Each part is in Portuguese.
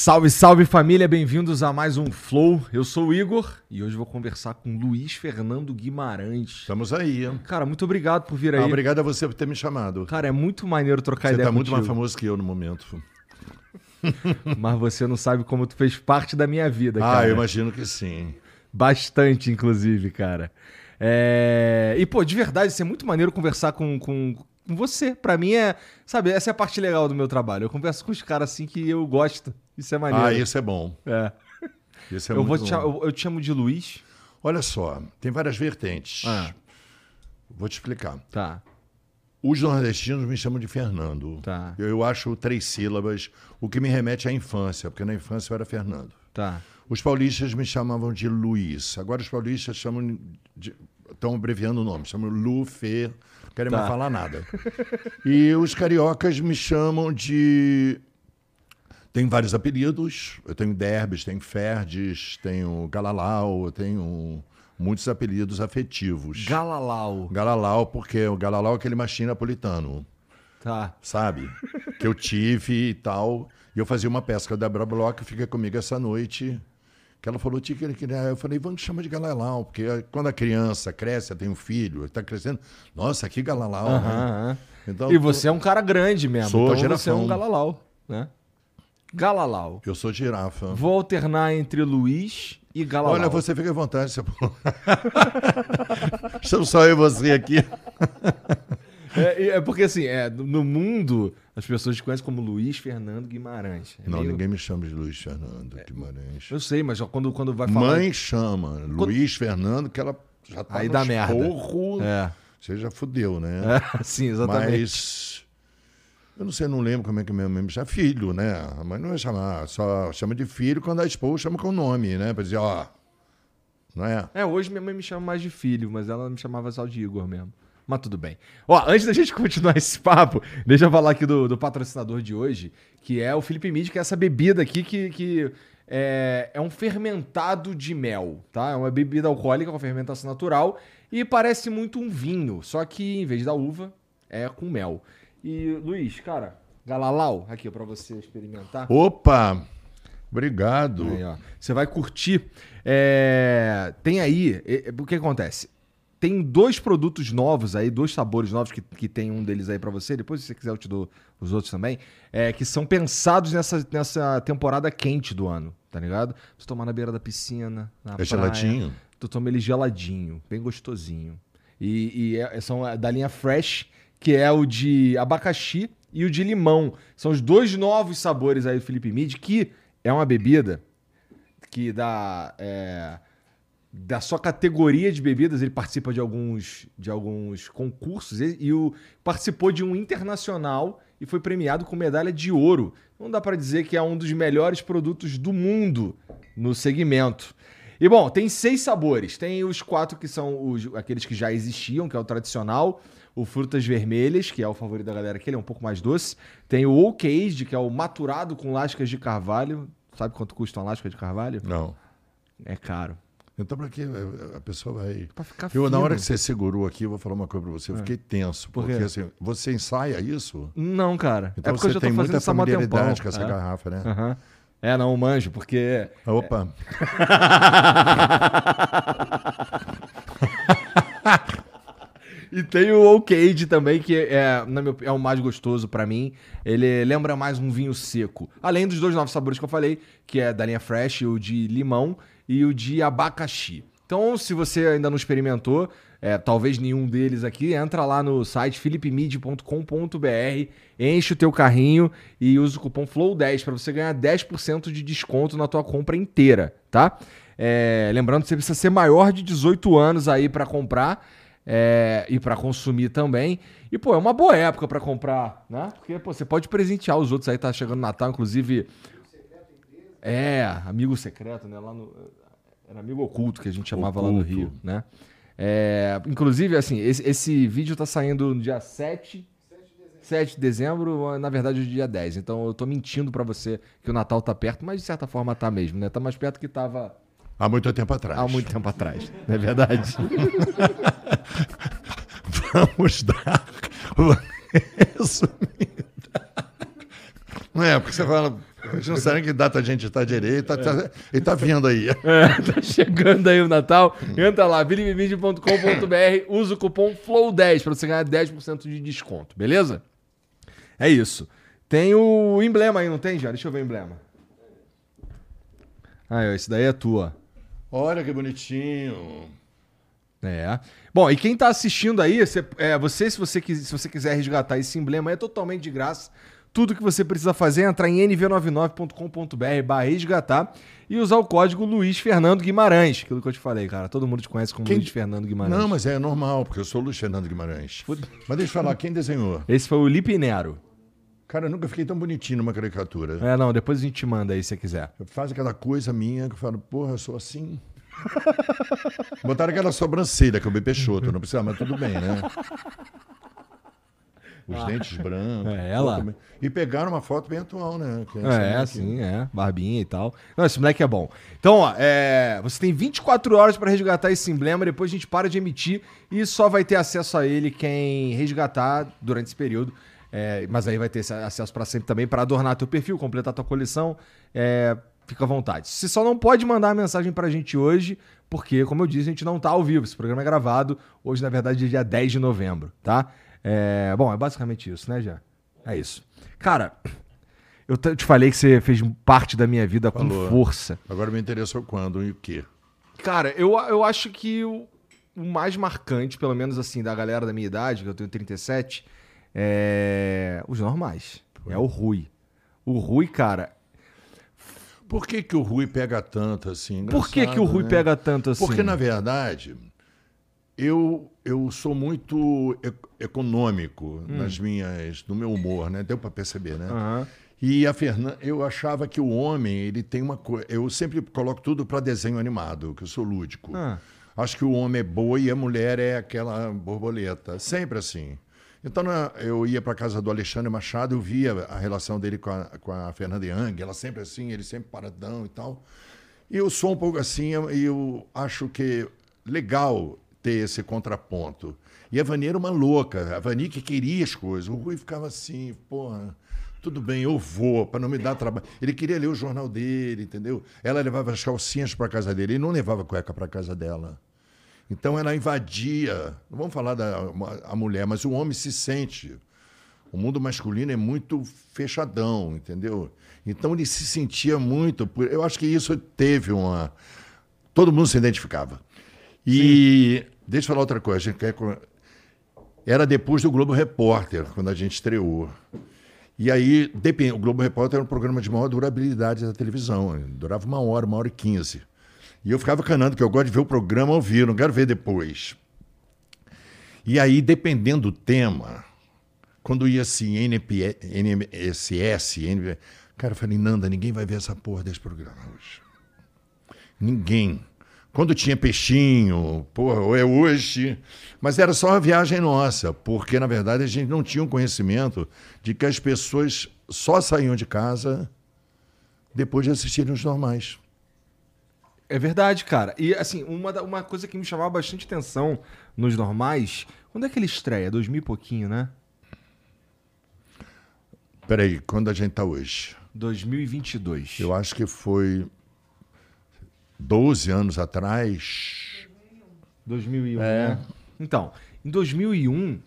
Salve, salve família, bem-vindos a mais um Flow. Eu sou o Igor e hoje vou conversar com Luiz Fernando Guimarães. Estamos aí. Hein? Cara, muito obrigado por vir aí. Ah, obrigado a você por ter me chamado. Cara, é muito maneiro trocar você ideia Você tá muito mais famoso que eu no momento. Mas você não sabe como tu fez parte da minha vida, ah, cara. Ah, eu imagino que sim. Bastante, inclusive, cara. É... E, pô, de verdade, isso é muito maneiro conversar com, com você. Para mim é, sabe, essa é a parte legal do meu trabalho. Eu converso com os caras assim que eu gosto. Isso é maneiro. Ah, isso é bom. É. Isso é eu, muito vou te, bom. Eu, eu, te chamo de Luiz. Olha só, tem várias vertentes. Ah. Vou te explicar. Tá. Os nordestinos me chamam de Fernando. Tá. Eu, eu acho três sílabas, o que me remete à infância, porque na infância eu era Fernando. Tá. Os paulistas me chamavam de Luiz. Agora os paulistas chamam de. Estão abreviando o nome, chamam Lu, não querem tá. mais falar nada. e os cariocas me chamam de tem vários apelidos. Eu tenho Derbes, tenho Ferdes, tenho Galalau, tenho muitos apelidos afetivos. Galalau. Galalau, porque o Galalau é aquele machinho napolitano. Tá. Sabe? que eu tive e tal. E eu fazia uma pesca da Débora Bloch, fica comigo essa noite. Que ela falou, que eu falei, vamos chamar de Galalau, porque quando a criança cresce, tem um filho, está crescendo, nossa, que Galalau. Uh -huh, né? então, e você é um cara grande mesmo, sou então girafão. você é um Galalau, né? Galalau. Eu sou girafa. Vou alternar entre Luiz e Galalau. Olha, você fica à vontade. Você... Estamos só eu e você aqui. É, é, porque assim, é, no mundo as pessoas te conhecem como Luiz Fernando Guimarães. É não, meio... ninguém me chama de Luiz Fernando Guimarães. Eu sei, mas quando, quando vai falar. Mãe chama quando... Luiz Fernando, que ela já tá Aí dá merda. Porro, é. Você já fudeu, né? É, sim, exatamente. Mas eu não sei, não lembro como é que meu nome chama. Filho, né? A mãe não vai chamar, só chama de filho quando a esposa chama com o nome, né? Pra dizer, ó. Não é? É, hoje minha mãe me chama mais de filho, mas ela me chamava só de Igor mesmo. Mas tudo bem. Ó, antes da gente continuar esse papo, deixa eu falar aqui do, do patrocinador de hoje, que é o Felipe Mid, que é essa bebida aqui que, que é, é um fermentado de mel, tá? É uma bebida alcoólica com fermentação natural e parece muito um vinho, só que em vez da uva, é com mel. E, Luiz, cara, Galalau, aqui para você experimentar. Opa! Obrigado. Aí, você vai curtir. É... Tem aí, o que acontece? Tem dois produtos novos aí, dois sabores novos, que, que tem um deles aí para você. Depois, se você quiser, eu te dou os outros também. É, que são pensados nessa, nessa temporada quente do ano, tá ligado? Você tomar na beira da piscina, na é praia. geladinho? Tu toma ele geladinho, bem gostosinho. E, e é, são da linha Fresh, que é o de abacaxi e o de limão. São os dois novos sabores aí do Felipe Mid, que é uma bebida que dá. É, da sua categoria de bebidas, ele participa de alguns, de alguns concursos e, e o, participou de um internacional e foi premiado com medalha de ouro. Não dá para dizer que é um dos melhores produtos do mundo no segmento. E bom, tem seis sabores. Tem os quatro que são os, aqueles que já existiam, que é o tradicional. O Frutas Vermelhas, que é o favorito da galera aqui, ele é um pouco mais doce. Tem o Oak Aged, que é o maturado com lascas de carvalho. Sabe quanto custa uma lasca de carvalho? Não. É caro. Então, pra que a pessoa vai. Pra ficar Eu, na hora que você segurou aqui, eu vou falar uma coisa pra você. Eu fiquei tenso. Por porque assim, você ensaia isso? Não, cara. Então é porque você tem muita familiaridade com essa É. garrafa, né? Aham. É, não, manjo, porque. Opa. E tem o Age também, que é, é o mais gostoso pra mim. Ele lembra mais um vinho seco. Além dos dois novos sabores que eu falei, que é da linha Fresh, o de limão e o de abacaxi. Então, se você ainda não experimentou, é, talvez nenhum deles aqui, entra lá no site philipmid.com.br, enche o teu carrinho e usa o cupom FLOW10 para você ganhar 10% de desconto na tua compra inteira, tá? É, lembrando que você precisa ser maior de 18 anos aí para comprar é, e para consumir também. E, pô, é uma boa época para comprar, né? Porque, pô, você pode presentear os outros aí, tá chegando Natal, inclusive. É, amigo secreto, né? Lá no. Era amigo oculto que a gente chamava lá no Oculto. Rio, né? É, inclusive, assim, esse, esse vídeo tá saindo no dia 7. 7 de dezembro, na verdade, hoje é dia 10. Então eu tô mentindo pra você que o Natal tá perto, mas de certa forma tá mesmo, né? Tá mais perto que tava Há muito tempo atrás. há muito tempo atrás. Não é verdade? Vamos dar o resumido. Não é, porque você fala, a gente não sabe que data a gente está direito, tá, tá, ele tá vindo aí. É, tá chegando aí o Natal. Entra lá, bilibimid.com.br, usa o cupom FLOW10 pra você ganhar 10% de desconto, beleza? É isso. Tem o emblema aí, não tem, já? Deixa eu ver o emblema. Ó, esse daí é tua. Olha que bonitinho. É. Bom, e quem tá assistindo aí, você, é, você, se você, se você quiser resgatar esse emblema, é totalmente de graça. Tudo que você precisa fazer é entrar em nv99.com.br barra resgatar e usar o código Luiz Fernando Guimarães. Aquilo que eu te falei, cara. Todo mundo te conhece como Quem- Luiz Fernando Guimarães. Não, mas é normal, porque eu sou Luiz Fernando Guimarães. Mas deixa eu falar, quem desenhou? Esse foi o Lipe Nero. Cara, eu nunca fiquei tão bonitinho numa caricatura. É, não, depois a gente te manda aí se você quiser. Faz aquela coisa minha que eu falo, porra, eu sou assim. Botaram aquela sobrancelha que eu bem peixoto, não precisa, mas tudo bem, né? Os dentes brancos. É, ela. bem. E pegaram uma foto bem atual, né? É, essa sim, é. Barbinha e tal. Não, esse moleque é bom. Então, ó, é, você tem 24 horas pra resgatar esse emblema, depois a gente para de emitir e só vai ter acesso a ele quem resgatar durante esse período. É, mas aí vai ter acesso pra sempre também pra adornar teu perfil, completar tua coleção. É, fica à vontade. Você só não pode mandar a mensagem pra gente hoje, porque, como eu disse, a gente não tá ao vivo. Esse programa é gravado. Hoje, na verdade, é dia 10 de novembro, tá? É, bom, é basicamente isso, né, já? É isso. Cara, eu te falei que você fez parte da minha vida com Falou. força. Agora me interessou quando e o quê? Cara, eu, eu acho que o, o mais marcante, pelo menos assim, da galera da minha idade, que eu tenho 37, é os normais. É o Rui. O Rui, cara. Por que, que o Rui pega tanto assim? Por que, que o Rui né? pega tanto assim? Porque, na verdade, eu, eu sou muito econômico Hum. nas minhas, no meu humor, né? Deu para perceber, né? Aham. E a Fernanda, eu achava que o homem, ele tem uma coisa. Eu sempre coloco tudo para desenho animado, que eu sou lúdico. Ah. Acho que o homem é boi e a mulher é aquela borboleta. Sempre assim. Então, eu ia para casa do Alexandre Machado, eu via a relação dele com a, com a Fernanda Young, ela sempre assim, ele sempre paradão e tal. E eu sou um pouco assim, e eu acho que legal ter esse contraponto. E a Vani era uma louca, a Vani que queria as coisas. O Rui ficava assim, porra, tudo bem, eu vou, para não me dar trabalho. Ele queria ler o jornal dele, entendeu? Ela levava as calcinhas para casa dele, ele não levava cueca para casa dela. Então ela invadia, não vamos falar da a mulher, mas o homem se sente. O mundo masculino é muito fechadão, entendeu? Então ele se sentia muito. Eu acho que isso teve uma. Todo mundo se identificava. E deixa eu falar outra coisa. A gente quer... Era depois do Globo Repórter, quando a gente estreou. E aí, depende, o Globo Repórter era um programa de maior durabilidade da televisão. Durava uma hora, uma hora e quinze. E eu ficava canando, que eu gosto de ver o programa ao vivo, não quero ver depois. E aí, dependendo do tema, quando ia assim, NSS, NP, cara, eu falei, Nanda, ninguém vai ver essa porra desse programa hoje. Ninguém. Quando tinha peixinho, porra, ou é hoje. Mas era só uma viagem nossa, porque na verdade a gente não tinha um conhecimento de que as pessoas só saíam de casa depois de assistirem os normais. É verdade, cara. E assim, uma, uma coisa que me chamava bastante atenção nos normais, quando é que ele estreia? 2000 e pouquinho, né? Peraí, quando a gente tá hoje? 2022. Eu acho que foi 12 anos atrás. 2001, é. né? Então, em 2001,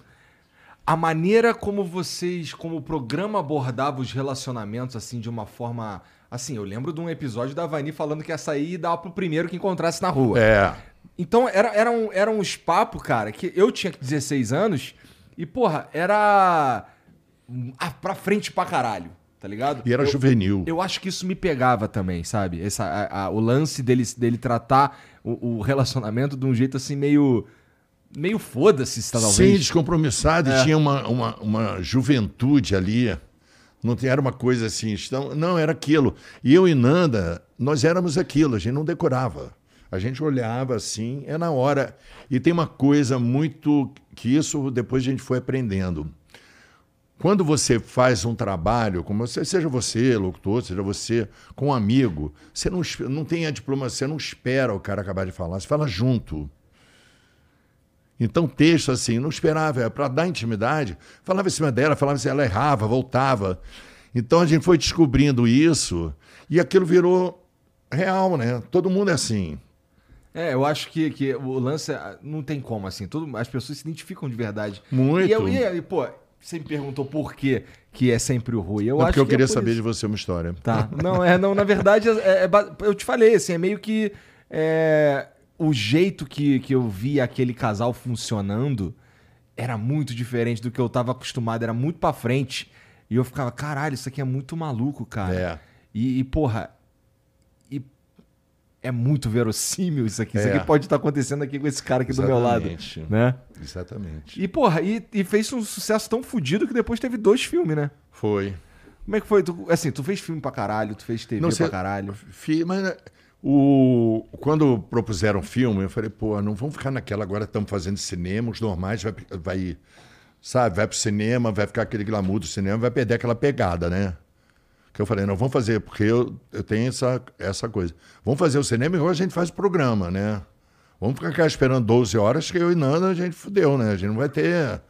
a maneira como vocês, como o programa abordava os relacionamentos, assim, de uma forma. Assim, eu lembro de um episódio da Vani falando que ia sair e dar pro primeiro que encontrasse na rua. É. Então, era, era, um, era uns papos, cara, que eu tinha 16 anos e, porra, era. pra frente pra caralho tá ligado? E era eu, juvenil. Eu acho que isso me pegava também, sabe? Essa, a, a, o lance dele, dele tratar o, o, relacionamento de um jeito assim meio. meio foda-se, talvez. Sim, descompromissado, é. tinha uma, uma, uma juventude ali. Não era uma coisa assim, então, não, era aquilo. E eu e Nanda, nós éramos aquilo, a gente não decorava. A gente olhava assim, é na hora. E tem uma coisa muito que isso depois a gente foi aprendendo quando você faz um trabalho, como você, seja você, locutor, seja você com um amigo, você não, não tem a diplomacia, você não espera o cara acabar de falar, você fala junto. Então, texto assim, não esperava, é para dar intimidade, falava em cima dela, falava se ela errava, voltava. Então a gente foi descobrindo isso e aquilo virou real, né? Todo mundo é assim. É, eu acho que, que o lance é, não tem como, assim, todo, as pessoas se identificam de verdade. Muito. E, eu, e, pô, você me perguntou por que, que é sempre o Rui. Eu não, acho porque eu que queria é saber isso. de você uma história. Tá. Não, é, não, na verdade, é, é, eu te falei, assim, é meio que. É, o jeito que, que eu vi aquele casal funcionando era muito diferente do que eu tava acostumado, era muito pra frente. E eu ficava, caralho, isso aqui é muito maluco, cara. É. E, e porra, é muito verossímil isso aqui. É. Isso aqui pode estar acontecendo aqui com esse cara aqui Exatamente. do meu lado. Né? Exatamente. E, porra, e, e, fez um sucesso tão fodido que depois teve dois filmes, né? Foi. Como é que foi? Tu, assim, tu fez filme pra caralho, tu fez TV não, pra caralho. Fi, mas né, o, quando propuseram filme, eu falei, pô, não vamos ficar naquela, agora estamos fazendo cinema, os normais vai, vai, sabe, vai pro cinema, vai ficar aquele glamour do cinema, vai perder aquela pegada, né? Que eu falei, não, vamos fazer, porque eu, eu tenho essa, essa coisa. Vamos fazer o cinema igual a gente faz o programa, né? Vamos ficar esperando 12 horas que eu e Nanda a gente fudeu, né? A gente não vai ter.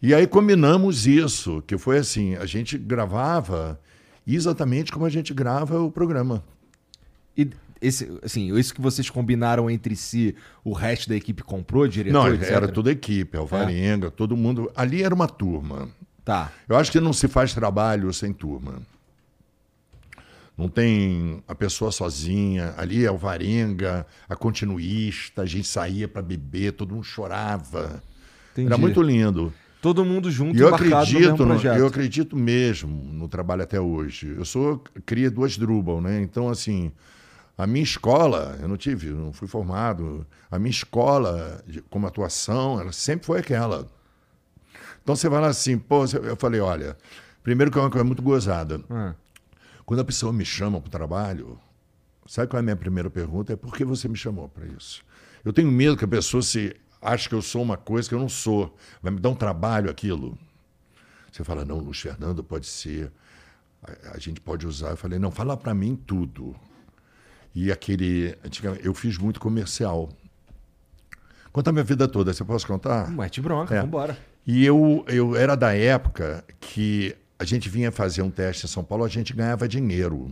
E aí combinamos isso, que foi assim, a gente gravava exatamente como a gente grava o programa. E esse, assim, isso que vocês combinaram entre si, o resto da equipe comprou, diretor? Não, etc? era toda a equipe, Alvarenga, é. todo mundo. Ali era uma turma. Tá. Eu acho que não se faz trabalho sem turma. Não tem a pessoa sozinha. Ali é o Varenga, a continuista, a gente saía para beber, todo mundo chorava. Entendi. Era muito lindo. Todo mundo junto e eu acredito, no, eu acredito mesmo no trabalho até hoje. Eu sou cria do Asdrubal, né? Então assim, a minha escola, eu não tive, não fui formado. A minha escola como atuação, ela sempre foi aquela. Então você vai lá assim, pô, eu falei, olha, primeiro que é uma coisa muito gozada. Ah. Quando a pessoa me chama para o trabalho, sabe qual é a minha primeira pergunta? É por que você me chamou para isso? Eu tenho medo que a pessoa se ache que eu sou uma coisa que eu não sou. Vai me dar um trabalho aquilo. Você fala, não, Luiz Fernando pode ser. A, a gente pode usar. Eu falei, não, fala para mim tudo. E aquele. Eu fiz muito comercial. Conta a minha vida toda, você pode contar? Mete bronca, é. vambora. E eu, eu era da época que a gente vinha fazer um teste em São Paulo, a gente ganhava dinheiro.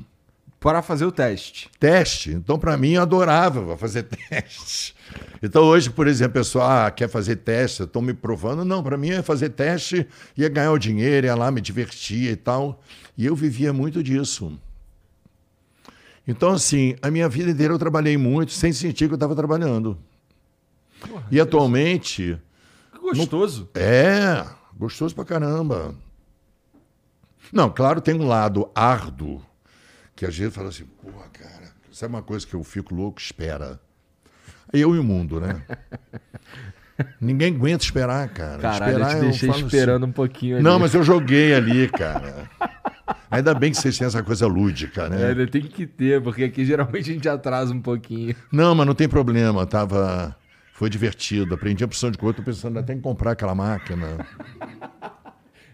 Para fazer o teste. Teste. Então, para mim, eu adorava fazer teste. Então, hoje, por exemplo, a pessoa ah, quer fazer teste, estão me provando. Não, para mim, é fazer teste, ia ganhar o dinheiro, ia lá, me divertia e tal. E eu vivia muito disso. Então, assim, a minha vida inteira eu trabalhei muito, sem sentir que eu estava trabalhando. Porra, e atualmente. Que gostoso. É, gostoso pra caramba. Não, claro, tem um lado árduo que a gente fala assim, porra, cara, sabe uma coisa que eu fico louco? Espera. Eu e o mundo, né? Ninguém aguenta esperar, cara. Caralho, esperar, eu te deixei eu esperando assim. um pouquinho ali. Não, mas eu joguei ali, cara. Ainda bem que vocês têm essa coisa lúdica, né? É, tem que ter, porque aqui geralmente a gente atrasa um pouquinho. Não, mas não tem problema. Tava... Foi divertido. Aprendi a opção de cor. Tô pensando até em comprar aquela máquina.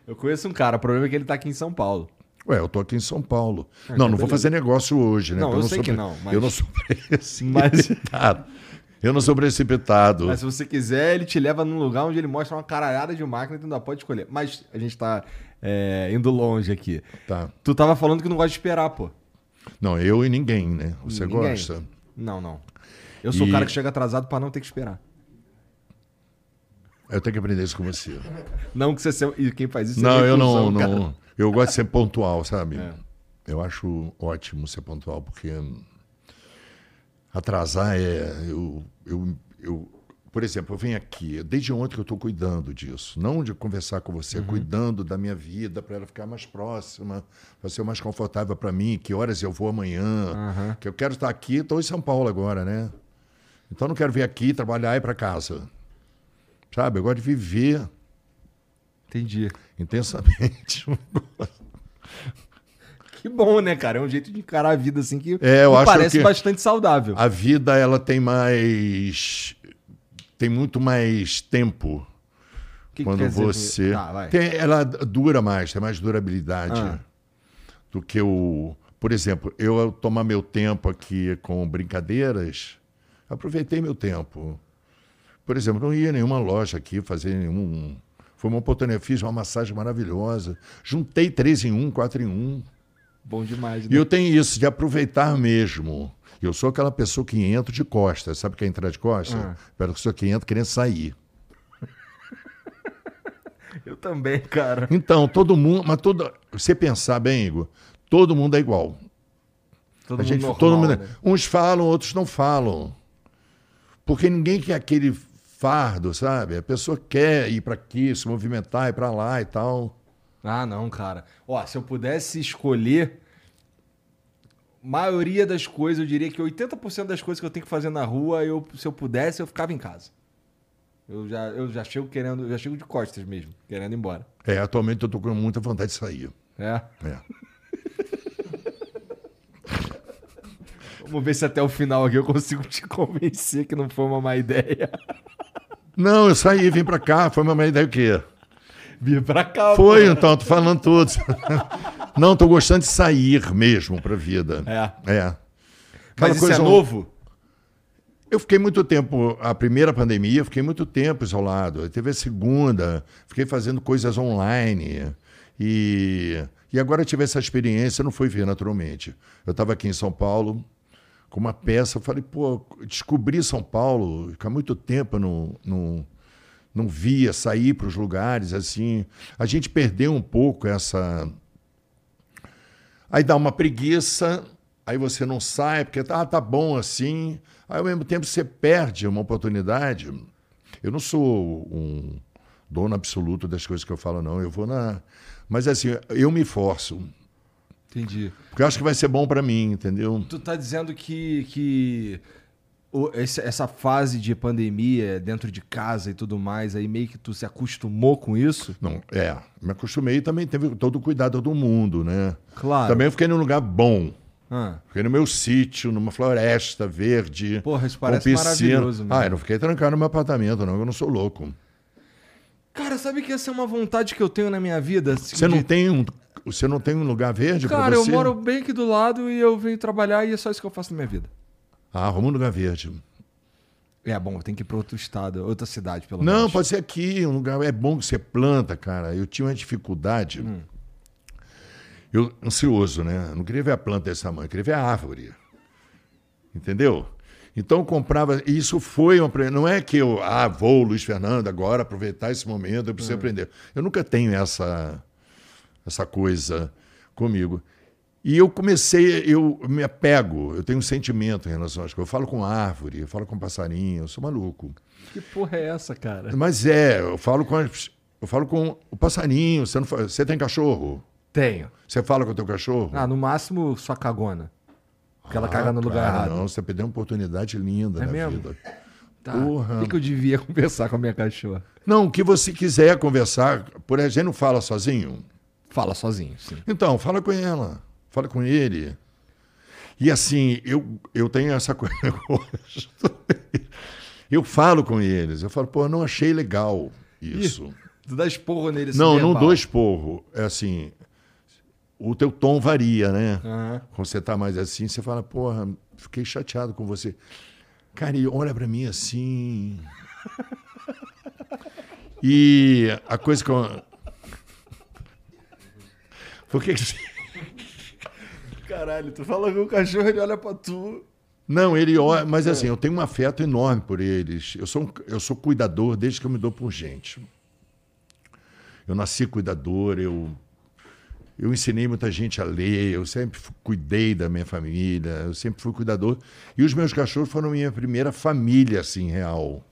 Eu conheço um cara, o problema é que ele tá aqui em São Paulo. Ué, eu tô aqui em São Paulo. não, não vou fazer negócio hoje, né? Não, Porque eu não sei sou que não, mas- Eu não sou Mas- precipitado. Eu não sou precipitado. Mas se você quiser, ele te leva num lugar onde ele mostra uma caralhada de máquina e tu ainda pode escolher. Mas a gente tá é, indo longe aqui. Tá. Tu tava falando que não gosta de esperar, pô. Não, eu e ninguém, né? Você Ninguém. gosta? Não, não. Eu sou o E- cara que chega atrasado pra não ter que esperar. Eu tenho que aprender isso com você. Não que você seja... E quem faz isso não, é eu não, cara. não. Eu gosto de ser pontual, sabe? É. Eu acho ótimo ser pontual, porque atrasar é. Eu, eu, eu, por exemplo, eu venho aqui, desde ontem que eu estou cuidando disso. Não de conversar com você, Uhum. cuidando da minha vida para ela ficar mais próxima, para ser mais confortável para mim, que horas eu vou amanhã. Que eu quero estar aqui, estou em São Paulo agora, né? Então eu não quero vir aqui, trabalhar e ir para casa. Sabe? Eu gosto de viver Entendi. intensamente. Que bom, né, cara? É um jeito de encarar a vida assim que É, parece que- bastante saudável. A vida ela tem mais tem muito mais tempo que que quando com- você Tá, tem, ela dura mais, tem mais durabilidade Ah. do que o, por exemplo, eu tomar meu tempo aqui com brincadeiras, aproveitei meu tempo. Por exemplo, não ia em nenhuma loja aqui fazer nenhum foi uma oportunidade, fiz uma massagem maravilhosa, juntei três em um, quatro em um. Bom demais, E né? eu tenho isso, de aproveitar mesmo. Eu sou aquela pessoa que entra de costas. Sabe quem entrar de costas? Ah. A pessoa que entra querendo sair. Eu também, cara. Então, todo mundo. Mas todo, você pensar bem, Igor, todo mundo é igual. Todo A mundo gente, normal, todo mundo, é- né? Uns falam, outros não falam. Porque ninguém quer aquele fardo, sabe? A pessoa quer ir para aqui, se movimentar, ir para lá e tal. Ah, não, cara. Ó, se eu pudesse escolher, maioria das coisas, eu diria que 80% das coisas que eu tenho que fazer na rua, eu, se eu pudesse, eu ficava em casa. Eu já, eu já chego querendo, eu já chego de costas mesmo, querendo ir embora. É, atualmente eu tô com muita vontade de sair. É. É. Vamos ver se até o final aqui eu consigo te convencer que não foi uma má ideia. Não, eu saí, vim para cá. Foi uma ideia o quê? Vir pra cá. Foi, pô. então, tô falando tudo. Não, tô gostando de sair mesmo pra vida. É. É. Aquela Mas isso é novo? Eu fiquei muito tempo, a primeira pandemia, eu fiquei muito tempo isolado. Teve a segunda, fiquei fazendo coisas online. E, e agora eu tive essa experiência, não foi ver naturalmente. Eu estava aqui em São Paulo com uma peça, falei, pô, descobri São Paulo, ficar muito tempo eu não, não, não via sair para os lugares assim. A gente perdeu um pouco essa. Aí dá uma preguiça, aí você não sai, porque ah, tá bom assim. Aí ao mesmo tempo você perde uma oportunidade. Eu não sou um dono absoluto das coisas que eu falo, não. Eu vou na. Mas assim, eu me forço. Entendi. Porque eu acho que vai ser bom para mim, entendeu? Tu tá dizendo que, que essa fase de pandemia dentro de casa e tudo mais, aí meio que tu se acostumou com isso? Não, é. Me acostumei e também teve todo o cuidado do mundo, né? Claro. Também fiquei num lugar bom. Ah, Fiquei no meu sítio, numa floresta verde. Porra, isso com parece piscina. maravilhoso mesmo. Ah, eu não fiquei trancado no meu apartamento, não, eu não sou louco. Cara, sabe que essa é uma vontade que eu tenho na minha vida? assim, Você não de- tem um, você não tem um lugar verde Cara, pra eu você? moro bem aqui do lado e eu venho trabalhar e é só isso que eu faço na minha vida. Ah, arruma um lugar verde. É bom, eu tenho que ir pra outro estado, outra cidade, pelo Não, menos. pode ser aqui, um lugar é bom que você planta, cara. Eu tinha uma dificuldade. Hum. Eu ansioso, né? Eu não queria ver a planta desse tamanho, eu queria ver a árvore. Entendeu? Então eu comprava, e isso foi uma, não é que eu, ah, vou Luiz Fernando agora aproveitar esse momento, eu Hum. preciso aprender. Eu nunca tenho essa essa coisa comigo. E eu comecei, eu me apego, eu tenho um sentimento em relação às coisas. Eu falo com árvore, eu falo com passarinho, eu sou maluco. Que porra é essa, cara? Mas é, eu falo com as- eu falo com o passarinho, você não você tem cachorro? Tenho. Você fala com o teu cachorro? Ah, no máximo sua cagona. Porque ela Ah, caga no lugar cara, errado. Não, você perdeu uma oportunidade linda É na mesmo? vida. Tá. Porra. O que, que eu devia conversar com a minha cachorra? Não, o que você quiser conversar, por exemplo, não fala sozinho. Fala sozinho, sim. Então, fala com ela, fala com ele. E assim, eu, eu tenho essa coisa. eu falo com eles, eu falo, pô, não achei legal isso. Tu dá esporro nele assim, não, não dou esporro. É assim, o teu tom varia, né? Aham. Quando você tá mais assim, você fala, porra, fiquei chateado com você. Cara, e olha pra mim assim. E a coisa que eu. Por que que você- Caralho, tu fala com o cachorro, ele olha pra tu. Não, ele olha, mas assim, eu tenho um afeto enorme por eles. Eu sou, eu sou cuidador desde que eu me dou por gente. Eu nasci cuidador, eu, eu ensinei muita gente a ler, eu sempre cuidei da minha família, eu sempre fui cuidador. E os meus cachorros foram minha primeira família, assim, real.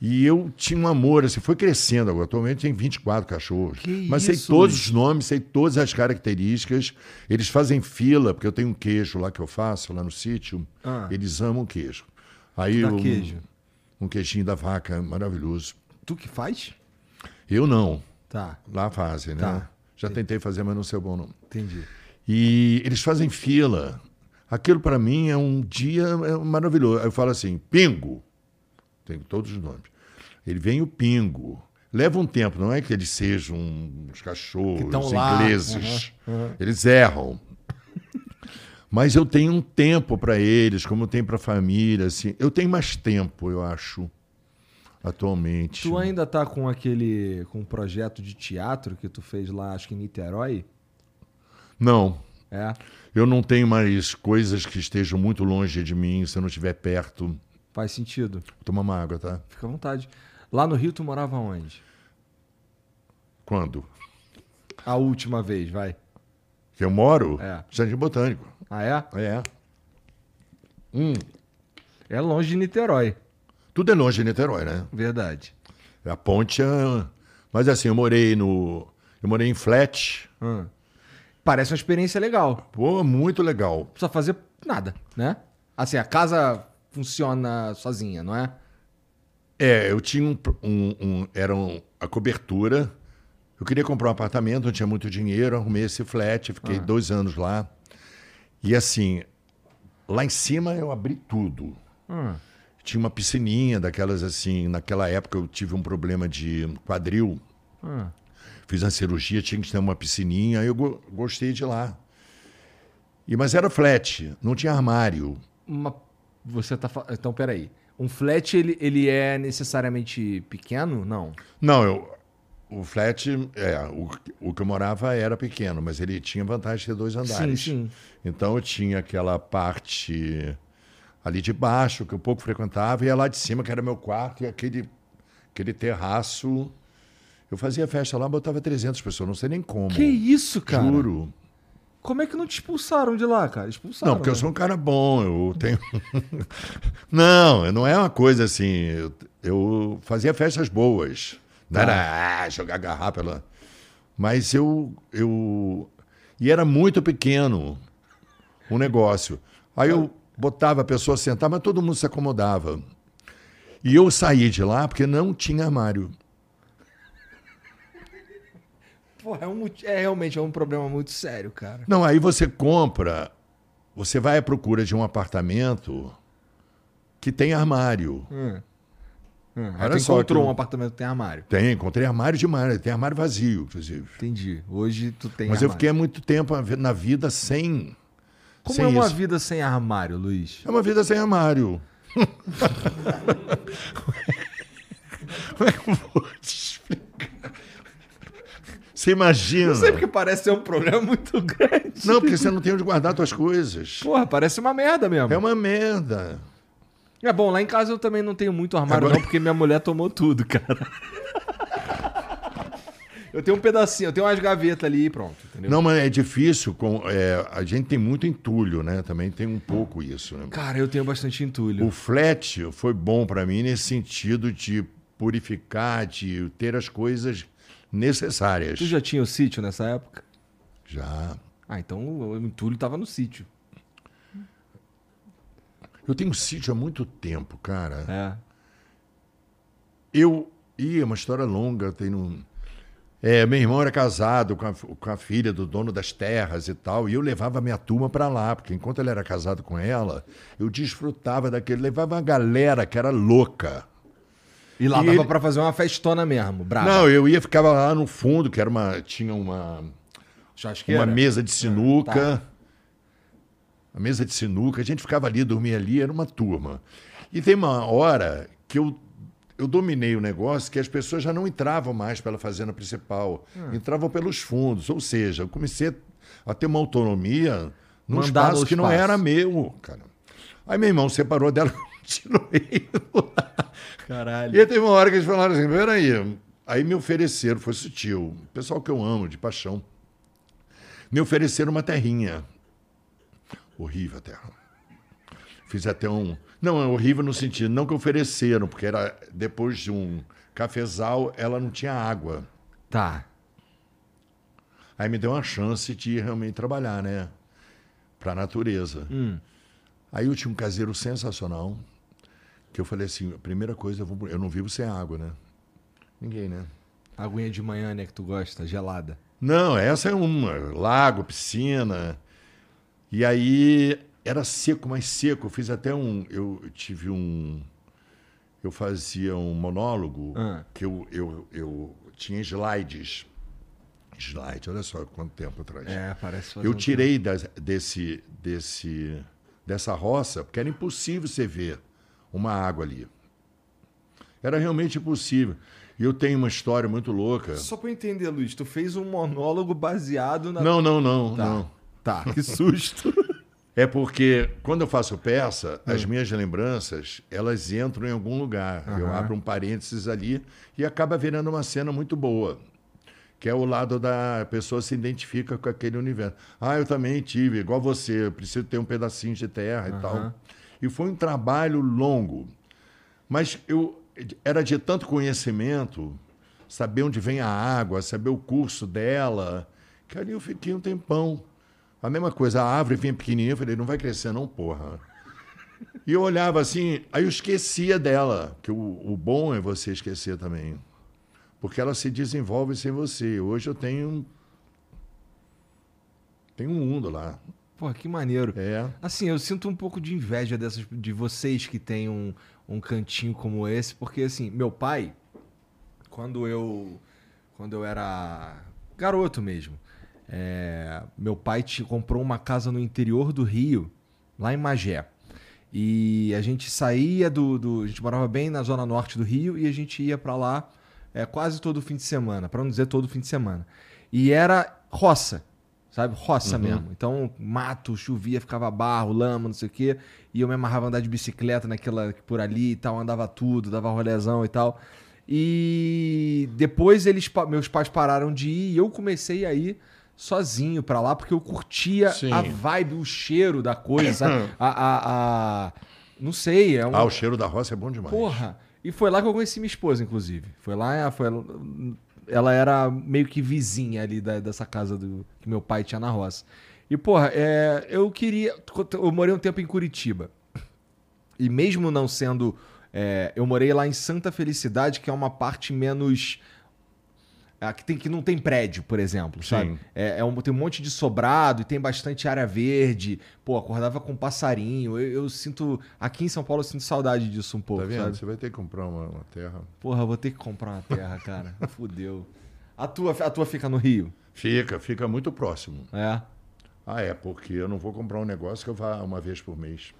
E eu tinha um amor, assim, foi crescendo agora. Atualmente tem 24 cachorros. Que mas sei isso, todos Luiz. os nomes, sei todas as características. Eles fazem fila, porque eu tenho um queijo lá que eu faço, lá no sítio. Ah. Eles amam queijo. Aí um, queijo. um queijinho da vaca, maravilhoso. Tu que faz? Eu não. Tá, Lá fazem, né? Tá. Já tentei fazer, mas não sei bom não. entendi. E eles fazem fila. Aquilo para mim é um dia é maravilhoso. Aí eu falo assim, pingo. Tem todos os nomes. Ele vem o pingo. Leva um tempo, não é que eles sejam uns cachorros Que tão lá. ingleses. Eles erram. Mas eu tenho um tempo para eles, como eu tenho para a família. Assim. Eu tenho mais tempo, eu acho, atualmente. Tu ainda tá com aquele. com um projeto de teatro que tu fez lá, acho que em Niterói? Não. É. Eu não tenho mais coisas que estejam muito longe de mim, se eu não estiver perto. Faz sentido. Toma uma água, tá? Fica à vontade. Lá no Rio tu morava onde? Quando? A última vez, vai. Que eu moro? É. Jardim Botânico. Ah, é? É. É longe de Niterói. Tudo é longe de Niterói, né? Verdade. A ponte é... Mas assim, eu morei no... Eu morei em Flat. Hum. Parece uma experiência legal. Pô, muito legal. Não precisa fazer nada, né? Assim, a casa funciona sozinha, não é? É, eu tinha um... um, um- era um- a cobertura. Eu queria comprar um apartamento, não tinha muito dinheiro. Arrumei esse flat, fiquei dois anos lá. E assim, lá em cima eu abri tudo. Hum. Tinha uma piscininha daquelas assim. Naquela época eu tive um problema de quadril. Hum. Fiz uma cirurgia, tinha que ter uma piscininha. aí Eu go- gostei de lá. E, mas era flat, não tinha armário. Uma... Você tá fa- Então, peraí. Um flat, ele, ele é necessariamente pequeno? Não. Não, eu, o flat, é, o, o que eu morava era pequeno, mas ele tinha vantagem de ter dois andares. sim. Então eu tinha aquela parte ali de baixo, que eu pouco frequentava, e a lá de cima, que era meu quarto, e aquele, aquele terraço. Eu fazia festa lá, botava 300 pessoas, não sei nem como. Que isso, cara? Juro. Como é que não te expulsaram de lá, cara? Expulsaram. Não, porque eu né? sou um cara bom, eu tenho. não, não é uma coisa assim. Eu, eu fazia festas boas. Não era ah, jogar garrafa lá. Mas eu, eu. E era muito pequeno o negócio. Aí eu botava a pessoa sentar, mas todo mundo se acomodava. E eu saí de lá porque não tinha armário. Porra, é, um é realmente é um problema muito sério, cara. Não, aí você compra, você vai à procura de um apartamento que tem armário. Hum. Hum. Olha só encontrou que eu- um apartamento que tem armário. Tem, encontrei armário demais, tem armário vazio, inclusive. Entendi. Hoje tu tem Mas eu armário. fiquei há muito tempo na vida sem. Como sem é uma isso. vida sem armário, Luiz? É uma vida sem armário. Como é que eu vou te? Você imagina? Não sei porque parece ser um problema muito grande. Não, porque você não tem onde guardar suas coisas. Porra, parece uma merda mesmo. É uma merda. É bom, lá em casa eu também não tenho muito armário, Agora- não, porque minha mulher tomou tudo, cara. eu tenho um pedacinho, eu tenho umas gavetas ali e pronto, entendeu? Não, mas é difícil. Com, é, a gente tem muito entulho, né? Também tem um pouco isso. Né? Cara, eu tenho bastante entulho. O flat foi bom para mim nesse sentido de purificar, de ter as coisas necessárias. Tu já tinha o sítio nessa época? Já. Ah, então o entulho tava no sítio. Eu tenho sítio há muito tempo, cara. É. Eu. Ih, é uma história longa. Tem um... É, meu irmão era casado com a, com a filha do dono das terras e tal, e eu levava minha turma para lá, porque enquanto ele era casado com ela, eu desfrutava daquele, levava uma galera que era louca. E lá E dava ele- pra fazer uma festona mesmo, brava. Não, eu ia ficava lá no fundo, que era uma tinha uma Churrasqueira? uma mesa de sinuca. tá. Uma mesa de sinuca, a gente ficava ali, dormia ali, era uma turma. E tem uma hora que eu, eu dominei o negócio que as pessoas já não entravam mais pela fazenda principal, Ah. entravam pelos fundos. Ou seja, eu comecei a ter uma autonomia num Mandar espaço que não espaço. era meu, cara. Aí meu irmão separou dela, continuei lá. Caralho. E teve uma hora que eles falaram assim: peraí. Aí me ofereceram, foi sutil, pessoal que eu amo, de paixão. Me ofereceram uma terrinha. Horrível a terra. Fiz até um. Não, é horrível no sentido, não que ofereceram, porque era depois de um cafezal, ela não tinha água. Tá. Aí me deu uma chance de realmente trabalhar, né? Para a natureza. Aí eu tinha um caseiro sensacional, que eu falei assim: a primeira coisa, eu, vou, eu não vivo sem água, né? Ninguém, né? Aguinha de manhã, né, que tu gosta, gelada. Não, essa é uma. Lago, piscina. E aí era seco, mais seco. Eu fiz até um. Eu tive um. Eu fazia um monólogo Ah. que eu, eu, eu tinha slides. Slide, olha só quanto tempo atrás. É, parece Eu um tirei das- desse, desse, dessa roça, porque era impossível você ver uma água ali. Era realmente impossível. E eu tenho uma história muito louca. Só eu entender, Luiz, tu fez um monólogo baseado na. Não, não, não, Tá. não. Tá, que susto. É porque quando eu faço peça, as minhas lembranças, elas entram em algum lugar. Eu Aham. abro um parênteses ali e acaba virando uma cena muito boa. Que é o lado da pessoa se identifica com aquele universo. Ah, eu também tive, igual você, eu preciso ter um pedacinho de terra e Aham. tal. E foi um trabalho longo. Mas eu era de tanto conhecimento, saber onde vem a água, saber o curso dela, que ali eu fiquei um tempão. A mesma coisa, a árvore vinha pequenininha, eu falei, não vai crescer não, porra. E eu olhava assim, aí eu esquecia dela, que o, o bom é você esquecer também. Porque ela se desenvolve sem você. Hoje eu tenho tenho um mundo lá. Pô, que maneiro. É. Assim, eu sinto um pouco de inveja dessas, de vocês que têm um, um cantinho como esse, porque assim, meu pai, quando eu, quando eu era garoto mesmo, é, meu pai te, comprou uma casa no interior do Rio, lá em Magé. E a gente saía do, do- A gente morava bem na zona norte do Rio e a gente ia pra lá é, quase todo fim de semana, pra não dizer todo fim de semana. E era roça, sabe? Roça mesmo. Então, mato, chovia, ficava barro, lama, não sei o quê. E eu me amarrava a andar de bicicleta naquela por ali e tal, andava tudo, dava rolezão e tal. E depois eles, meus pais pararam de ir e eu comecei a ir sozinho pra lá porque eu curtia Sim. a vibe, o cheiro da coisa, a, a, a- não sei, é um Ah, o cheiro da roça é bom demais. Porra! E foi lá que eu conheci minha esposa, inclusive. Foi lá, foi, ela era meio que vizinha ali da- dessa casa do, que meu pai tinha na roça. E, porra, é, eu queria. Eu morei um tempo em Curitiba. E mesmo não sendo. é, eu morei lá em Santa Felicidade, que é uma parte menos. É, que, tem, que não tem prédio, por exemplo, sabe? Sim. É, é um- tem um monte de sobrado e tem bastante área verde. Pô, acordava com passarinho. Eu, eu sinto. Aqui em São Paulo eu sinto saudade disso um pouco, Tá vendo? sabe? Você vai ter que comprar uma, uma terra. Porra, eu vou ter que comprar uma terra, cara. Fudeu. A tua, a tua fica no Rio? Fica, fica muito próximo. É. Ah, é, porque eu não vou comprar um negócio que eu vá uma vez por mês.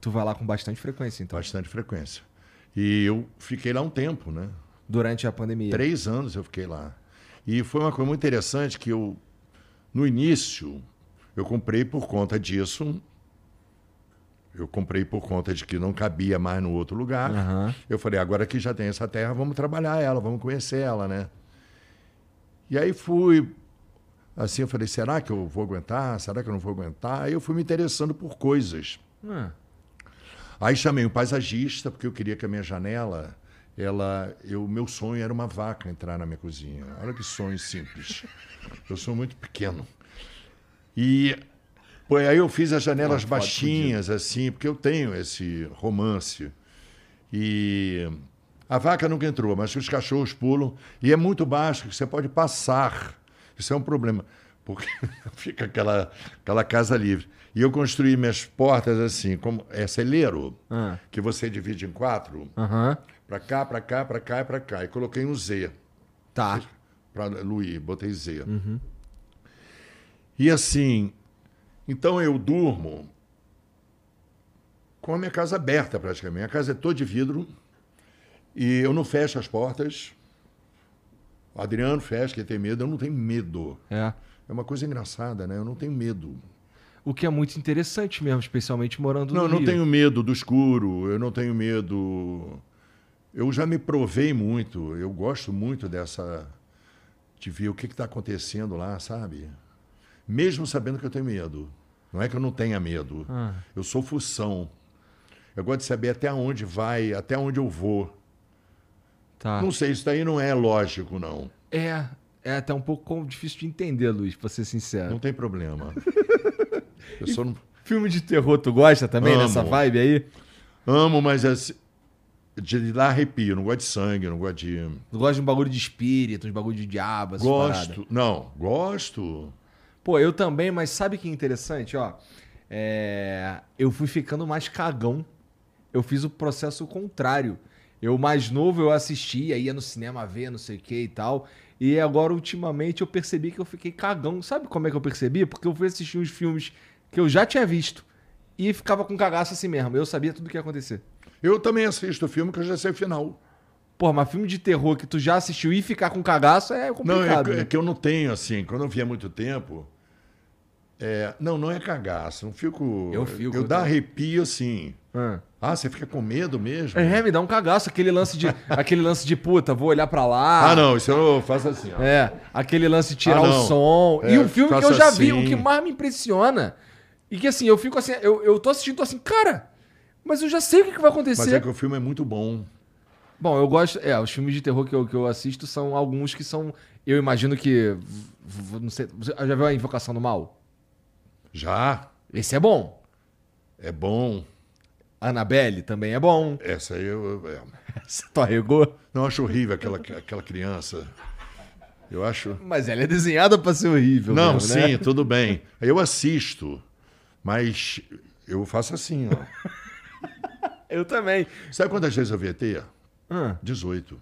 Tu vai lá com bastante frequência, então. Bastante frequência. E eu fiquei lá um tempo, né? Durante a pandemia. Três anos eu fiquei lá. E foi uma coisa muito interessante que eu, no início, eu comprei por conta disso. Eu comprei por conta de que não cabia mais no outro lugar. Aham. Eu falei, agora que já tem essa terra, vamos trabalhar ela, vamos conhecer ela, né? E aí fui, assim, eu falei, será que eu vou aguentar? Será que eu não vou aguentar? Aí eu fui me interessando por coisas. Ah, Aí chamei um paisagista, porque eu queria que a minha janela, ela, eu, meu sonho era uma vaca entrar na minha cozinha. Olha que sonho simples. Eu sou muito pequeno. E pô, aí eu fiz as janelas Uma baixinhas, assim, porque eu tenho esse romance. E A vaca nunca entrou, mas os cachorros pulam. E é muito baixo, que você pode passar. Isso é um problema, porque fica aquela, aquela casa livre. E eu construí minhas portas assim, como é celeiro, Ah. que você divide em quatro, Aham. Para cá, para cá, para cá e para cá. E coloquei um Z Tá. para Luí, botei Z. E assim, então eu durmo com a minha casa aberta praticamente. A casa é toda de vidro e eu não fecho as portas. O Adriano fecha, que tem medo. Eu não tenho medo. É. É uma coisa engraçada, né? Eu não tenho medo. O que é muito interessante mesmo, especialmente morando Não, no eu não Rio. tenho medo do escuro, eu não tenho medo. Eu já me provei muito, eu gosto muito dessa. de ver o que está acontecendo lá, sabe? Mesmo sabendo que eu tenho medo. Não é que eu não tenha medo. Ah. Eu sou fução. Eu gosto de saber até onde vai, até onde eu vou. Tá. Não sei, isso daí não é lógico, não. É, é até um pouco difícil de entender, Luiz, pra ser sincero. Não tem problema. Eu só não. Filme de terror, tu gosta também Amo. dessa vibe aí? Amo, mas assim, de dar arrepio. Não gosto de sangue, não gosto de. Tu gosta de um bagulho de espírito, uns bagulho de diabo? Gosto. Não, gosto. Pô, eu também, mas sabe que é interessante, ó? É, Eu fui ficando mais cagão. Eu fiz o processo contrário. Eu, mais novo, eu assistia, ia no cinema ver, não sei o que e tal. E agora, ultimamente, eu percebi que eu fiquei cagão. Sabe como é que eu percebi? Porque eu fui assistir uns filmes que eu já tinha visto. E ficava com cagaço assim mesmo. Eu sabia tudo o que ia acontecer. Eu também assisto filme que eu já sei o final. Porra, mas filme de terror que tu já assistiu e ficar com cagaço é Não, complicado. é, que- né? é que eu não tenho, assim, quando eu vi há muito tempo. é, não, não é cagaço. Não fico. Eu fico, Eu eu dá tô- arrepio assim. Ah. Ah, você fica com medo mesmo? É, me dá um cagaço. Aquele lance de, aquele lance de puta, vou olhar pra lá. Ah, não, isso eu faço assim, ó. É, aquele lance de tirar Ah, o não. som. É, e um filme que eu já vi, assim. o que mais me impressiona. E que assim, eu fico assim, eu, eu tô assistindo tô assim, cara, mas eu já sei o que, que vai acontecer. Mas é que o filme é muito bom. Bom, eu gosto. É, os filmes de terror que eu, que eu assisto são alguns que são. Eu imagino que. Não sei. Você já viu a Invocação do Mal? Já. Esse é bom. É bom. Annabelle também é bom. Essa aí eu. é. Você tu arregou? Não, eu acho horrível aquela, aquela criança. Eu acho. Mas ela é desenhada pra ser horrível. Não, mesmo, sim, né? tudo bem. Eu assisto, mas eu faço assim, ó. Eu também. Sabe quantas vezes eu vi ET? Ah. 18.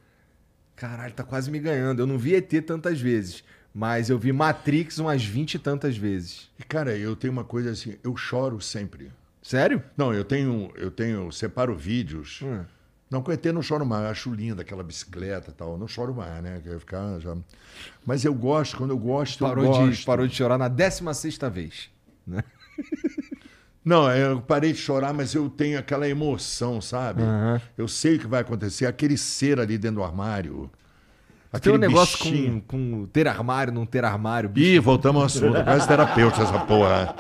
Caralho, tá quase me ganhando. Eu não vi ET tantas vezes, mas eu vi Matrix umas 20 e tantas vezes. E, cara, eu tenho uma coisa assim, eu choro sempre. Sério? Não, eu tenho, eu tenho, separo vídeos. Hum. Não, com ET eu não choro mais, eu acho linda aquela bicicleta e tal. Eu não choro mais, né? Eu ficar já. Mas eu gosto, quando eu gosto, Parou eu de, gosto. parou de chorar na 16 vez. Né? Não, eu parei de chorar, mas eu tenho aquela emoção, sabe? Aham. Eu sei o que vai acontecer, aquele ser ali dentro do armário. Tem Aquele um negócio bichinho. com, com ter armário, não ter armário. bicho. Ih, voltamos ao assunto. Quase terapeuta essa porra.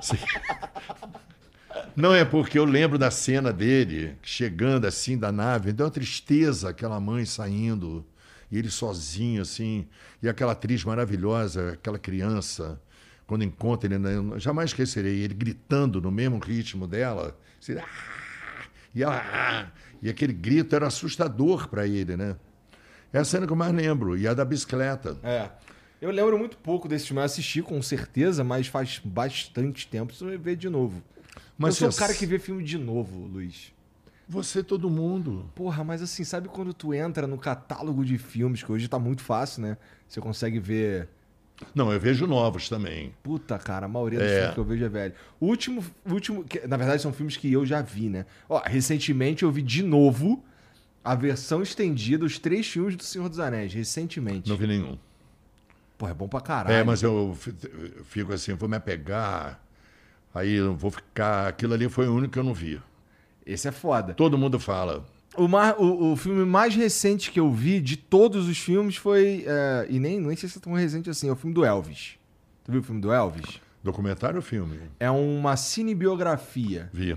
Não é porque eu lembro da cena dele chegando assim da nave, deu uma tristeza aquela mãe saindo e ele sozinho assim, e aquela atriz maravilhosa, aquela criança, quando encontra ele, né, eu jamais esquecerei ele gritando no mesmo ritmo dela, assim, "Ah!" e ela, "Ah!" e aquele grito era assustador para ele, né? É a cena que eu mais lembro, e a da bicicleta. É. Eu lembro muito pouco desse filme. Eu assisti com certeza, mas faz bastante tempo. Preciso ver de novo. Mas eu sou o cara que vê filme de novo, Luiz. Você, todo mundo. Porra, mas assim, sabe quando tu entra no catálogo de filmes, que hoje tá muito fácil, né? Você consegue ver. Não, eu vejo novos também. Puta, cara, a maioria dos É. filmes que eu vejo é velho. O último. último que, na verdade, são filmes que eu já vi, né? Ó, recentemente eu vi de novo a versão estendida, os três filmes do Senhor dos Anéis. Recentemente. Não vi nenhum. Porra, é bom pra caralho. É, mas eu fico assim, vou me apegar. Aí eu vou ficar. Aquilo ali foi o único que eu não vi. Esse é foda. Todo mundo fala. O, ma- o- o filme mais recente que eu vi de todos os filmes foi. é, e nem, nem sei se é tão recente assim, é o filme do Elvis. Tu viu o filme do Elvis? Documentário ou filme? É uma cinebiografia. Vi.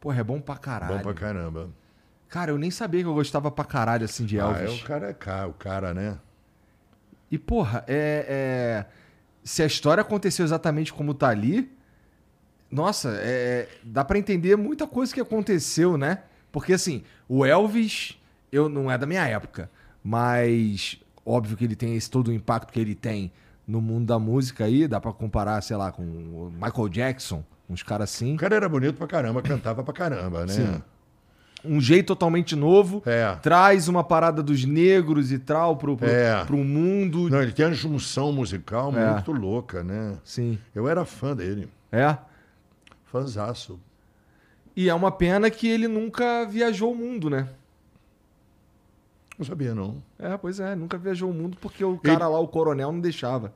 Porra, é bom pra caralho. Bom pra caramba. Cara, eu nem sabia que eu gostava pra caralho assim de Ah, é Elvis. o cara, é ca- o cara, né? E, porra, é, é- se a história aconteceu exatamente como tá ali, nossa, é, dá pra entender muita coisa que aconteceu, né? Porque, assim, o Elvis, eu não é da minha época, mas óbvio que ele tem esse todo o impacto que ele tem no mundo da música aí, dá pra comparar, sei lá, com o Michael Jackson, uns caras assim. O cara era bonito pra caramba, cantava pra caramba, né? Sim. Um jeito totalmente novo, É. traz uma parada dos negros e tal pro, pro, É. pro mundo. Não, ele tem uma junção musical É. muito louca, né? Sim. Eu era fã dele, É. fãzaço. E é uma pena que ele nunca viajou o mundo, né? Não sabia, não. É, pois é, nunca viajou o mundo porque o cara lá, o coronel, não deixava.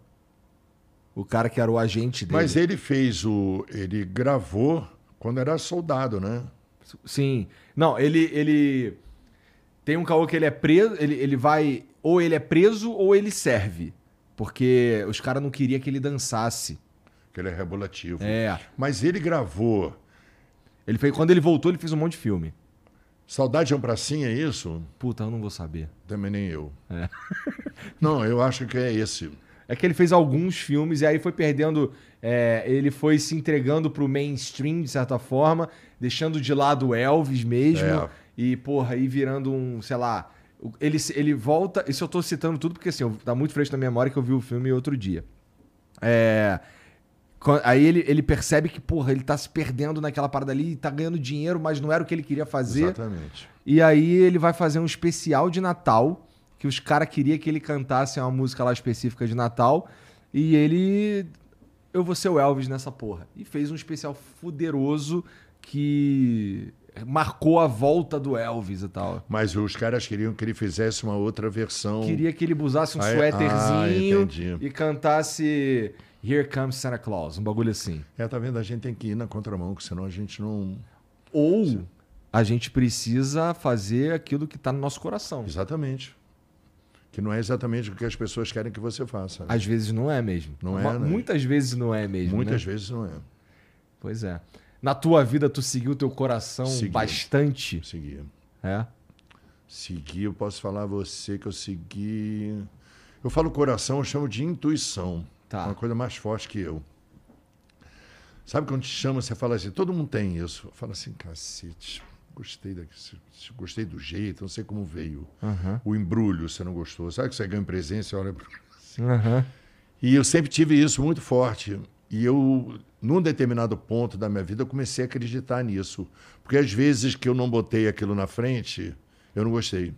O cara que era o agente dele. Mas ele fez o. Ele gravou quando era soldado, né? Sim. Não, ele, ele. Tem um caô que ele é preso. Ele, ele vai. Ou ele é preso ou ele serve. Porque os caras não queriam que ele dançasse. Que ele é rebolativo. É. Mas ele gravou. Ele fez, quando ele voltou, ele fez um monte de filme. Saudade é um pracinha, é isso? Puta, eu não vou saber. Também nem eu. É. Não, eu acho que é esse. É que ele fez alguns filmes e aí foi perdendo. é, ele foi se entregando pro mainstream, de certa forma, deixando de lado o Elvis mesmo. É. E, porra, aí virando um, sei lá. Ele, ele volta. Isso eu tô citando tudo porque, assim, tá muito fresco na minha memória que eu vi o filme outro dia. É. Aí ele, ele percebe que, porra, ele tá se perdendo naquela parada ali, tá ganhando dinheiro, mas não era o que ele queria fazer. Exatamente. E aí ele vai fazer um especial de Natal, que os caras queriam que ele cantasse uma música lá específica de Natal. E ele. Eu vou ser o Elvis nessa porra. E fez um especial fuderoso que marcou a volta do Elvis e tal. Mas os caras queriam que ele fizesse uma outra versão. Queria que ele usasse um Ah, suéterzinho Ah, e cantasse Here Comes Santa Claus, um bagulho assim. É, tá vendo? A gente tem que ir na contramão, que senão a gente não. Ou a gente precisa fazer aquilo que tá no nosso coração. Exatamente. Que não é exatamente o que as pessoas querem que você faça. Às vezes não é mesmo. Não é, né? Muitas vezes não é mesmo. Muitas né? vezes não é. Pois é. Na tua vida, tu seguiu teu coração Segui. bastante. Seguir. É? Seguir, eu posso falar a você que eu segui. Eu falo coração, eu chamo de intuição. Tá. Uma coisa mais forte que eu. Sabe quando te chama, você fala assim, todo mundo tem isso. Fala assim, cacete, gostei daqui, gostei do jeito, não sei como veio. Aham. O embrulho, você não gostou. Sabe que você ganha presente, você olha. Aham. E eu sempre tive isso muito forte. E eu, num determinado ponto da minha vida, eu comecei a acreditar nisso. Porque às vezes que eu não botei aquilo na frente, eu não gostei.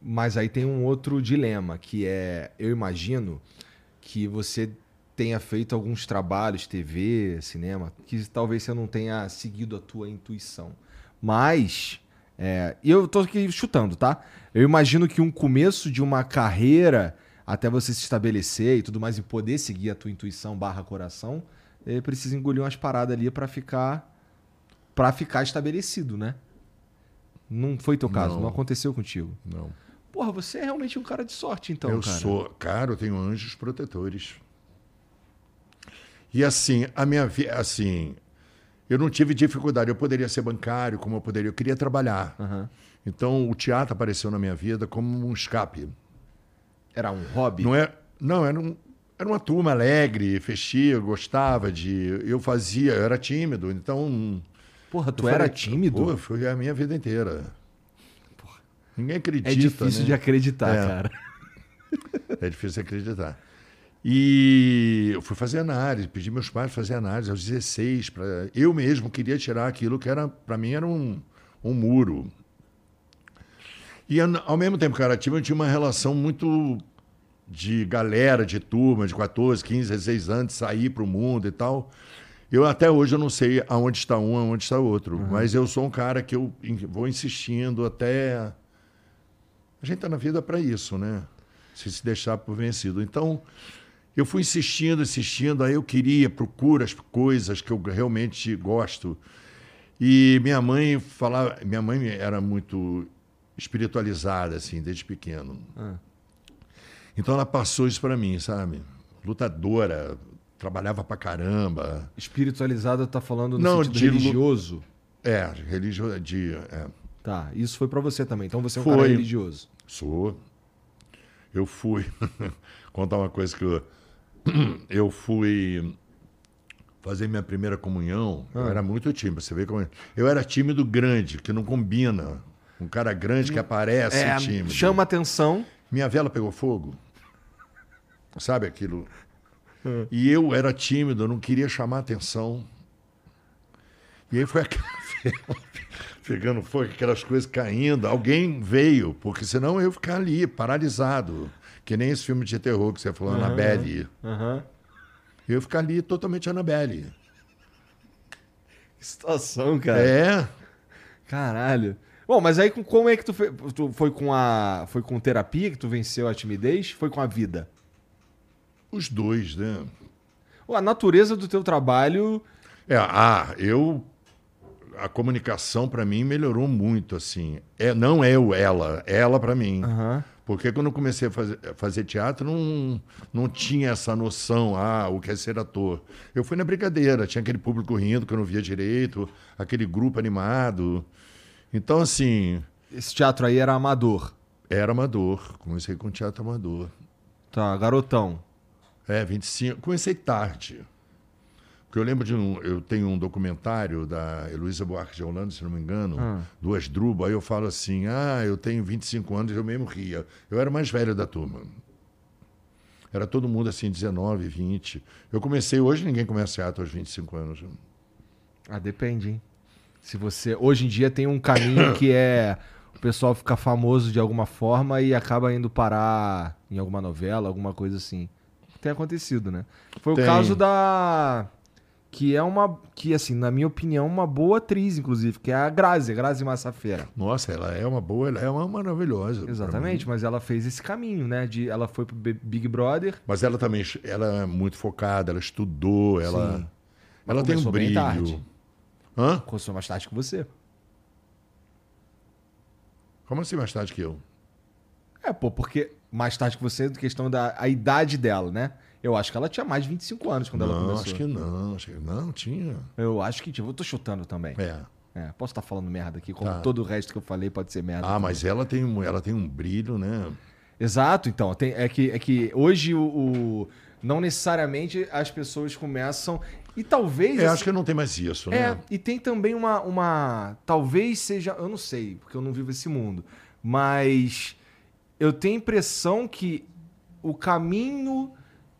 Mas aí tem um outro dilema, que é, eu imagino que você tenha feito alguns trabalhos, TV, cinema, que talvez você não tenha seguido a tua intuição. Mas, é, eu tô aqui chutando, tá? Eu imagino que um começo de uma carreira, até você se estabelecer e tudo mais, e poder seguir a tua intuição barra coração, eh, precisa engolir umas paradas ali pra ficar para ficar estabelecido, né? Não foi teu caso, não, Não. aconteceu contigo. Não. Porra, você é realmente um cara de sorte, então, eu cara. sou, cara, eu tenho anjos protetores. E assim, a minha vida, assim, eu não tive dificuldade. Eu poderia ser bancário, como eu poderia, eu queria trabalhar. Aham. Então, o teatro apareceu na minha vida como um escape. Era um hobby? Não é, não era, um, era uma turma alegre, festiva, gostava de, eu fazia, eu era tímido, então Porra, tu falei, era tímido? Pô, foi a minha vida inteira. Ninguém acredita, é difícil né? de acreditar, É. cara. É difícil acreditar. E eu fui fazer análise, pedi meus pais fazer análise aos 16, pra, eu mesmo queria tirar aquilo que era para mim era um, um muro. E ao mesmo tempo que eu tinha uma relação muito de galera, de turma, de 14, 15, 16 anos, sair para o mundo e tal. Eu até hoje eu não sei aonde está um, aonde está outro, mas eu sou um cara que eu vou insistindo até a gente está na vida para isso, né? Se se deixar por vencido. Então, eu fui insistindo, insistindo, aí eu queria, procuro as coisas que eu realmente gosto. E minha mãe falava, minha mãe era muito espiritualizada assim, desde pequeno. Ah. Então ela passou isso para mim, sabe? Lutadora, trabalhava pra caramba. Espiritualizado tá falando no Não, sentido de religioso. É, religio, de, é, Tá, isso foi pra você também. Então você é um Foi. cara religioso. Sou. Eu fui. Contar uma coisa que eu. Eu fui fazer minha primeira comunhão. Eu Ah. era muito tímido. Você vê como. Eu era tímido grande, que não combina. Um cara grande que aparece É, tímido. chama atenção. Minha vela pegou fogo. Sabe aquilo? Hum. E eu era tímido, eu não queria chamar atenção. E aí foi aquela vela pegando fogo, aquelas coisas caindo. Alguém veio, porque senão eu ia ficar ali, paralisado. Que nem esse filme de terror que você falou, Annabelle. Aham. Eu ia ficar ali totalmente Annabelle. Que situação, cara. É. Caralho. Bom, mas aí com- como é que tu, fe- tu foi com a foi com terapia que tu venceu a timidez? Foi com a vida? Os dois, né? A natureza do teu trabalho É, ah, eu a comunicação para mim melhorou muito assim. É, não é o ela, ela para mim. Aham. Porque quando eu comecei a fazer, fazer teatro, não, não tinha essa noção, ah, o que é ser ator. Eu fui na brincadeira, tinha aquele público rindo que eu não via direito, aquele grupo animado. Então, assim, esse teatro aí era amador. era amador. Comecei com teatro amador. Tá, garotão. É, 25. Comecei tarde. Porque eu lembro de um. Eu tenho um documentário da Heloísa Buarque de Holanda, se não me engano, Ah. do Asdrubal. Aí eu falo assim: ah, eu tenho 25 anos, eu mesmo ria. Eu era mais velho da turma. Era todo mundo assim, 19, 20. Eu comecei, hoje ninguém começa teatro aos 25 anos. Ah, depende, hein? Se você. Hoje em dia tem um caminho que é. O pessoal fica famoso de alguma forma e acaba indo parar em alguma novela, alguma coisa assim. Tem acontecido, né? Foi Tem. o caso da. Que é uma. Que, assim, na minha opinião, uma boa atriz, inclusive, que é a Grazi, a Grazi Massafera. Nossa, ela é uma boa, ela é uma maravilhosa. Exatamente, mas ela fez esse caminho, né? De, ela foi pro Big Brother. Mas ela também ela é muito focada, ela estudou, ela, Sim. ela tem um brilho. tarde. Hã? Começou mais tarde que você. Como assim mais tarde que eu? É, pô, porque mais tarde que você, questão da a idade dela, né? Eu acho que ela tinha mais de 25 anos quando ela não, começou. acho que não, acho que não, tinha. Eu acho que, tipo, eu tô chutando também. É. É, posso estar falando merda aqui, como Tá. todo o resto que eu falei pode ser merda. Ah, também. mas ela tem, um- ela tem um brilho, né? Exato, então. tem- é, que, é que hoje o, o- Não necessariamente as pessoas começam. E talvez. Eu assim, acho que não tem mais isso, É, né? e tem também uma, uma. Talvez seja. Eu não sei, porque eu não vivo esse mundo. Mas eu tenho a impressão que o caminho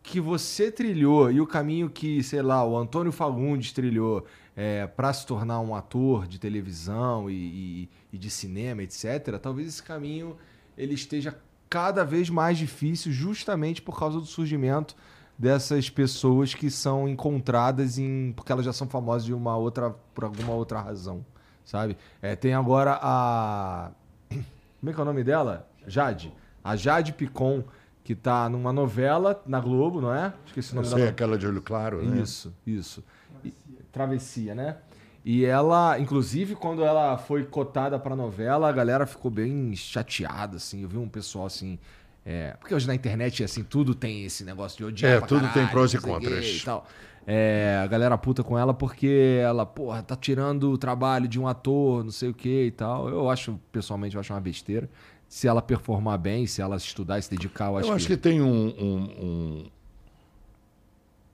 que você trilhou e o caminho que, sei lá, o Antônio Fagundes trilhou é, para se tornar um ator de televisão e, e- e de cinema, etc., talvez esse caminho ele esteja cada vez mais difícil justamente por causa do surgimento dessas pessoas que são encontradas em porque elas já são famosas de uma outra por alguma outra razão, sabe? É, tem agora a como é que é o nome dela? Jade. A Jade Picon que tá numa novela na Globo, não é? Esqueci o Eu nome sei, dela. aquela de olho claro, né? Isso, isso. E- Travessia, né? E ela, inclusive, quando ela foi cotada pra novela, a galera ficou bem chateada, assim. Eu vi um pessoal assim. é, porque hoje na internet, assim, tudo tem esse negócio de odiar. É, tudo tem caralho, prós e contras. E tal. É, a galera puta com ela porque ela, porra, tá tirando o trabalho de um ator, não sei o que e tal. Eu acho, pessoalmente, eu acho uma besteira. Se ela performar bem, se ela estudar se dedicar, eu acho, Eu acho que tem um, um,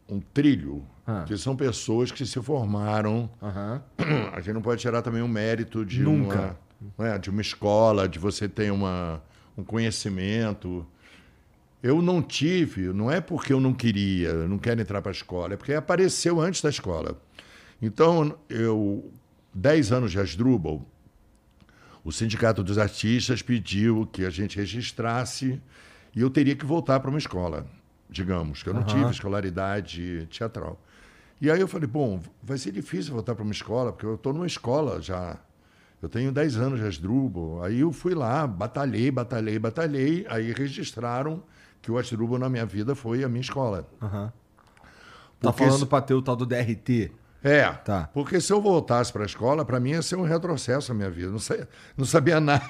um, um trilho, Ah. que são pessoas que se formaram. A gente não pode tirar também o mérito de Nunca. uma, né, de uma escola, de você ter uma, um conhecimento. Eu não tive, não é porque eu não queria, eu não quero entrar para a escola, é porque apareceu antes da escola. Então, eu, 10 anos de Asdrubal, o Sindicato dos Artistas pediu que a gente registrasse e eu teria que voltar para uma escola, digamos, que eu não Aham. tive escolaridade teatral. E aí eu falei, bom, vai ser difícil voltar para uma escola, porque eu estou numa escola já. Eu tenho 10 anos de Asdrubal. Aí eu fui lá, batalhei, batalhei, batalhei. Aí registraram que o Asdrubal na minha vida foi a minha escola. Aham. Tá falando pra ter o tal do DRT. É, Tá. porque se eu voltasse para a escola, para mim ia ser um retrocesso na minha vida. Não, não sabia nada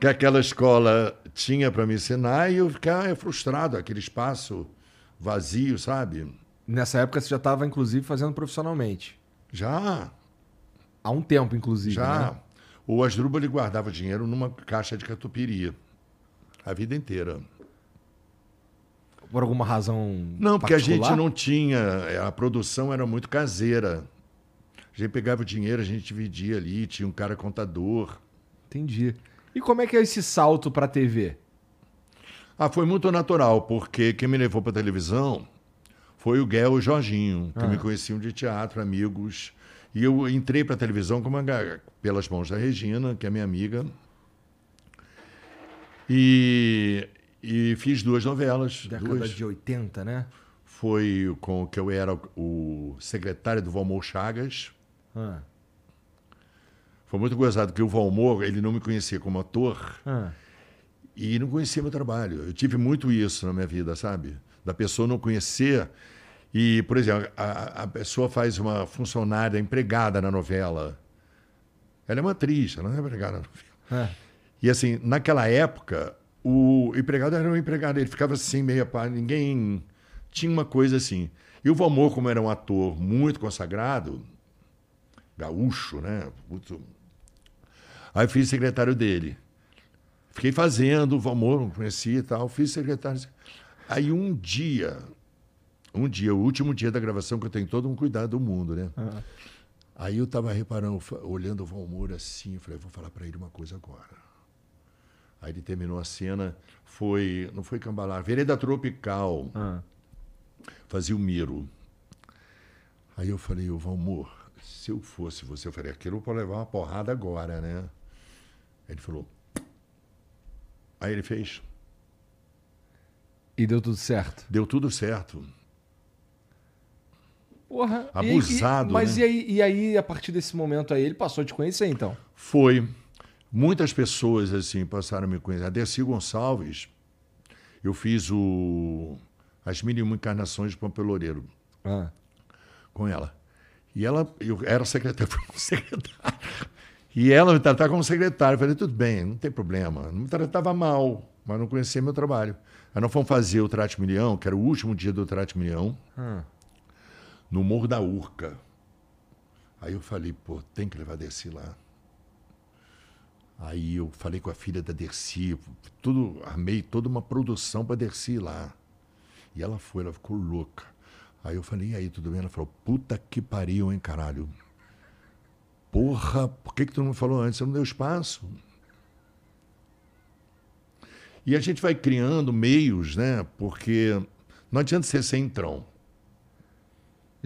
que aquela escola tinha para me ensinar e eu ficava frustrado, aquele espaço vazio, sabe? Nessa época você já estava, inclusive, fazendo profissionalmente. Já, Há um tempo, inclusive. já. né? O Asdrubal guardava dinheiro numa caixa de catupiry a vida inteira. Por alguma razão. Não, porque a particular? gente não tinha, eh, a produção era muito caseira. A gente pegava o dinheiro, a gente dividia ali, tinha um cara contador. Entendi. E como é que é esse salto pra TV? Ah, foi muito natural, porque quem me levou para televisão foi o Guel e o Jorginho, que Ah. me conheciam de teatro, amigos. E eu entrei para televisão como uma, pelas mãos da Regina, que é minha amiga. E, e fiz duas novelas. Década duas. de 80, né? Foi com que eu era o secretário do Valmor Chagas. Ah. Foi muito gozado, porque o Valmor, ele não me conhecia como ator. Ah. E não conhecia meu trabalho. Eu tive muito isso na minha vida, sabe? Da pessoa não conhecer. E, por exemplo, a, a pessoa faz uma funcionária empregada na novela. Ela é uma atriz, ela não é empregada na novela. Ah. E, assim, naquela época, o empregado era um empregado. Ele ficava assim, meia pá, ninguém. Tinha uma coisa assim. E o Valmor, como era um ator muito consagrado, gaúcho, né? Muito... Aí eu fiz secretário dele. Fiquei fazendo, o Valmor não conhecia e tal, fiz secretário. Aí um dia, um dia, o último dia da gravação, que eu tenho todo um cuidado do mundo, né? Ah. Aí eu estava reparando, olhando o Valmor assim, eu falei, vou falar para ele uma coisa agora. Aí ele terminou a cena, foi, não foi Cambalar, Vereda Tropical, Ah. fazia o Miro. Aí eu falei, ô Valmor, se eu fosse você, eu falei, aquilo para levar uma porrada agora, né? Ele falou. Aí ele fez. E deu tudo certo. Deu tudo certo. Porra. e- Abusado, e- mas né? e, aí, e aí, a partir desse momento aí, ele passou a te conhecer, então? Foi. Muitas pessoas assim passaram a me conhecer. A Dercy Gonçalves, eu fiz o As Uma Encarnações de Pampeloureiro Ah. com ela. E ela, eu era secretária, fui como secretário. E ela me tratava como secretário. Eu falei, tudo bem, não tem problema. Não me tratava mal, mas não conhecia meu trabalho. Aí nós fomos fazer o Trate Milhão, que era o último dia do Trate Milhão, Ah. no Morro da Urca. Aí eu falei, pô, tem que levar Dercy lá. Aí eu falei com a filha da Dercy, tudo, armei toda uma produção para Dercy ir lá. E ela foi, ela ficou louca. Aí eu falei, e aí, tudo bem? Ela falou, puta que pariu, hein, caralho. Porra, por que, que tu não me falou antes? Você não deu espaço? E a gente vai criando meios, né? Porque não adianta ser centrão.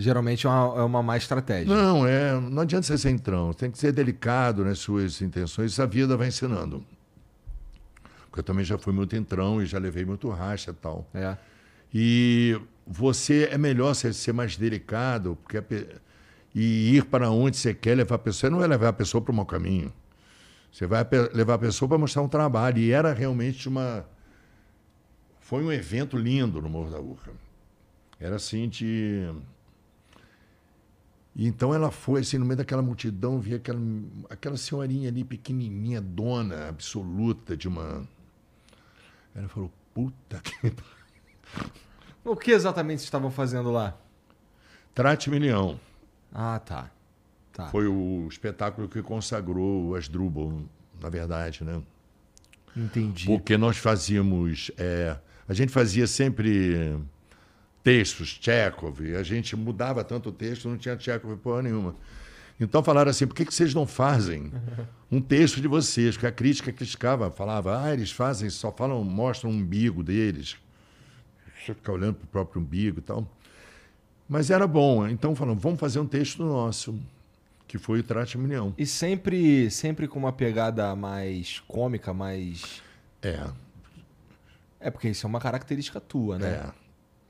Geralmente é uma, é uma má estratégia. Não, é, não adianta ser centrão. Tem que ser delicado nas suas intenções. Isso a vida vai ensinando. Porque eu também já fui muito entrão e já levei muito racha e tal. É. E você é melhor ser, ser mais delicado porque pe- e ir para onde você quer levar a pessoa. Você não vai levar a pessoa para o mau caminho. Você vai levar a pessoa para mostrar um trabalho. E era realmente uma. Foi um evento lindo no Morro da Urca. Era assim de. E então ela foi assim, no meio daquela multidão, via aquela, aquela senhorinha ali, pequenininha, dona absoluta de uma. Ela falou: puta que. O que exatamente estavam fazendo lá? Trate Milhão. Ah, tá. Tá. Foi o espetáculo que consagrou o Asdrubal, na verdade, né? Entendi. Porque nós fazíamos. é, a gente fazia sempre textos, Chekhov, e a gente mudava tanto o texto, não tinha Chekhov porra nenhuma. Então falaram assim: por que, que vocês não fazem um texto de vocês? Porque a crítica criticava, falava, ah, eles fazem, só falam, mostram o umbigo deles. Você fica olhando para o próprio umbigo e tal. Mas era bom, então falaram, vamos fazer um texto nosso, que foi o Trate Milhão. E sempre, sempre com uma pegada mais cômica, mais. É, É, porque isso é uma característica tua, né? É.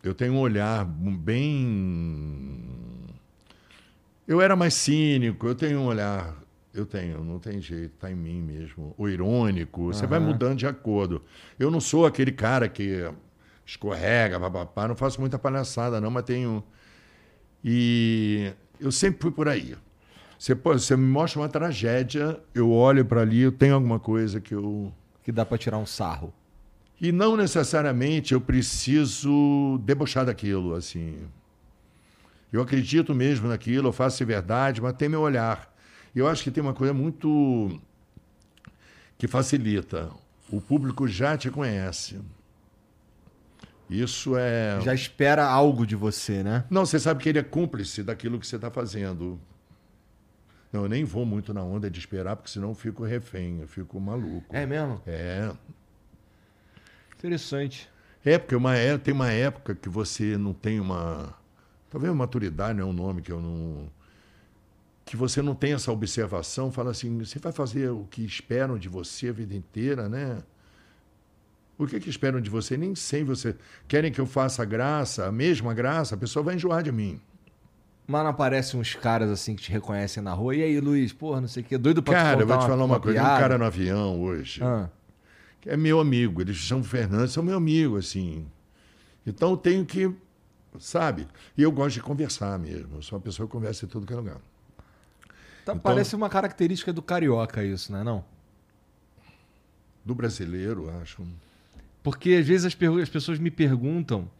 Eu tenho um olhar bem. Eu era mais cínico, eu tenho um olhar. Eu tenho, não tem jeito, tá em mim mesmo. O irônico, você vai mudando de acordo. Eu não sou aquele cara que escorrega, papapá, não faço muita palhaçada, não, mas tenho. E eu sempre fui por aí. Você, você me mostra uma tragédia, eu olho para ali, eu tenho alguma coisa que eu. Que dá pra tirar um sarro. E não necessariamente eu preciso debochar daquilo, assim. Eu acredito mesmo naquilo, eu faço de verdade, mas tem meu olhar. E eu acho que tem uma coisa muito que facilita. O público já te conhece. Isso é. Já espera algo de você, né? Não, você sabe que ele é cúmplice daquilo que você está fazendo. Não, eu nem vou muito na onda de esperar, porque senão eu fico refém, eu fico maluco. É mesmo? É. Interessante. É, porque uma, é, tem uma época que você não tem uma. Talvez maturidade não é um nome que eu não. Que você não tem essa observação, fala assim, você vai fazer o que esperam de você a vida inteira, né? O que, que esperam de você? Nem sei você. Querem que eu faça graça, a mesma graça, a pessoa vai enjoar de mim. Mas não aparecem uns caras assim que te reconhecem na rua. E aí, Luiz, porra, não sei o quê, doido pra Cara, te eu vou te falar uma, coisa. Tem piada. um cara no avião hoje, Ah, que é meu amigo, eles chamam Fernandes, são meu amigo, assim. Então eu tenho que, sabe? E eu gosto de conversar mesmo. Eu sou uma pessoa que conversa em todo que é lugar. tá- Então- Parece uma característica do carioca isso, né? Não? Do brasileiro, acho. Porque às vezes as, as pessoas me perguntam,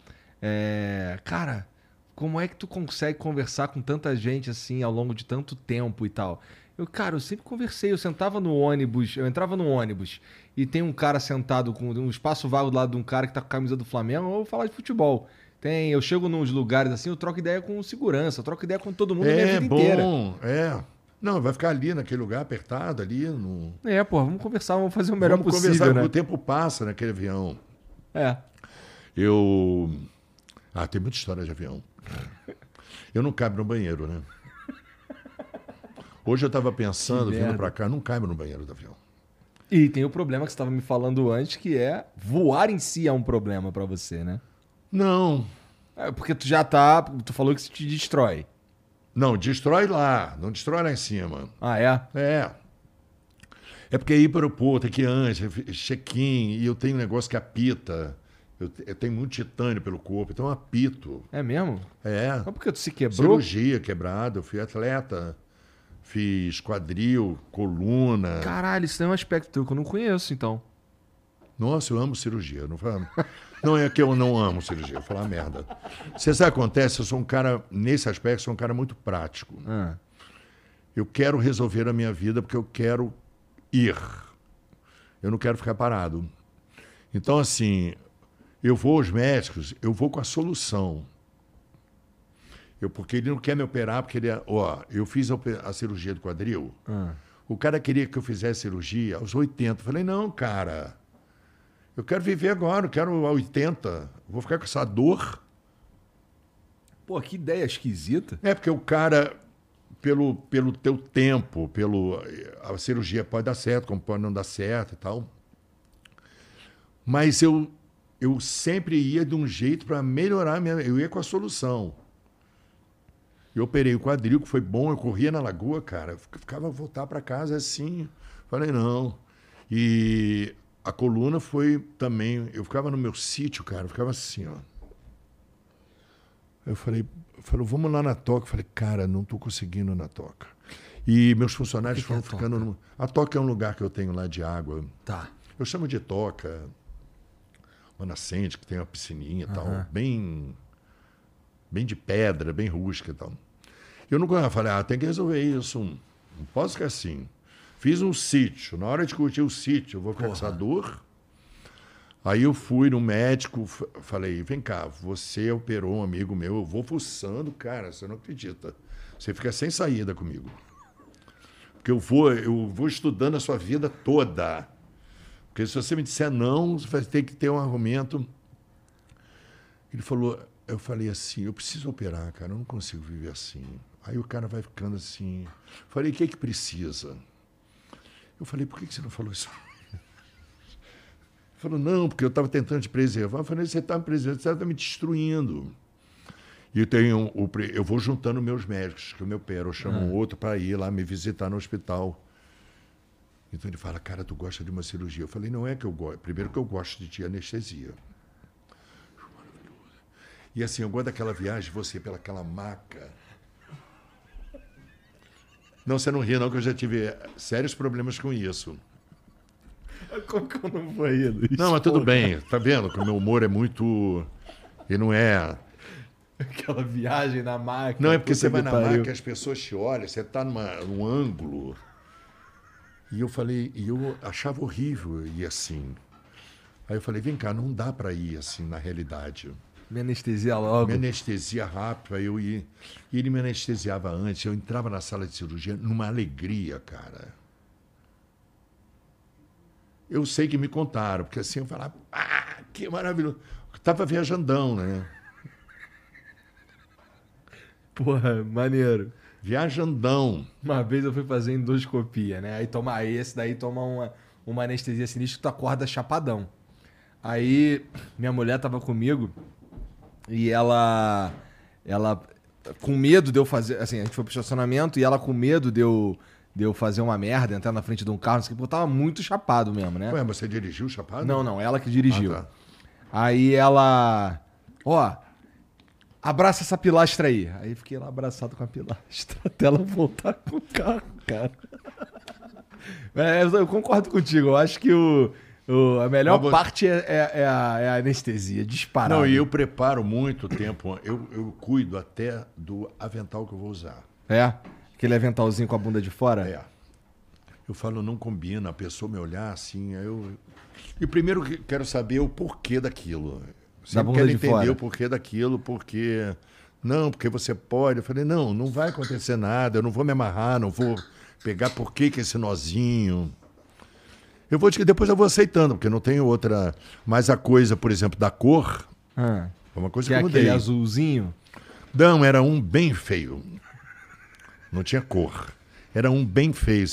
é, cara, como é que tu consegue conversar com tanta gente assim ao longo de tanto tempo e tal? Eu, cara, eu sempre conversei, eu sentava no ônibus, eu entrava no ônibus e tem um cara sentado com um espaço vago do lado de um cara que tá com a camisa do Flamengo, eu vou falar de futebol. Tem, eu chego nos lugares assim, eu troco ideia com segurança, eu troco ideia com todo mundo a minha É vida bom, inteira. é. Não, vai ficar ali naquele lugar apertado ali. No... É, pô, vamos conversar, vamos fazer o melhor Vamos possível, conversar, né? o tempo passa naquele avião. É. Eu. Ah, tem muita história de avião. Eu não caibo no banheiro, né? Hoje eu estava pensando, vindo para cá, não caibo no banheiro do avião. E tem o problema que você estava me falando antes, que é voar em si é um problema pra você, né? Não, É porque tu já tá. Tu falou que isso te destrói. não, destrói lá, não destrói lá em cima. Ah, é? É. É porque ir para o aeroporto aqui antes, check-in, e eu tenho um negócio que apita. Eu, eu tenho muito titânio pelo corpo, então eu apito. É mesmo? É. Mas porque tu se quebrou? Cirurgia quebrada, eu fui atleta, fiz quadril, coluna. Caralho, isso é um aspecto teu que eu não conheço, então. Nossa, eu amo cirurgia. Não, falo- não é que eu não amo cirurgia, eu vou falar merda. Você sabe o que acontece? Eu sou um cara, nesse aspecto, sou um cara muito prático. Ah, Eu quero resolver a minha vida porque eu quero ir. Eu não quero ficar parado. Então, assim, eu vou aos médicos, eu vou com a solução. Eu, porque ele não quer me operar, porque ele. é- Ó, eu fiz a, a cirurgia do quadril. ah. O cara queria que eu fizesse cirurgia aos 80. Eu falei, não, cara. Eu quero viver agora, eu quero aos 80. Vou ficar com essa dor. Pô, que ideia esquisita. É porque o cara, pelo, pelo teu tempo, pelo a cirurgia pode dar certo, como pode não dar certo e tal. Mas eu eu sempre ia de um jeito para melhorar minha, eu ia com a solução. Eu operei o quadril, que foi bom, eu corria na lagoa, cara, eu ficava voltar para casa assim. Falei, não. E a coluna foi também, eu ficava no meu sítio, cara, eu ficava assim, ó. Eu falei, falou, vamos lá na toca. Eu falei, cara, não estou conseguindo na toca. E meus funcionários que é foram a ficando. toca? No... A toca é um lugar que eu tenho lá de água. Tá. Eu chamo de toca, uma nascente que tem uma piscininha e tal, bem, bem de pedra, bem rústica e tal. Eu não eu falei, ah, tem que resolver isso. Não posso ficar assim. Fiz um sítio. Na hora de curtir o sítio, eu vou ficar com essa dor. Aí eu fui no médico, falei, vem cá, você operou um amigo meu, eu vou fuçando, cara, você não acredita. Você fica sem saída comigo. Porque eu vou, eu vou estudando a sua vida toda. Porque se você me disser não, você vai ter que ter um argumento. Ele falou, eu falei assim, eu preciso operar, cara, eu não consigo viver assim. Aí o cara vai ficando assim. Falei, o que é que precisa? Eu falei, por que você não falou isso? Ele falou, não, porque eu estava tentando te preservar. Eu falei, você está me preservando, você está me destruindo. E eu, tenho eu vou juntando meus médicos, que eu me opero, eu chamo um outro para ir lá me visitar no hospital. Então ele fala, cara, tu gosta de uma cirurgia? Eu falei, não é que eu gosto. Primeiro que eu gosto de te anestesia. E assim, eu gosto daquela viagem, você pelaquela maca. Não, você não ri, não, que eu já tive sérios problemas com isso. Como que eu não vou aí, Luiz? Não, mas tudo bem, tá vendo? Que o meu humor é muito. E não é. Aquela viagem na máquina. Não, é porque você vai na pariu. maca, as pessoas te olham, você está num ângulo. E eu falei, e eu achava horrível ir assim. Aí eu falei, vem cá, não dá para ir assim na realidade. Me anestesia logo. Me anestesia rápido, aí eu ia. E ele me anestesiava antes. Eu entrava na sala de cirurgia numa alegria, cara. Eu sei que me contaram, porque assim eu falava, ah, que maravilhoso. Tava viajandão, né? Porra, maneiro. Viajandão. Uma vez eu fui fazer endoscopia, né? Aí toma esse daí toma uma, uma anestesia sinistra tu acorda chapadão. Aí minha mulher tava comigo e ela ela com medo de eu fazer, assim, a gente foi pro estacionamento e ela com medo de eu de eu fazer uma merda, entrar na frente de um carro, não sei o que, porque eu tava muito chapado mesmo, né? Ué, você dirigiu o chapado? Não, não, ela que dirigiu. Ah, tá. Aí ela, ó, abraça essa pilastra aí. Aí fiquei lá abraçado com a pilastra até ela voltar com o carro, cara. É, eu, eu concordo contigo, eu acho que o, o- a melhor Mas parte é, é- é a, é a anestesia, disparado. Não, e eu preparo muito tempo. Eu, eu cuido até do avental que eu vou usar. É? Aquele aventalzinho com a bunda de fora? É. Eu falo, não combina, a pessoa me olhar assim, aí eu. E primeiro que- quero saber o porquê daquilo. Sempre bunda quero de entender fora. o porquê daquilo, porque. Não, porque você pode. Eu falei, não, não vai acontecer nada, eu não vou me amarrar, não vou pegar por que que esse nozinho. Eu vou te- depois eu vou aceitando, porque não tenho outra. Mas a coisa, por exemplo, da cor, Ah, foi uma coisa que que, é eu aquele mudei. azulzinho. Não, era um bem feio. Não tinha cor. Era um bem feio,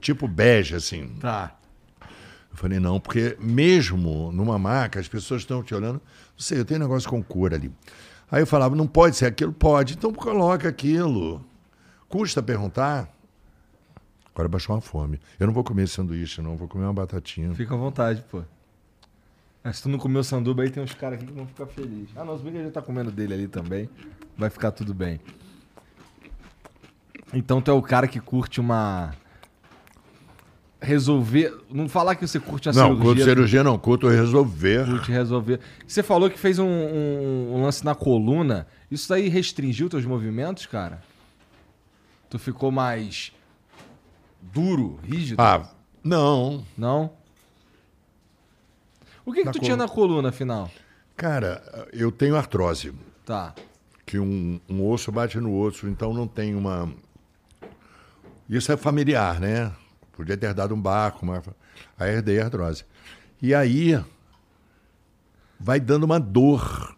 tipo bege, assim. Tá. Eu falei, não, porque mesmo numa marca, as pessoas estão te olhando. Não sei, eu tenho negócio com cor ali. Aí eu falava, não pode ser aquilo? Pode. Então coloca aquilo. Custa perguntar? Agora baixou uma fome. Eu não vou comer sanduíche, não. Vou comer uma batatinha. Fica à vontade, pô. Ah, se tu não comeu sanduba, aí tem uns caras aqui que vão ficar felizes. Ah, não, se bem que a gente tá comendo dele ali também. Vai ficar tudo bem. Então tu é o cara que curte uma. Resolver. Não falar que você curte a Não, cirurgia. curto cirurgia não, curto resolver. Curte resolver. Você falou que fez um, um- um lance na coluna. Isso daí restringiu teus movimentos, cara? Tu ficou mais duro, rígido? Ah, não. Não? O que, que tu tinha na coluna, afinal? Cara, eu tenho artrose. Tá. que um, um osso bate no osso, então não tem uma. Isso é familiar, né? Podia ter dado um barco, uma... aí herdei a artrose. E aí vai dando uma dor.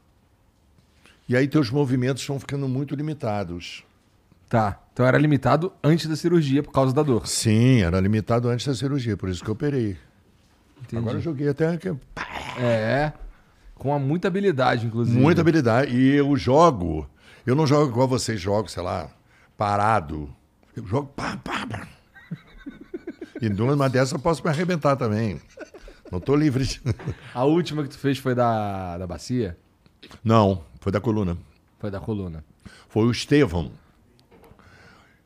E aí teus movimentos vão ficando muito limitados. Tá. Então era limitado antes da cirurgia por causa da dor. Sim, era limitado antes da cirurgia, por isso que eu operei. Entendi. Agora eu joguei até que- É. Com muita habilidade, inclusive. muita habilidade. E eu jogo, eu não jogo igual vocês jogam, sei lá, parado. Eu jogo pá, pá, pá. E numa dessas eu posso me arrebentar também. Não estou livre de... A última que tu fez foi da, da bacia? Não, foi da coluna. Foi da coluna. Foi o Estevão.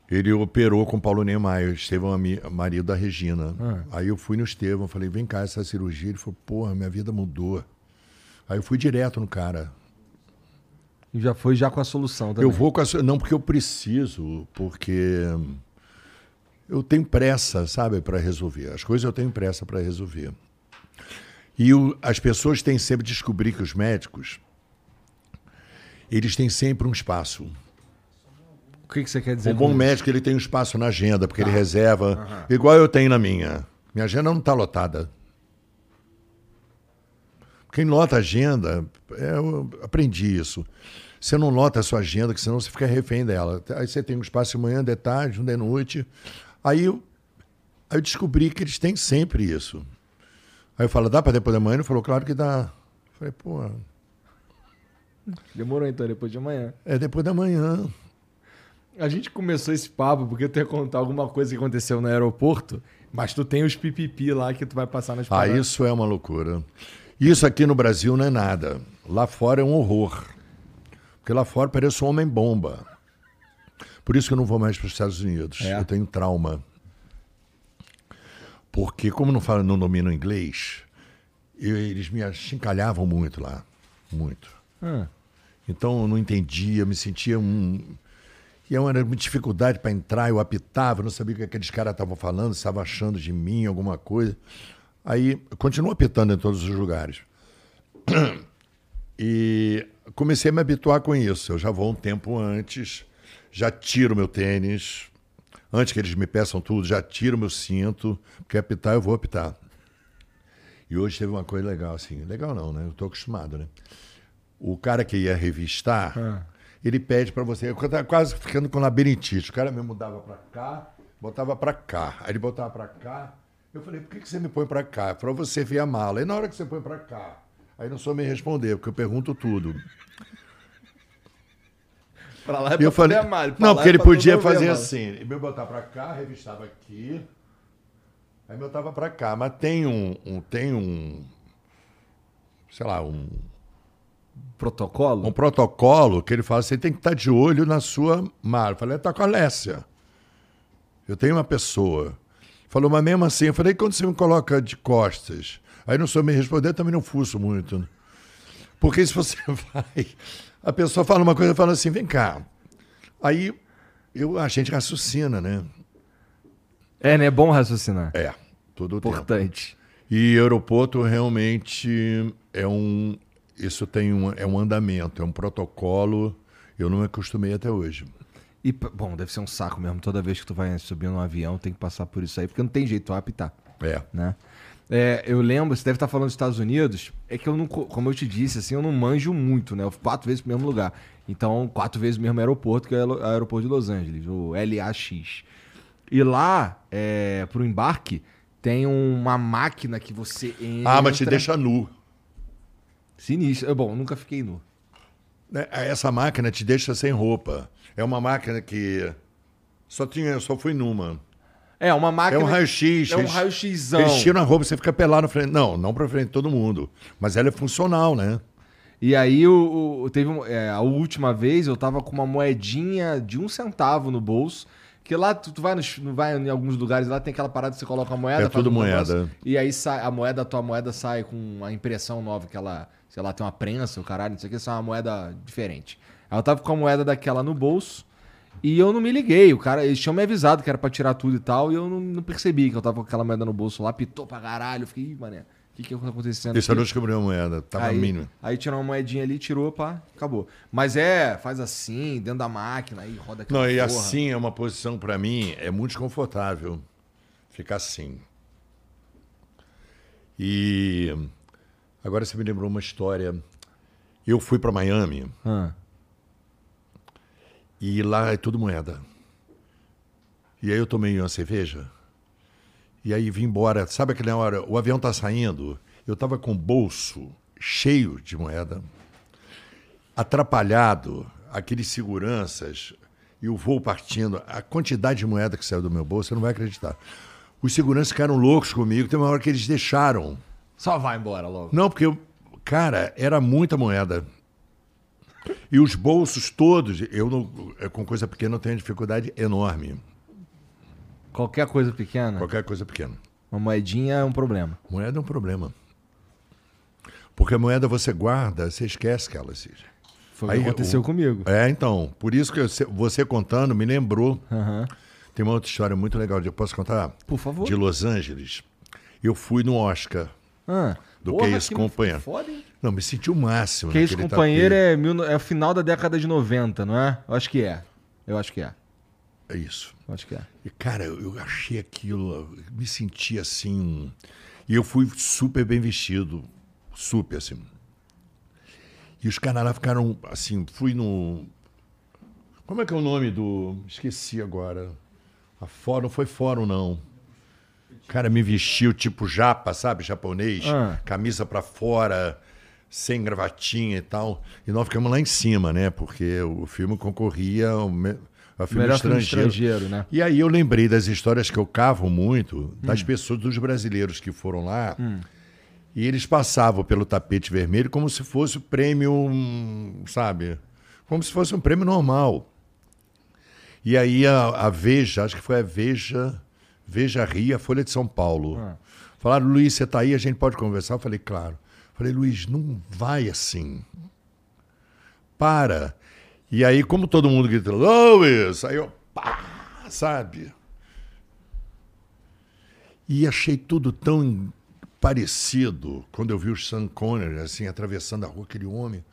Ele operou com o Paulo Niemeyer, Estevão, ami- marido da Regina. Aí eu fui no Estevão, falei, vem cá, essa cirurgia. Ele falou, porra, minha vida mudou. Aí eu fui direto no cara. E já foi já com a solução também. Eu vou com a. Não, porque eu preciso, porque eu tenho pressa, sabe, para resolver. As coisas eu tenho pressa para resolver. E o- as pessoas têm sempre de descobrir que os médicos, eles têm sempre um espaço. O que, que você quer dizer Um bom isso? médico, ele tem um espaço na agenda, porque ele reserva, igual eu tenho na minha. Minha agenda não está lotada. Quem lota a agenda, é, eu aprendi isso. Você não lota a sua agenda, que senão você fica refém dela. Aí você tem um espaço de manhã, de tarde, de noite. Aí eu, aí eu descobri que eles têm sempre isso. Aí eu falo, dá para depois da manhã? Ele falou, claro que dá. Eu falei, pô, Demorou então, depois de amanhã. é depois da manhã. A gente começou esse papo porque tu ia contar alguma coisa que aconteceu no aeroporto, mas tu tem os pipipi lá que tu vai passar nas Ah, paradas. isso é uma loucura. Isso aqui no Brasil não é nada. Lá fora é um horror. Porque lá fora parece um homem-bomba. Por isso que eu não vou mais para os Estados Unidos. É? Eu tenho trauma. Porque, como não falo, não domino inglês, eu- eles me achincalhavam muito lá. Muito. Ah, Então eu não entendia, me sentia um. E era uma dificuldade para entrar, eu apitava, não sabia o que aqueles caras estavam falando, estavam achando de mim alguma coisa. Aí eu continuo apitando em todos os lugares. E comecei a me habituar com isso. Eu já vou um tempo antes, já tiro meu tênis. Antes que eles me peçam tudo, já tiro meu cinto. Porque apitar, eu vou apitar. E hoje teve uma coisa legal, assim. Legal não, né? Eu tô acostumado, né? O cara que ia revistar, Ah. Ele pede para você. Eu tava quase ficando com labirintite. O cara me mudava para cá, botava para cá. Aí ele botava para cá. Eu falei, por que, que você me põe para cá? Para você ver a mala. E na hora que você põe para cá, aí não sou me responder, porque eu pergunto tudo. Pra lá é E eu falei, amar, pra não, porque é ele pra podia fazer assim. Ele me botava para cá, revistava aqui. Aí me botava para cá. Mas tem um, um- tem um, sei lá, um, Protocolo? um protocolo que ele fala, você tem que estar de olho na sua mala. Eu falei, tá com a Lécia. Eu tenho uma pessoa. Falou, mas mesmo assim, eu falei, quando você me coloca de costas? Aí não sou me responder, também não fuço muito. né? Porque se você vai, a pessoa fala uma coisa e fala assim, vem cá. Aí eu, a gente raciocina, né? É, né? É bom raciocinar. É, todo o tempo. Importante. E aeroporto realmente é um. Isso tem um, é um andamento, é um protocolo. Eu não me acostumei até hoje. E, bom, deve ser um saco mesmo. Toda vez que tu vai subir num avião, tem que passar por isso aí, porque não tem jeito, tu vai apitar, É. né? É, eu lembro, você deve estar falando dos Estados Unidos, é que eu não, co- como eu te disse, assim, eu não manjo muito, né? Eu fui quatro vezes pro mesmo lugar. Então, quatro vezes o mesmo aeroporto, que é o aeroporto de Los Angeles, o LAX. E lá, é, pro embarque, tem uma máquina que você entra... Ah, mas te deixa nu. Sinistro. Bom, nunca fiquei nu. né? Essa máquina te deixa sem roupa. É uma máquina que. Só tinha, só fui numa. É, uma É máquina... um raio-x. É um raio-xzão. Eles tiram a roupa, você fica pelado na frente. Não, não pra frente de todo mundo. Mas ela é funcional, né? E aí, o, o- teve é, a última vez eu tava com uma moedinha de um centavo no bolso. Que lá tu, tu vai, nos, vai em alguns lugares, lá tem aquela parada que você coloca a moeda. É tudo um moeda. negócio, E aí sai, a moeda, a tua moeda sai com uma impressão nova, que ela, sei lá, tem uma prensa, o caralho, não sei o que, sai uma moeda diferente. Aí eu tava com a moeda daquela no bolso e eu não me liguei. O cara, eles tinham me avisado que era pra tirar tudo e tal, e eu não, não percebi que eu tava com aquela moeda no bolso lá, pitou pra caralho. Eu fiquei, ih, mané, o que que tá acontecendo? Esse aqui? eu não a moeda. Tava aí, mínimo. aí tirou uma moedinha ali, tirou, pá, acabou. Mas é, faz assim, dentro da máquina, aí roda aquela Não, e porra. assim é uma posição pra mim, é muito desconfortável ficar assim. E agora você me lembrou uma história. Eu fui pra Miami Ah, e lá é tudo moeda. E aí eu tomei uma cerveja e aí vim embora. Sabe aquela hora, o avião tá saindo, eu tava com o bolso cheio de moeda, atrapalhado, aqueles seguranças e o voo partindo, a quantidade de moeda que saiu do meu bolso, você não vai acreditar. Os seguranças ficaram loucos comigo, tem uma hora que eles deixaram. Só vai embora logo. Não, porque, eu, cara, era muita moeda. E os bolsos todos, eu não, com coisa pequena eu tenho dificuldade enorme. Qualquer coisa pequena, Qualquer coisa pequena. uma moedinha é um problema. Moeda é um problema. Porque a moeda você guarda, você esquece que ela existe. Foi o Aí, que aconteceu o- comigo. É, então. Por isso que eu- você contando me lembrou. Aham. Tem uma outra história muito legal. Eu posso contar? Por favor. De Los Angeles. Eu fui no Oscar. Ah, Do porra, que isso, companheiro? Foda? Não, me senti o máximo. Que isso, naquele companheiro, tapete. é, mil, é o final da década de 90, não é? Eu acho que é. Eu acho que é. É isso. Acho que é. E, cara, eu, achei aquilo, me senti assim. E eu fui super bem vestido. Super, assim. E os caras lá ficaram assim, fui no. Como é que é o nome do. Esqueci agora. A fórum, não foi fórum, não. O cara me vestiu tipo japa, sabe? Japonês. Ah. Camisa pra fora, sem gravatinha e tal. E nós ficamos lá em cima, né? Porque o filme concorria ao, me... ao filme Melhor filme estrangeiro. estrangeiro, né? E aí eu lembrei das histórias que eu cavo muito, das Hum. pessoas, dos brasileiros que foram lá. E eles passavam pelo tapete vermelho como se fosse o prêmio, hum, sabe? Como se fosse um prêmio normal. E aí a, a Veja, acho que foi a Veja, Veja Ria, Folha de São Paulo. Ah. Falaram, Luiz, você está aí, a gente pode conversar? Eu falei, claro. Falei, Luiz, não vai assim. Para. E aí, como todo mundo gritou, Luiz, aí eu, pá, sabe? E achei tudo tão parecido quando eu vi o Sean Connery, assim, atravessando a rua, aquele homem.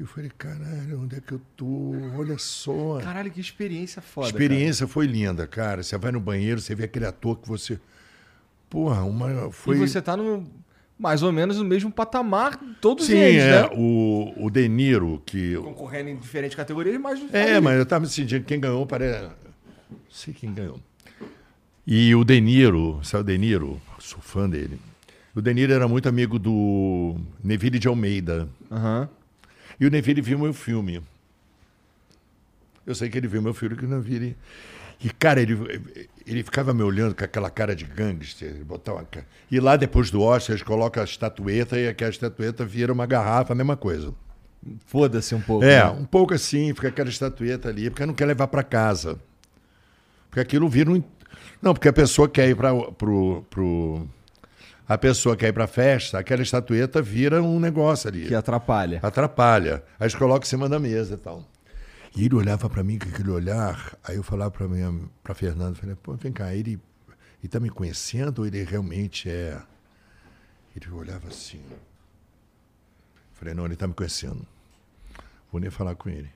Eu falei, caralho, onde é que eu tô? Olha só. Caralho, que experiência foda. Experiência foi linda, cara. Você vai no banheiro, você vê aquele ator que você. Porra, uma. Foi... E você tá no. Mais ou menos no mesmo patamar, todos Sim, eles, é. né? O, o De Niro, que. Concorrendo em diferentes categorias, mas. É, mas eu tava me sentindo. Quem ganhou, parece. Não sei quem ganhou. E o De Niro, sabe o De Niro? Sou fã dele. O De Niro era muito amigo do Neville de Almeida. Aham. E o Neville viu meu filme. Eu sei que ele viu meu filme, que o Neville. E, cara, ele, ele ficava me olhando com aquela cara de gangster. Botava uma. E lá, depois do Oscar, eles colocam a estatueta e aquela estatueta vira uma garrafa, a mesma coisa. Foda-se um pouco. É, né? um pouco assim, fica aquela estatueta ali, porque não quer levar para casa. Porque aquilo vira um. Não, porque a pessoa quer ir para pro, pro. A pessoa quer ir para festa, aquela estatueta vira um negócio ali. Que atrapalha. Atrapalha. Aí eles colocam em cima da mesa e tal. E ele olhava para mim com aquele olhar, aí eu falava para minha para Fernanda, falei, pô, vem cá, ele ele tá me conhecendo ou ele realmente é Ele olhava assim. Falei, não, ele está me conhecendo. Vou nem falar com ele.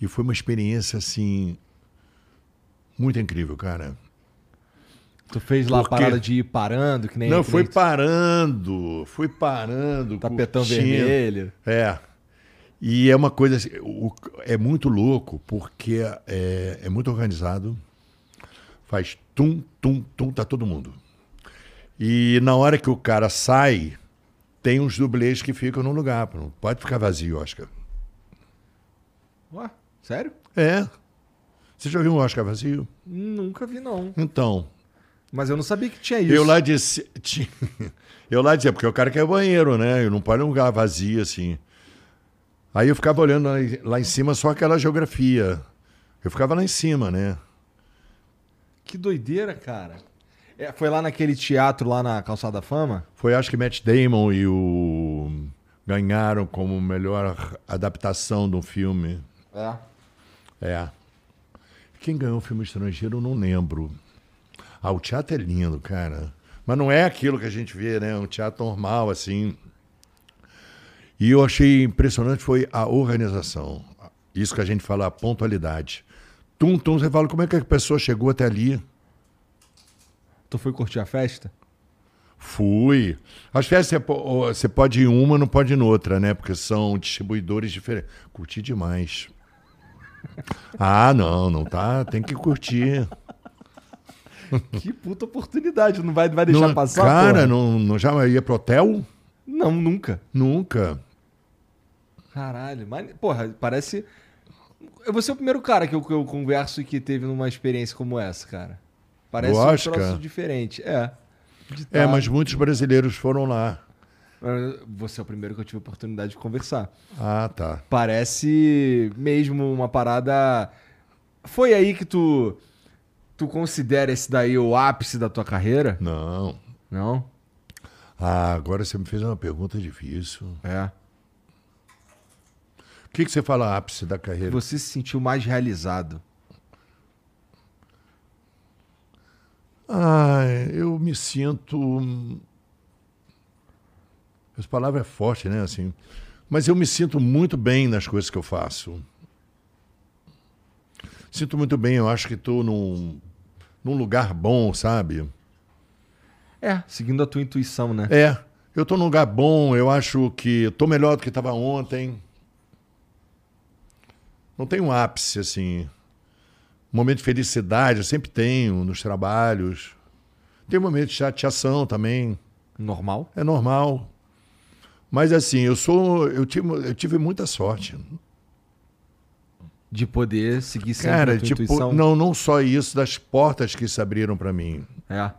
E foi uma experiência assim muito incrível, cara. Tu fez lá Por a parada de ir parando, que nem. Não, que foi nem parando, foi parando. Tapetão curtindo. vermelho. É. E é uma coisa, assim, o- é muito louco, porque é, é muito organizado. Faz tum, tum, tum, tá todo mundo. E na hora que o cara sai, tem uns dublês que ficam no lugar. Não pode ficar vazio, Oscar. Ué, sério? É. Você já viu um Oscar vazio? Nunca vi, não. Então, Mas eu não sabia que tinha isso. eu lá disse. ti- Eu lá dizia, porque o cara quer banheiro, né? Eu não pode um lugar vazio assim. Aí eu ficava olhando lá, em- cima só aquela geografia. Eu ficava lá em cima, né? Que doideira, cara. É, foi lá naquele teatro lá na Calçada da Fama? Foi acho que Matt Damon e o. ganharam como melhor adaptação de um filme. É. É. Quem ganhou o filme estrangeiro eu não lembro. Ah, o teatro é lindo, cara. Mas não é aquilo que a gente vê, né? Um teatro normal, assim. E eu achei impressionante foi a organização. Isso que a gente fala, a pontualidade. Tum, tum, você fala, como é que a pessoa chegou até ali? Tu foi curtir a festa? Fui. As festas você po- você pode ir em uma, não pode ir noutra, né? Porque são distribuidores diferentes. Curti demais. Ah, não, não tá. Tem que curtir. que puta oportunidade. Não vai, vai deixar Não- passar, cara, porra? não, não já ia pro hotel? Não, nunca. Nunca. Caralho. Mas, porra, parece... Eu vou ser o primeiro cara que eu, que eu converso e que teve numa experiência como essa, cara. Parece um troço diferente. É. É, mas muitos brasileiros foram lá. Você é o primeiro que eu tive a oportunidade de conversar. Ah, tá. Parece mesmo uma parada. Foi aí que tu. Tu considera esse daí o ápice da tua carreira? Não. Não? Ah, agora você me fez uma pergunta difícil. É. O que, que você fala ápice da carreira? Você se sentiu mais realizado. Ah, eu me sinto. Essa palavra é forte, né? Assim. Mas eu me sinto muito bem nas coisas que eu faço. Sinto muito bem, eu acho que estou num, num lugar bom, sabe? É, seguindo a tua intuição, né? É, eu estou num lugar bom, eu acho que estou melhor do que estava ontem. Não tem um ápice, assim. Um momento de felicidade, eu sempre tenho nos trabalhos. Tem um momento de chateação também, Normal. é normal. Mas assim, eu sou. Eu tive, eu tive muita sorte. De poder seguir sempre Cara, a tua tipo, intuição. não, não só isso, das portas que se abriram para mim. É.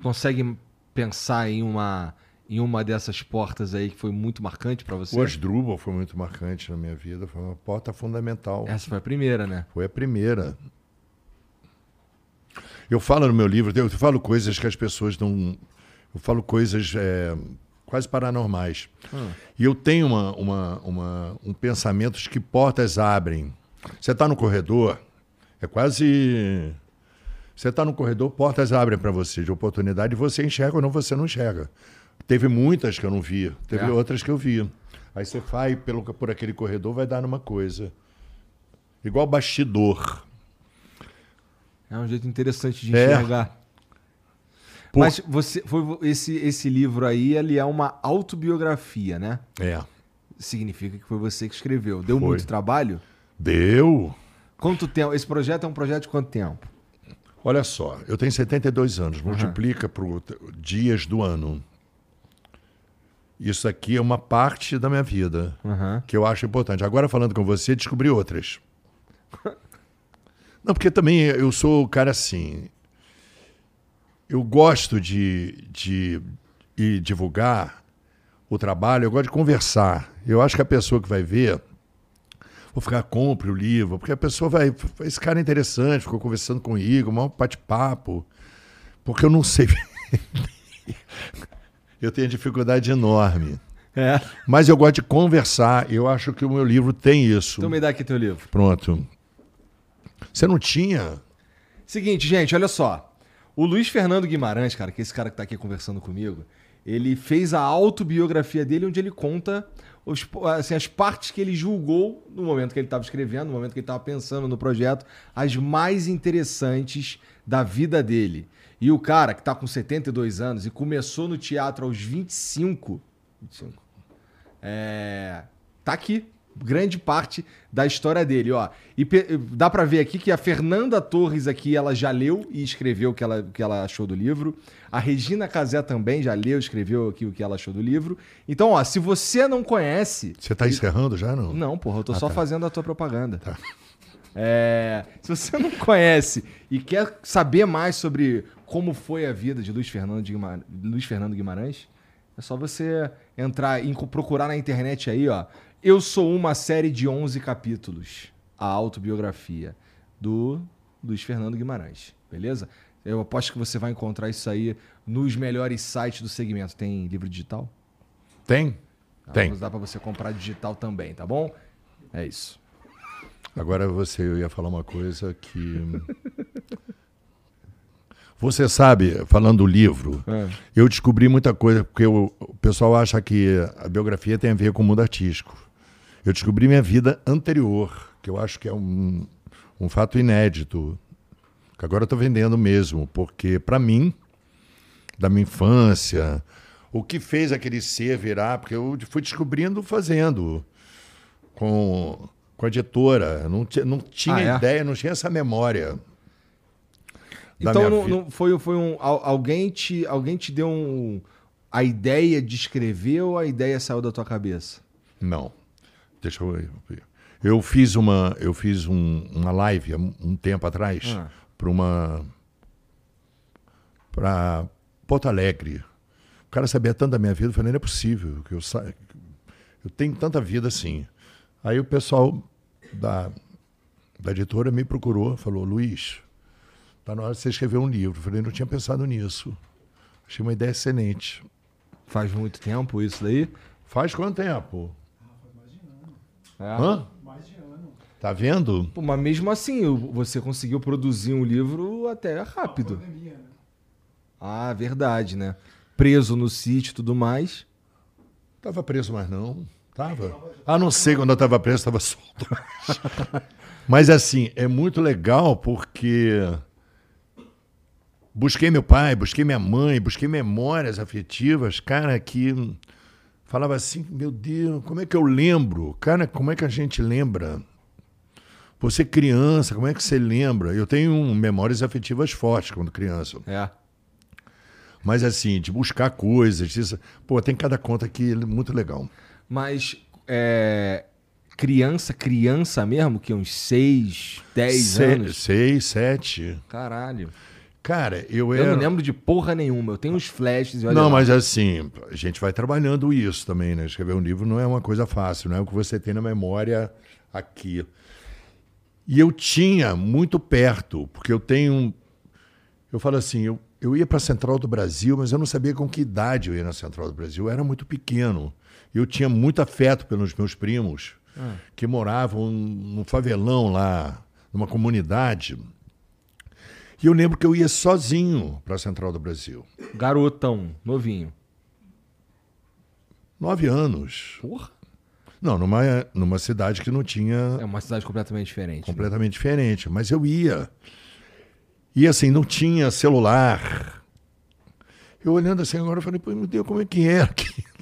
Consegue pensar em uma, em uma dessas portas aí que foi muito marcante pra você? O Asdrubal foi muito marcante na minha vida, foi uma porta fundamental. Essa foi a primeira, né? Foi a primeira. Eu falo no meu livro, eu falo coisas que as pessoas não. Eu falo coisas é, quase paranormais. E eu tenho uma, uma, uma- um pensamento de que portas abrem. Você está no corredor, é quase. Você está no corredor, portas abrem para você de oportunidade e você enxerga ou não, você não enxerga. Teve muitas que eu não vi, teve É? outras que eu vi. Aí você vai pelo, por aquele corredor, vai dar numa coisa. Igual bastidor. É um jeito interessante de É. enxergar. Por- Mas você foi esse esse livro aí, ele é uma autobiografia, né? É. Significa que foi você que escreveu. Deu Foi. muito trabalho? Deu. Quanto tempo? Esse projeto é um projeto de quanto tempo? Olha só, eu tenho 72 anos, multiplica por dias do ano. Isso aqui é uma parte da minha vida Aham. que eu acho importante. Agora, falando com você, descobri outras. Não, porque também eu sou o cara assim. Eu gosto de, de, de divulgar o trabalho, eu gosto de conversar. Eu acho que a pessoa que vai ver, vou ficar, compre o livro, porque a pessoa vai. Esse cara é interessante, ficou conversando comigo, um bate-papo. Porque eu não sei. eu tenho dificuldade enorme. É. Mas eu gosto de conversar. Eu acho que o meu livro tem isso. Então me dá aqui teu livro. Pronto. Você não tinha? Seguinte, gente, olha só. O Luiz Fernando Guimarães, cara, que é esse cara que tá aqui conversando comigo, ele fez a autobiografia dele, onde ele conta os- assim, as partes que ele julgou no momento que ele estava escrevendo, no momento que ele estava pensando no projeto, as mais interessantes da vida dele. E o cara que tá com 72 anos e começou no teatro aos 25, 25 é, tá aqui. Grande parte da história dele, ó. E dá pra ver aqui que a Fernanda Torres aqui, ela já leu e escreveu o que ela, o que ela achou do livro. A Regina Casé também já leu e escreveu aqui o que ela achou do livro. Então, ó, se você não conhece... Você está encerrando já, não? Não, porra, eu tô Ah, só tá. fazendo a tua propaganda. É, se você não conhece e quer saber mais sobre como foi a vida de Luiz Fernando, de Guimar- Luiz Fernando Guimarães, é só você entrar e procurar na internet aí, ó. Eu sou uma série de 11 capítulos, a autobiografia do Luiz Fernando Guimarães, beleza? Eu aposto que você vai encontrar isso aí nos melhores sites do segmento. Tem livro digital? Tem? Tem. Dá pra você comprar digital também, tá bom? É isso. Agora você, eu ia falar uma coisa que. Você sabe, falando do livro, É. eu descobri muita coisa, porque o, o pessoal acha que a biografia tem a ver com o mundo artístico. Eu descobri minha vida anterior, que eu acho que é um, um fato inédito, que agora eu estou vendendo mesmo, porque para mim, da minha infância, o que fez aquele ser virar, porque eu fui descobrindo fazendo, com, com a editora, não, não tinha Ah, é? ideia, não tinha essa memória. Então não, foi, foi um. al- Alguém te, alguém te deu um, a ideia de escrever ou a ideia saiu da tua cabeça? Não. Deixa eu ver. Eu fiz uma, eu fiz um- uma live um um tempo atrás Ah. para uma para Porto Alegre. O cara sabia tanto da minha vida, eu falei, não é possível que eu sa... eu tenho tanta vida assim. Aí o pessoal da da editora me procurou, falou: "Luiz, tá na hora de você escrever um livro". Eu falei: "Não tinha pensado nisso". Achei uma ideia excelente. Faz muito tempo isso daí? Faz quanto tempo? É. Hã? Tá vendo? Pô, mas mesmo assim, você conseguiu produzir um livro até rápido. Ah, verdade, né? Preso no sítio e tudo mais. Tava preso, mas não. Tava. Ah, não sei quando eu tava preso, tava solto. mas assim, é muito legal porque busquei meu pai, busquei minha mãe, busquei memórias afetivas, cara, que falava assim, meu Deus, como é que eu lembro? Cara, como é que a gente lembra? Você criança, como é que você lembra? Eu tenho memórias afetivas fortes quando criança. É. Mas assim, de buscar coisas, isso, pô, tem cada conta aqui muito legal. Mas é, criança, criança mesmo, que uns 6, 10 Se- anos. Seis, sete. Caralho. Cara, eu Eu era. não lembro de porra nenhuma. Eu tenho uns flashes olha Não, lá. mas assim, a gente vai trabalhando isso também, né? Escrever um livro não é uma coisa fácil, não é o que você tem na memória aqui. E eu tinha muito perto, porque eu tenho. Eu falo assim, eu, eu ia para a Central do Brasil, mas eu não sabia com que idade eu ia na Central do Brasil. Eu era muito pequeno. Eu tinha muito afeto pelos meus primos, que moravam num favelão lá, numa comunidade. E eu lembro que eu ia sozinho para a Central do Brasil. Garotão, novinho. Nove anos. Porra. Não, numa, numa cidade que não tinha. É uma cidade completamente diferente. né? Completamente diferente. Mas eu ia. E assim, não tinha celular. Eu olhando assim agora, eu falei, pô, meu Deus, como é que é aqui?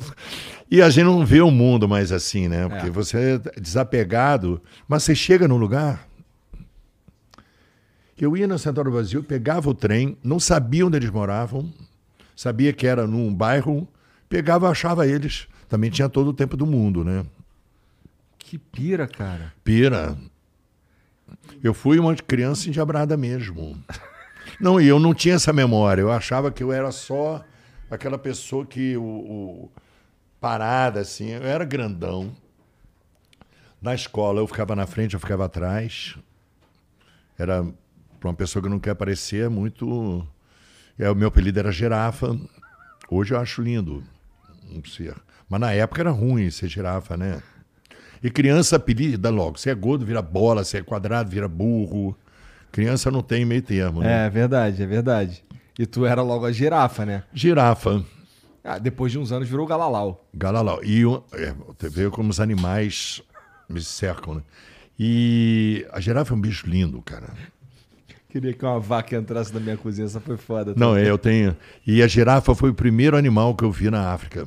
E a gente não vê o mundo mais assim, né? Porque É. você é desapegado, mas você chega num lugar. Eu ia na Central do Brasil, pegava o trem, não sabia onde eles moravam, sabia que era num bairro, pegava, achava eles. Também tinha todo o tempo do mundo, né? Que pira, cara. Pira. Eu fui uma criança endiabrada mesmo. Não, e eu não tinha essa memória. Eu achava que eu era só aquela pessoa que o, o- parada assim. Eu era grandão. Na escola eu ficava na frente, eu ficava atrás. Era para uma pessoa que não quer aparecer é muito. É, o meu apelido era girafa. Hoje eu acho lindo um ser. Mas na época era ruim ser girafa, né? E criança apelida logo. Se é gordo, vira bola. Se é quadrado, vira burro. Criança não tem meio termo, né? É verdade, é verdade. E tu era logo a girafa, né? Girafa, Ah, depois de uns anos virou galalau. galalau. E é, você vê como os animais me cercam, né? E a girafa é um bicho lindo, cara. Queria que uma vaca entrasse na minha cozinha, essa foi foda. Não, é, eu tenho. E a girafa foi o primeiro animal que eu vi na África.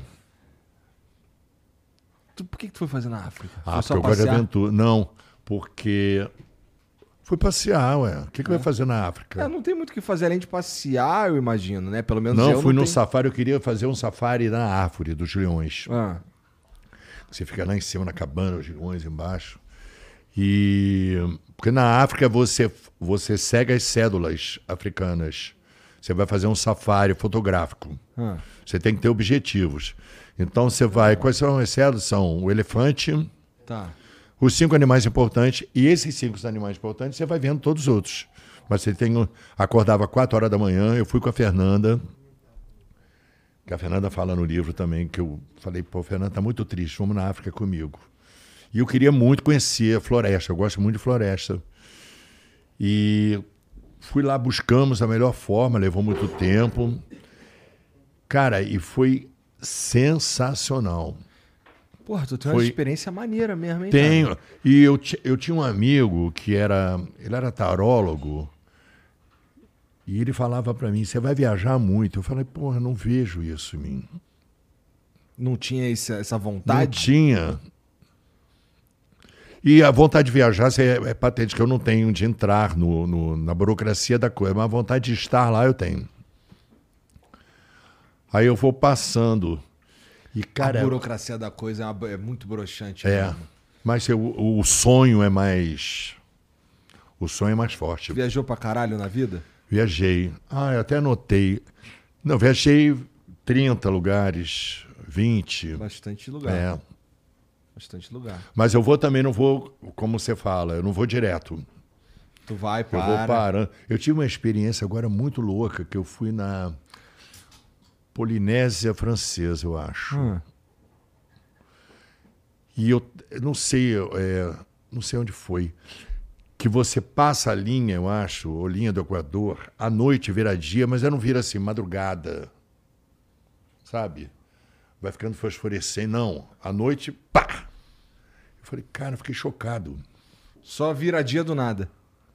Tu, por que, que tu foi fazer na África? Ah, foi porque eu gosto de aventura. Não, porque fui passear, ué. O que, que vai fazer na África? É, não tem muito o que fazer além de passear, eu imagino, né? Pelo menos Não, eu fui não num tenho... safari, eu queria fazer um safari na árvore dos leões. Ah, Você fica lá em cima na cabana, os leões embaixo. E porque na África você você segue as cédulas africanas. Você vai fazer um safari fotográfico. ah. Você tem que ter objetivos. Então você vai, quais são as cédulas? São o elefante, Tá. os cinco animais importantes e esses cinco animais importantes você vai vendo todos os outros. Mas você tem acordava quatro horas da manhã, eu fui com a Fernanda, que a Fernanda fala no livro também que eu falei, pô, Fernanda tá muito triste, vamos na África comigo. E eu queria muito conhecer a floresta, eu gosto muito de floresta. E fui lá, buscamos a melhor forma, levou muito tempo. Cara, e foi sensacional. Porra, tu tem uma Foi- experiência maneira mesmo, hein? Tenho. cara? E eu, eu tinha um amigo que era. Ele era tarólogo. E ele falava pra mim: você vai viajar muito. Eu falei: porra, não vejo isso em mim. Não tinha essa, essa Não vontade? tinha. E a vontade de viajar cê- é, patente que eu não tenho de entrar no, no- na burocracia da coisa, mas a vontade de estar lá eu tenho. Aí eu vou passando. E, cara, a burocracia da coisa é, uma- é muito broxante. É. mesmo. Mas o, o sonho é mais. O sonho é mais forte. Viajou pra caralho na vida? Viajei. Ah, eu até anotei. Não, viajei 30 lugares, 20. Bastante lugar. É. Bastante lugar. Mas eu vou também, não vou, como você fala, eu não vou direto. Tu vai, Eu para. vou parando. Eu tive uma experiência agora muito louca, que eu fui na Polinésia Francesa, eu acho. Hum. E eu eu não sei, é, não sei onde foi. Que você passa a linha, eu acho, ou linha do Equador, à noite vira dia, mas ela não vira assim, madrugada. Sabe? Vai ficando fosforescente. Não, à noite, pá! Eu falei, cara, eu fiquei chocado. Só vira dia do nada.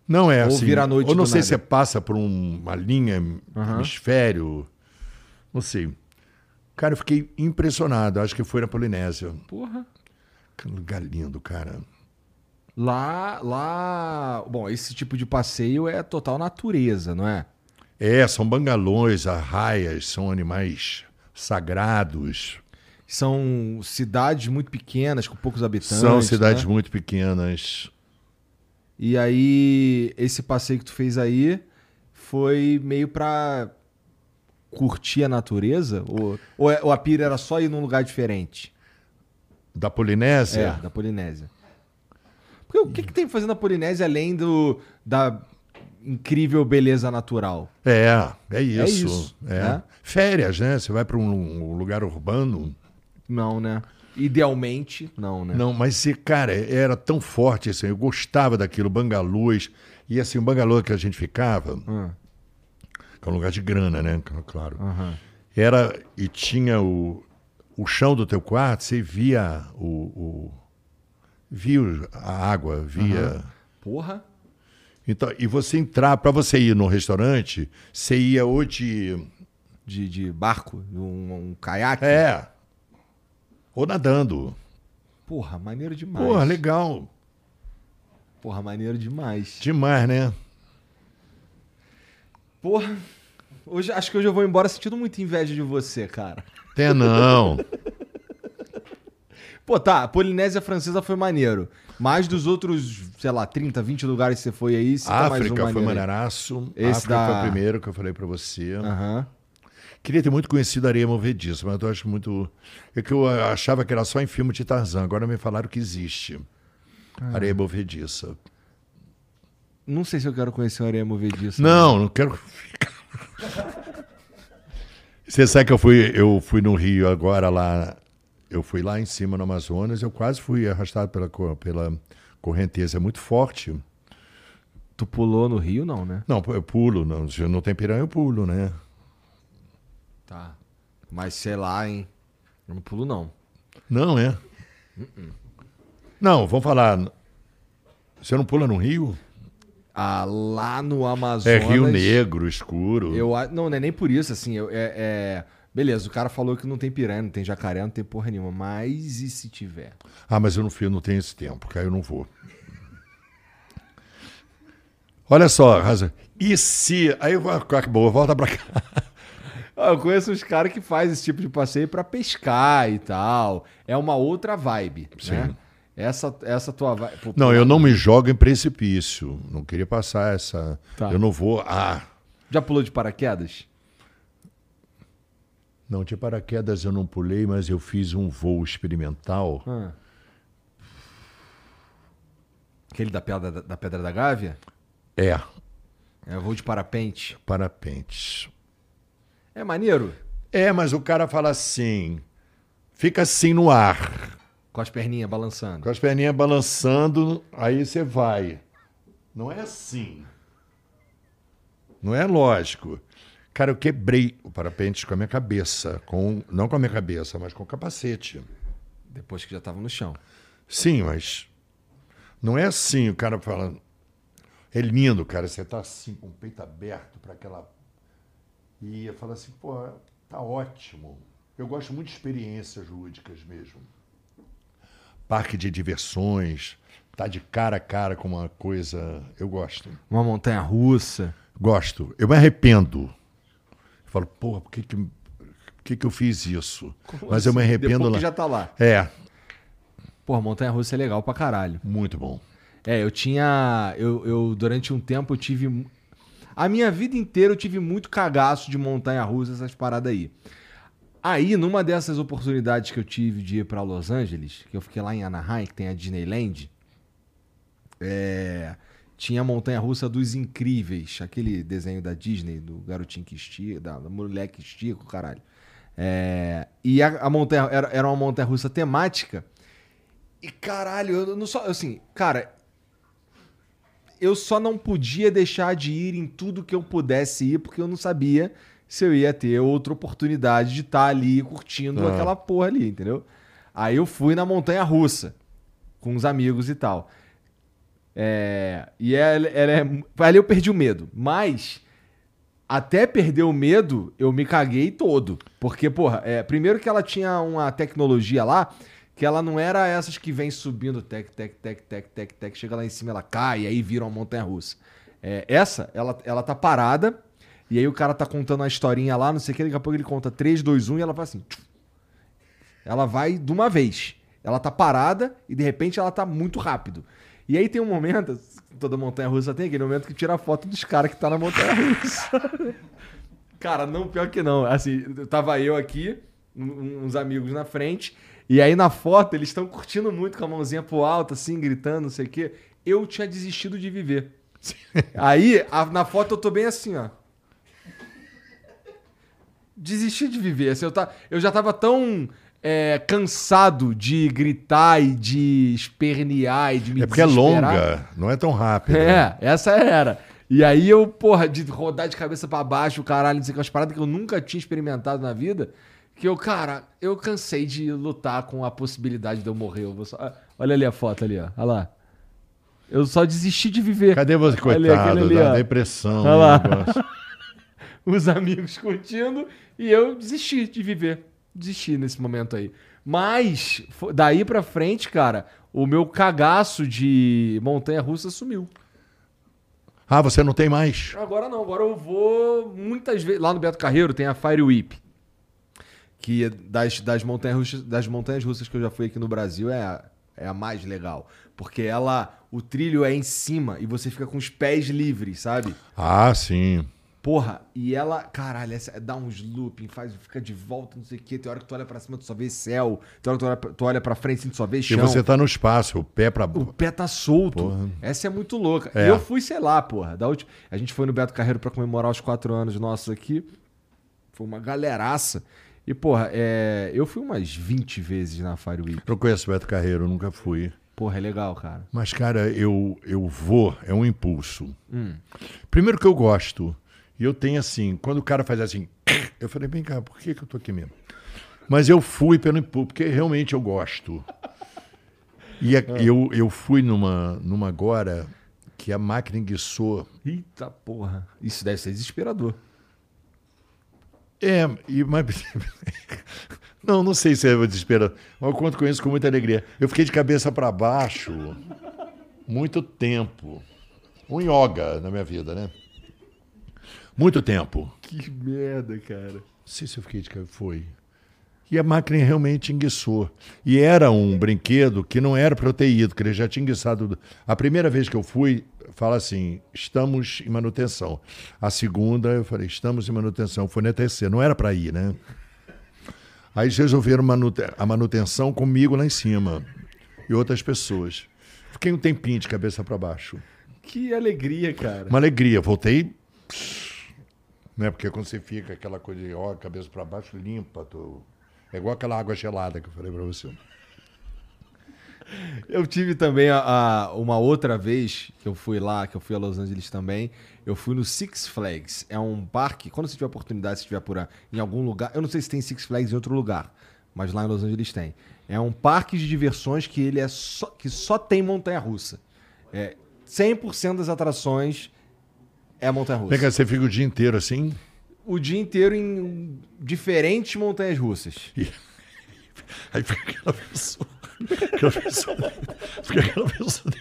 Não é Ou assim. vira à noite Ou não sei nada. se você passa por um- uma linha, hemisfério. Não sei. Cara, eu fiquei impressionado. Acho que foi na Polinésia. Porra. Que lugar lindo, cara. Lá, lá. Bom, esse tipo de passeio é total natureza, não é? É, são bangalôs, arraias, são animais sagrados. São cidades muito pequenas, com poucos habitantes. são cidades né? muito pequenas. E aí, esse passeio que tu fez aí foi meio pra curtir a natureza? Ou, ou, é- ou a pira era só ir num lugar diferente? Da Polinésia? É, da Polinésia. Porque o que, que tem pra fazer na Polinésia além do, da incrível beleza natural? É, é isso. isso, é. né? Férias, né? Você vai para um, um lugar urbano. Não, né? Idealmente, não, né? Não, mas, cara, era tão forte assim. Eu gostava daquilo, bangalôs. E assim, o bangalô que a gente ficava, Ah, que é um lugar de grana, né? Claro. aham. Era. E tinha o. o chão do teu quarto, você via o, o via a água, via. Porra. Então, e você entrar, para você ir no restaurante, você ia ou de. De, de barco, um, um caiaque. É. Ou nadando. Porra, maneiro demais. Porra, legal. Porra, maneiro demais. Demais, né? Porra, hoje, acho que hoje eu vou embora sentindo muita inveja de você, cara. Tem não. Pô, tá, Polinésia Francesa foi maneiro. Mas dos outros, sei lá, 30, 20 lugares que você foi aí, cita mais um África foi maneiraço. Esse África da- foi o primeiro que eu falei pra você. Aham. Queria ter muito conhecido a areia movediça, mas eu acho muito. É que eu achava que era só em filme de Tarzan, agora me falaram que existe. Ah. Areia movediça. Não sei se eu quero conhecer o Areia Movediça. Não, não quero. Você sabe que eu fui, eu fui no Rio agora lá. Eu fui lá em cima no Amazonas, eu quase fui arrastado pela, pela correnteza. É muito forte. Tu pulou no Rio, não, né? Não, eu pulo. Não, se não tem piranha, eu pulo, né? Tá. Mas sei lá, hein? Eu não pulo, não. Não, é? Não, vamos falar. Você não pula no Rio? Ah, lá no É Amazonas. Rio Negro, escuro. Eu, não, não é nem por isso, assim. Eu, é, é- Beleza, o cara falou que não tem piranha, não tem jacaré, não tem porra nenhuma. Mas e se tiver? Ah, mas eu não eu não tenho esse tempo, cara, eu não vou. Olha só, Raza. E se. Aí eu vou. Acabou, volta pra cá. Ah, Eu conheço uns caras que fazem esse tipo de passeio pra pescar e tal. É uma outra vibe, né? Essa, essa tua vibe. Não, eu não me jogo em precipício. Não queria passar essa. Tá. Eu não vou. Ah. Já pulou de paraquedas? Não, de paraquedas eu não pulei, mas eu fiz um voo experimental. Ah. Aquele da pedra da, da pedra da Gávea? É, É voo de parapente. parapentes. É maneiro. É, mas o cara fala assim. Fica assim no ar. Com as perninhas balançando. Com as perninhas balançando, aí você vai. Não é assim. Não é lógico. Cara, eu quebrei o parapente com a minha cabeça. Com, não com a minha cabeça, mas com o capacete. Depois que já tava no chão. Sim, mas não é assim. O cara fala. É lindo, cara. Você tá assim, com o peito aberto para aquela. E eu falo assim, pô, tá ótimo. Eu gosto muito de experiências lúdicas mesmo. Parque de diversões, tá de cara a cara com uma coisa. Eu gosto. Uma montanha russa. Gosto. Eu me arrependo. Eu falo, porra, por que que, por que, que eu fiz isso? Mas eu me arrependo Depois lá. que já tá lá. É, Pô, montanha russa é legal pra caralho. muito bom. É, eu tinha. Eu, eu, durante um tempo, eu tive. A minha vida inteira eu tive muito cagaço de montanha russa, essas paradas aí. Aí, numa dessas oportunidades que eu tive de ir pra Los Angeles, que eu fiquei lá em Anaheim, que tem a Disneyland, é, tinha a montanha russa dos incríveis, aquele desenho da Disney, do garotinho que estica, da, da mulher que estica, caralho. É, e a, a montanha era, era uma montanha russa temática. E caralho, eu não só. Assim, cara, eu só não podia deixar de ir em tudo que eu pudesse ir, porque eu não sabia se eu ia ter outra oportunidade de estar ali curtindo Ah. aquela porra ali, entendeu? Aí eu fui na montanha russa com os amigos e tal. É, e ela, ela é. Ali eu perdi o medo. Mas, até perder o medo, eu me caguei todo. Porque, porra, é, primeiro que ela tinha uma tecnologia lá que ela não era essas que vem subindo, tec, tec, tec, tec, tec, tec, chega lá em cima, ela cai, e aí vira uma montanha russa. É, essa, ela, ela tá parada, e aí o cara tá contando uma historinha lá, não sei o que, daqui a pouco ele conta 3, 2, 1 e ela vai assim. tchum. Ela vai de uma vez. Ela tá parada e de repente ela tá muito rápido. E aí tem um momento, toda montanha russa tem aquele momento que tira a foto dos caras que tá na montanha russa. Cara, não, pior que não. Assim, tava eu aqui, uns amigos na frente, e aí na foto eles estão curtindo muito com a mãozinha pro alto, assim, gritando, não sei o quê. Eu tinha desistido de viver. Aí, a- na foto eu tô bem assim, ó. Desisti de viver. Assim, eu, tá, eu já tava tão é, cansado de gritar e de espernear e de me É porque é longa, não é tão rápida. É, essa era. E aí eu, porra, de rodar de cabeça pra baixo, o caralho, não sei que, umas paradas que eu nunca tinha experimentado na vida, Que eu, cara, eu cansei de lutar com a possibilidade de eu morrer. Eu só... Olha ali a foto ali, ó. Olha lá. Eu só desisti de viver. Cadê você, coitado? Ali, da depressão. Olha lá. Os amigos curtindo e eu desisti de viver. Desisti nesse momento aí. Mas, daí pra frente, cara, o meu cagaço de montanha-russa sumiu. Ah, você não tem mais? Agora não, agora eu vou muitas vezes. Lá no Beto Carreiro tem a Fire Whip. Que é das, das, montanhas russas, das montanhas russas que eu já fui aqui no Brasil é a, é a mais legal. Porque ela. O trilho é em cima e você fica com os pés livres, sabe? Ah, sim. Porra, e ela, caralho, essa, dá uns looping, faz, fica de volta, não sei o quê. Tem hora que tu olha pra cima, tu só vê céu. Tem hora que tu olha, tu olha pra frente, assim, tu só vê chão. E você tá no espaço, o pé pra... O pé tá solto. Porra. Essa é muito louca. É. E eu fui, sei lá, porra. Da última... A gente foi no Beto Carreiro pra comemorar os quatro anos nossos aqui. Foi uma galeraça. E, porra, é... eu fui umas 20 vezes na Fire Week. Eu conheço o Beto Carreiro, nunca fui. Porra, é legal, cara. Mas, cara, eu, eu vou, é um impulso. Hum. Primeiro que eu gosto e eu tenho assim, quando o cara faz assim, eu falei, vem cá, por que, que eu tô aqui mesmo? Mas eu fui pelo porque realmente eu gosto. E a, é. eu, eu fui numa, numa agora que a máquina enguiçou. Eita porra. Isso deve ser desesperador. É, e, mas. não, não sei se é desesperador. Mas eu conto com isso com muita alegria. Eu fiquei de cabeça para baixo muito tempo. Um yoga na minha vida, né? Muito tempo. Que merda, cara. Não sei se eu fiquei de cara. Foi. E a máquina realmente enguiçou. E era um brinquedo que não era para eu ter ido, que ele já tinha enguiçado. A primeira vez que eu fui, fala assim: estamos em manutenção. A segunda, eu falei: estamos em manutenção. Foi na terceira. Não era para ir, né? Aí eles resolveram a manutenção comigo lá em cima e outras pessoas. Fiquei um tempinho de cabeça para baixo. Que alegria, cara. Uma alegria. Voltei. Né? Porque quando você fica aquela coisa de ó, cabeça para baixo, limpa. Tô... É igual aquela água gelada que eu falei para você. Eu tive também a, a, uma outra vez que eu fui lá, que eu fui a Los Angeles também. Eu fui no Six Flags. É um parque. Quando você tiver oportunidade, se estiver por aí, em algum lugar. Eu não sei se tem Six Flags em outro lugar, mas lá em Los Angeles tem. É um parque de diversões que ele é só, que só tem montanha russa. É, 100% das atrações é a montanha russa. Pega, você fica o dia inteiro assim? O dia inteiro em diferentes montanhas russas. E... Aí fica aquela pessoa. Aquela pessoa. Fica aquela pessoa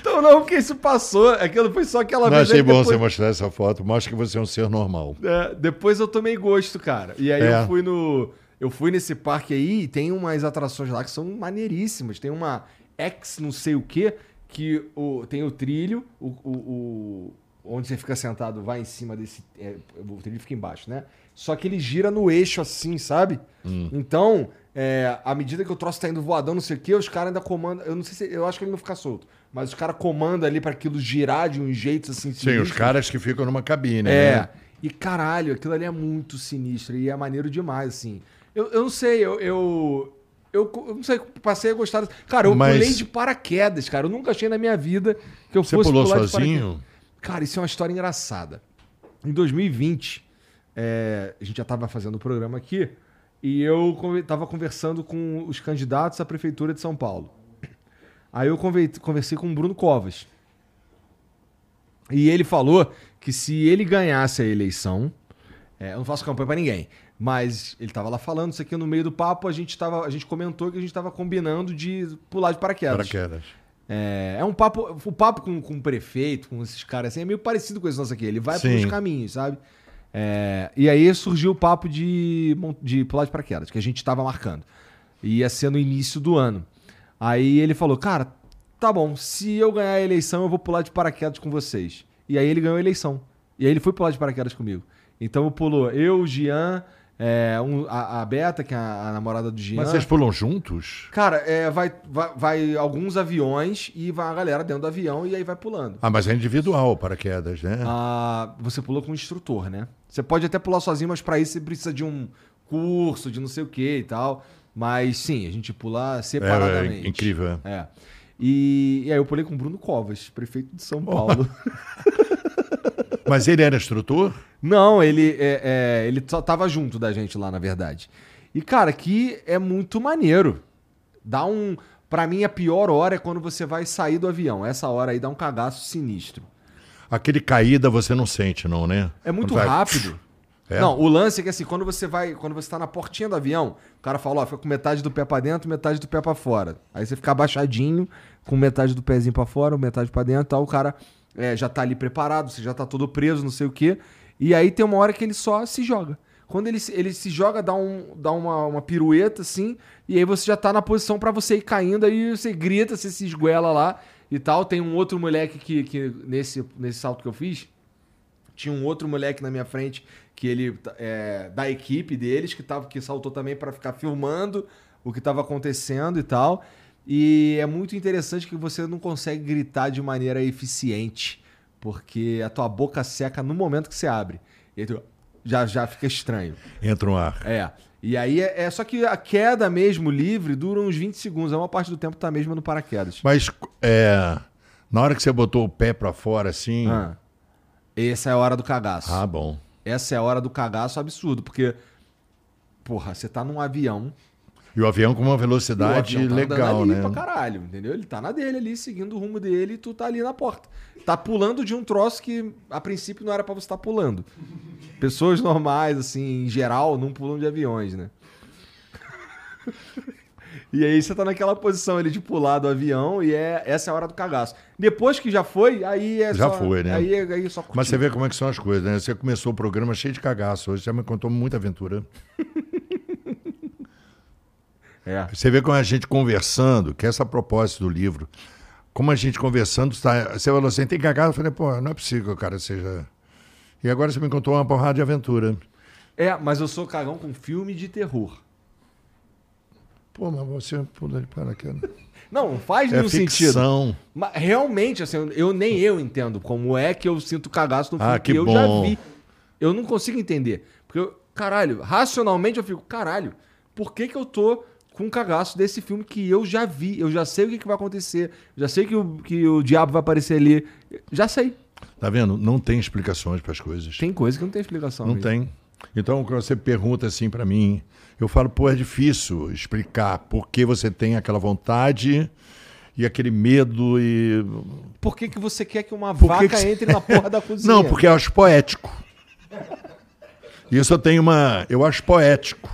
Então não, porque isso passou. Aquilo foi só aquela não, vez. Achei bom depois... você mostrar essa foto. Mostra que você é um ser normal. É, depois eu tomei gosto, cara. E aí é. eu fui no. Eu fui nesse parque aí e tem umas atrações lá que são maneiríssimas. Tem uma X não sei o quê que o, tem o trilho, o, o, o, onde você fica sentado vai em cima desse. É, o trilho fica embaixo, né? Só que ele gira no eixo assim, sabe? Hum. Então, é, à medida que o troço tá indo voadão, não sei o quê, os caras ainda comandam. Eu não sei se. Eu acho que ele não fica solto. Mas os caras comandam ali para aquilo girar de um jeito assim. Sinistro. Sim, os caras que ficam numa cabine, é. Né? E caralho, aquilo ali é muito sinistro e é maneiro demais, assim. Eu, eu não sei, eu, eu, eu, eu, não sei, passei a gostar. Cara, eu Mas... pulei de paraquedas, cara. Eu nunca achei na minha vida que eu Você fosse pulou pular sozinho? Cara, isso é uma história engraçada. Em 2020, é, a gente já estava fazendo o programa aqui e eu estava conversando com os candidatos à prefeitura de São Paulo. Aí eu conversei com o Bruno Covas. E ele falou que se ele ganhasse a eleição, é, eu não faço campanha para ninguém, mas ele estava lá falando isso aqui no meio do papo, a gente, tava, a gente comentou que a gente estava combinando de pular de paraquedas. Paraquedas. É, é um papo. O papo com, com o prefeito, com esses caras assim, é meio parecido com esse nosso aqui. Ele vai Sim. pelos caminhos, sabe? É, e aí surgiu o papo de, de pular de paraquedas, que a gente estava marcando. Ia ser no início do ano. Aí ele falou, cara, tá bom, se eu ganhar a eleição, eu vou pular de paraquedas com vocês. E aí ele ganhou a eleição. E aí ele foi pular de paraquedas comigo. Então pulou eu, o Gian, é, um, a, a, Beta, que é a, a, namorada do Jean. Mas vocês pulam juntos? Cara, é, vai, vai, vai, alguns aviões e vai a galera dentro do avião e aí vai pulando. Ah, mas é individual o paraquedas, né? Ah, você pula com um instrutor, né? Você pode até pular sozinho, mas para isso você precisa de um curso, de não sei o que e tal. Mas sim, a gente pula separadamente. É, é incrível. É. é. E, e, aí eu pulei com o Bruno Covas, prefeito de São Paulo. mas ele era instrutor? Não, ele, é, é, ele só tava junto da gente lá, na verdade. E, cara, que é muito maneiro. Dá um. Pra mim, a pior hora é quando você vai sair do avião. Essa hora aí dá um cagaço sinistro. Aquele caída você não sente, não, né? É muito vai- rápido. É? Não, o lance é que assim, quando você vai, quando você tá na portinha do avião, o cara fala, ó, fica com metade do pé pra dentro, metade do pé pra fora. Aí você fica abaixadinho, com metade do pezinho pra fora, metade pra dentro, tal, o cara é, já tá ali preparado, você já tá todo preso, não sei o quê. E aí tem uma hora que ele só se joga. Quando ele, ele se joga, dá, um, dá uma, uma pirueta assim, e aí você já tá na posição pra você ir caindo, aí você grita, você se esguela lá e tal. Tem um outro moleque que, que nesse, nesse salto que eu fiz, tinha um outro moleque na minha frente que ele é, da equipe deles que tava que saltou também para ficar filmando o que estava acontecendo e tal. E é muito interessante que você não consegue gritar de maneira eficiente, porque a tua boca seca no momento que você abre. E tu já já fica estranho. Entra no ar. É. E aí é, é só que a queda mesmo livre dura uns 20 segundos, a maior parte do tempo tá mesmo no paraquedas. Mas é, na hora que você botou o pé pra fora assim. Ah, Ah. Essa é a hora do cagaço. bom. Essa é a hora do cagaço absurdo, porque, porra, você tá num avião. E o avião com uma velocidade tá legal, ali né? pra caralho, entendeu? Ele tá na dele ali, seguindo o rumo dele e tu tá ali na porta. Tá pulando de um troço que, a princípio, não era pra você estar pulando. Pessoas normais, assim, em geral, não pulam de aviões, né? E aí você tá naquela posição ali de pular do avião e é, essa é a hora do cagaço. Depois que já foi, aí é Já só... foi, né? Aí, é- aí é só curtir. Mas você vê como é que são as coisas, né? Você começou o programa cheio de cagaço. Hoje você me contou muita aventura. É. Você vê como a gente conversando, que essa é a propósito do livro. Como a gente conversando, tá, você falou assim, tem cagado? Eu falei, pô, não é possível que o cara seja... E agora você me contou uma porrada de aventura. É, mas eu sou cagão com filme de terror. Pô, mas você pula de paraquedas. Não, não faz É nenhum sentido. ficção. Mas realmente, assim, eu nem eu entendo como é que eu sinto cagaço no filme Ah, que eu bom. já vi. Eu não consigo entender. Porque, eu, caralho, racionalmente eu fico, caralho, por que que eu tô com um cagaço desse filme que eu já vi? Eu já sei o que, que vai acontecer. Já sei que o, que o diabo vai aparecer ali. Já sei. Tá vendo? Não tem explicações para as coisas. Tem coisa que não tem explicação. Não mesmo. tem. Então, quando você pergunta assim para mim, eu falo, pô, é difícil explicar por que você tem aquela vontade e aquele medo e. Por que, que você quer que uma Por que vaca que você- entre na porra da cozinha? Não, porque eu acho poético. Isso eu tenho uma. Eu acho poético.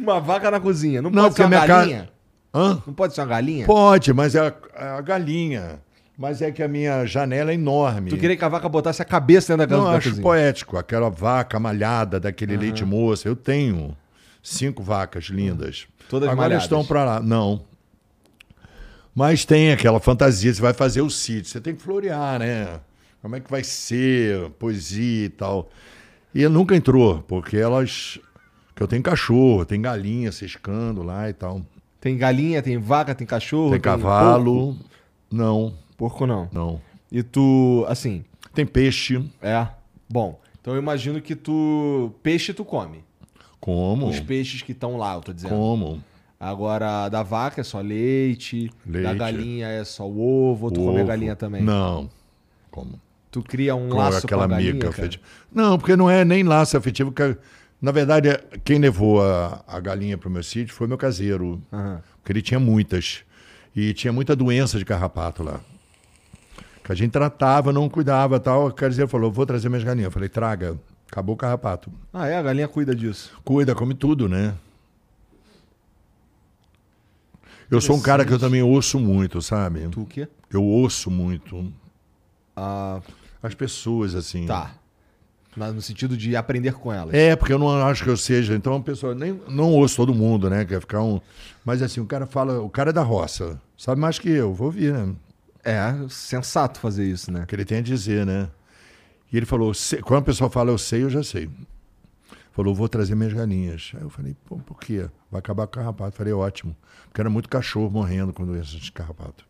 Uma vaca na cozinha. Não, Não, pode ser porque uma a minha ca- galinha? Hã? Não pode ser uma galinha? Pode, mas é a, é a galinha. Mas é que a minha janela é enorme. Tu queria que a vaca botasse a cabeça dentro da, Não, da acho cozinha? poético. Aquela vaca malhada, daquele leite moça. Eu tenho cinco vacas lindas. Todas Agora malhadas? estão para lá. Não. Mas tem aquela fantasia, você vai fazer o sítio. Você tem que florear, né? Como é que vai ser, poesia e tal. E nunca entrou, porque elas... Eu tenho cachorro, tem galinha ciscando lá e tal. Tem galinha, tem vaca, tem cachorro. Tem porco. cavalo. Não, Porco não. não. E tu, assim, Tem peixe. é. Bom, então eu imagino que tu. Peixe tu come. Como? Os peixes que estão lá, eu tô dizendo. Como? Agora, da vaca é só leite, da Leite. galinha é só ovo, ou tu come a Ovo. galinha também. Não. Como? Tu cria um Com laço aquela com a galinha, mica cara? afetiva. Não, porque não é nem laço afetivo. Que, na verdade, quem levou a, a galinha para o meu sítio foi meu caseiro. Aham. Porque ele tinha muitas. E tinha muita doença de carrapato lá. Que a gente tratava, não cuidava e tal. O caseiro falou: vou trazer minhas galinhas. Eu falei: traga. Acabou o carrapato. Ah, é? A galinha cuida disso. Cuida, come tudo, né? Eu sou um cara que eu também ouço muito, sabe? Tu o quê? Eu ouço muito. Ah, As pessoas, assim. tá. Mas no sentido de aprender com elas. É, porque eu não acho que eu seja. Então, a pessoa nem não ouço todo mundo, né? Quer ficar um. Mas assim, o cara fala, o cara é da roça, sabe mais que eu, vou ouvir, né? É, sensato fazer isso, né? O que ele tem a dizer, né? E ele falou, quando a pessoa fala eu sei, eu já sei. Falou, vou trazer minhas galinhas. Aí eu falei, pô, por quê? Vai acabar com o carrapato. Falei, ótimo. Porque era muito cachorro morrendo com doenças de carrapato.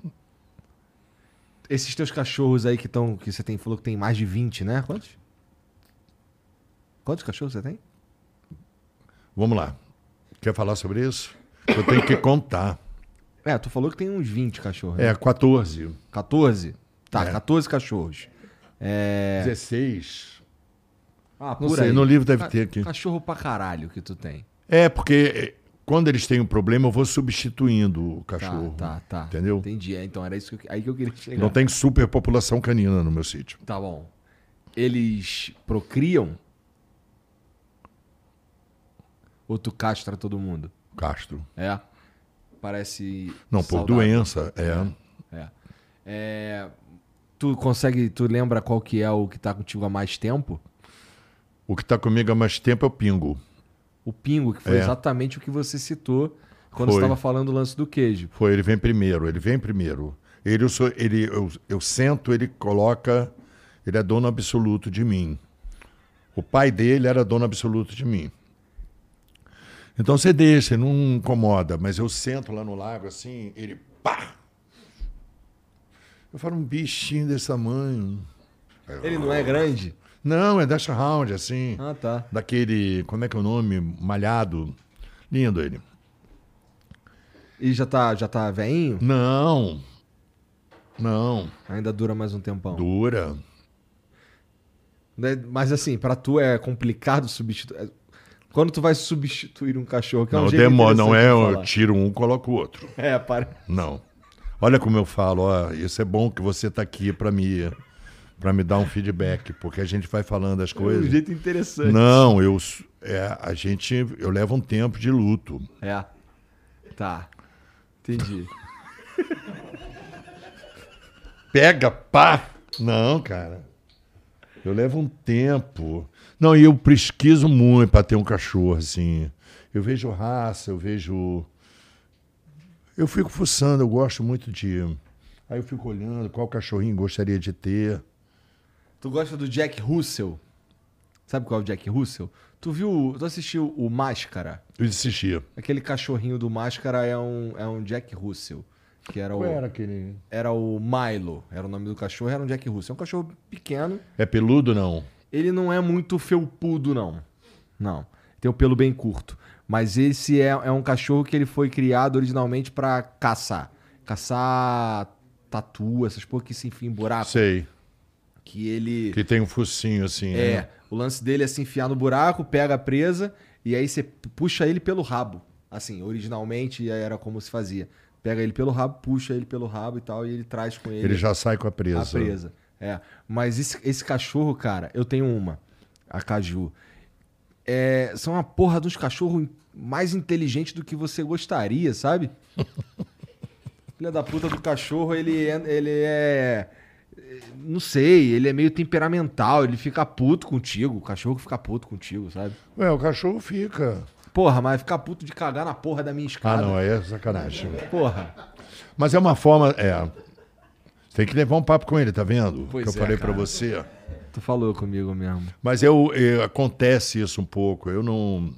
Esses teus cachorros aí que estão. Que você tem, falou que tem mais de 20, né? Quantos? Quantos cachorros você tem? Vamos lá. Quer falar sobre isso? Eu tenho que contar. É, tu falou que tem uns 20 cachorros. né? É, 14. 14? Tá, É. 14 cachorros. É. 16. Ah, Não por sei, aí. no livro deve Ca- ter aqui. Cachorro pra caralho que tu tem. É, porque eh, quando eles têm um problema, eu vou substituindo o Tá, cachorro. tá, tá. Entendeu? Entendi. É, então era isso que eu, aí que eu queria chegar. Não tem superpopulação canina no meu sítio. Tá bom. Eles procriam? Ou tu castra todo mundo? Castro. É. Parece. Não, por saudável. doença, é. É. É, Tu consegue. Tu lembra qual que é o que tá contigo há mais tempo? O que está comigo há mais tempo é o pingo. O pingo, que foi É. exatamente o que você citou quando estava falando do lance do queijo. Foi, ele vem primeiro, ele vem primeiro. Ele, eu, sou, ele eu, eu sento, ele coloca, ele é dono absoluto de mim. O pai dele era dono absoluto de mim. Então você deixa, não incomoda, mas eu sento lá no lago assim, ele pá! Eu falo, um bichinho desse tamanho. Ele não é grande? Não, é Dash Round, assim. Ah, tá. Daquele, como é que é o nome? Malhado. Lindo ele. E já tá, já tá veinho? Não. Não. Ainda dura mais um tempão. Dura. Né? Mas assim, pra tu é complicado substituir. Quando tu vai substituir um cachorro, que é um não, demora, não é eu tiro um, coloco o outro. É, para. Não. Olha como eu falo, ó, isso é bom que você está aqui para me para me dar um feedback, porque a gente vai falando as É um coisas. jeito interessante. Não, eu é, a gente eu levo um tempo de luto. É. Tá. Entendi. Pega, pá. Não, cara. Eu levo um tempo. Não, e eu pesquiso muito para ter um cachorro assim. Eu vejo raça, eu vejo eu fico fuçando, eu gosto muito de Aí eu fico olhando qual cachorrinho gostaria de ter. Tu gosta do Jack Russell? Sabe qual é o Jack Russell? Tu viu. Tu assistiu o Máscara? Eu assistia. Aquele cachorrinho do Máscara é um, é um Jack Russell. Que era o, Qual era aquele? era o Milo. Era o nome do cachorro, era um Jack Russell. É um cachorro pequeno. É peludo não? Ele não é muito felpudo, não. Não. Tem o pelo bem curto. Mas esse é, é um cachorro que ele foi criado originalmente pra caçar. Caçar tatu, essas porra que se enfia em buraco. Sei. Que ele. Que tem um focinho assim, É, né? o lance dele é se enfiar no buraco, pega a presa e aí você puxa ele pelo rabo. Assim, originalmente era como se fazia. Pega ele pelo rabo, puxa ele pelo rabo e tal, e ele traz com ele, Ele já sai com a presa. a presa. É. Mas esse, esse cachorro, cara, eu tenho uma, a Caju. É, são uma porra dos cachorros mais inteligentes do que você gostaria, sabe? Filha da puta do cachorro, ele é, ele é. Não sei, ele é meio temperamental, ele fica puto contigo. O cachorro fica puto contigo, sabe? Ué, o cachorro fica. Porra, mas ficar puto de cagar na porra da minha Ah, escada. não, aí é sacanagem. Porra. Mas é uma forma. É. Tem que levar um papo com ele, tá vendo? Pois que eu é, falei pra cara. você. Tu falou comigo mesmo. Mas eu, eu- acontece isso um pouco. Eu não.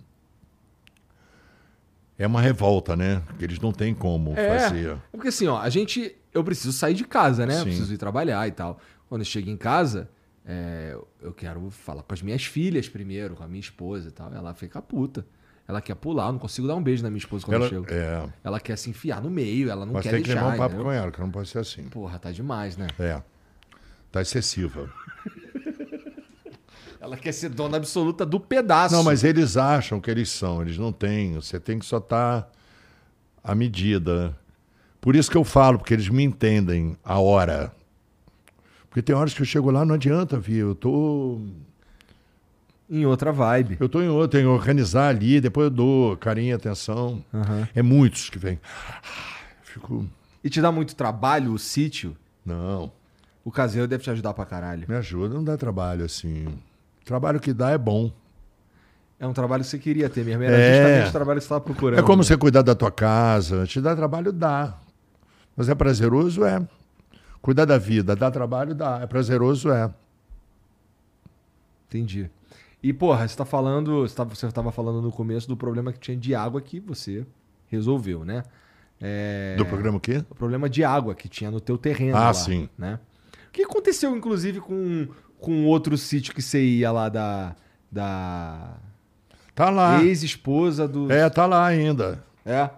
É uma revolta, né? Que eles não têm como fazer. É porque assim, ó, a gente. Eu preciso sair de casa, né? Eu preciso ir trabalhar e tal. Quando eu chego em casa, é, eu quero falar com as minhas filhas primeiro, com a minha esposa e tal. Ela fica puta. Ela quer pular, eu não consigo dar um beijo na minha esposa quando Ela, eu chego. é, Ela quer se enfiar no meio, ela não mas quer tem que deixar. levar um papo entendeu? com ela, que não pode ser assim. Porra, tá demais, né? É. Tá excessiva. Ela quer ser dona absoluta do pedaço. Não, mas eles acham que eles são, eles não têm. Você tem que só estar à medida. Por isso que eu falo, porque eles me entendem a hora. Porque tem horas que eu chego lá, não adianta, viu? Eu tô. Em outra vibe. Eu tô em outro, tenho que organizar ali, depois eu dou carinho e atenção. É muitos que vêm. Fico. E te dá muito trabalho o sítio? Não, O caseiro deve te ajudar pra caralho. me ajuda, não dá trabalho assim. Trabalho que dá é bom. É um trabalho que você queria ter mesmo. Era É. justamente o trabalho que você estava procurando. É como você cuidar da tua casa. Te dá trabalho? Dá. Mas é prazeroso? É. Cuidar da vida, dá trabalho? Dá. É prazeroso? É. Entendi. E, porra, você tá falando. Você tava, você tava falando no começo do problema que tinha de água que você resolveu, né? É, Do programa o quê? O problema de água que tinha no teu terreno. Ah, lá, sim. Né? O que aconteceu, inclusive, com, com outro sítio que você ia lá da. Da. Tá lá. Ex-esposa do. É, tá lá ainda. É?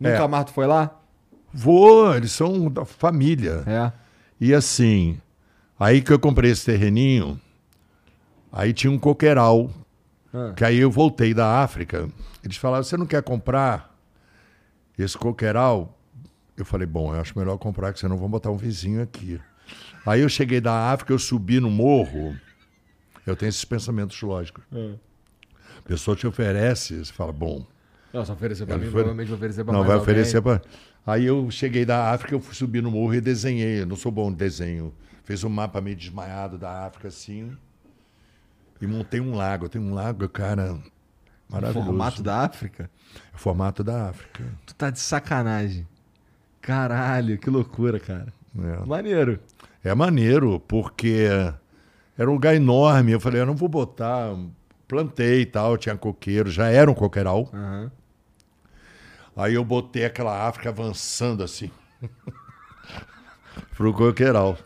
Nunca É. mais tu foi lá? Vou, eles são da família. É. E assim, aí que eu comprei esse terreninho, Aí tinha um coqueiral, Ah. que aí eu voltei da África. Eles falaram: você não quer comprar esse coqueiral? Eu falei: bom, eu acho melhor comprar, que senão vão botar um vizinho aqui. Aí eu cheguei da África, eu subi no morro. Eu tenho esses pensamentos lógicos. A pessoa te oferece, você fala: bom, Não, se oferecer pra Ela mim, foi- provavelmente vai oferecer pra não vai oferecer para. Aí eu cheguei da África, eu fui subir no morro e desenhei. Eu não sou bom de desenho. Fiz um mapa meio desmaiado da África assim. E montei um lago. Tem um lago, cara, maravilhoso. Formato da África? É formato da África. Tu tá de sacanagem. Caralho, que loucura, cara. É. Maneiro. É maneiro, porque era um lugar enorme. Eu falei, eu não vou botar. Plantei e tal, tinha coqueiro, já era um coqueiral. Aham. Aí eu botei aquela África avançando assim. pro coqueiral.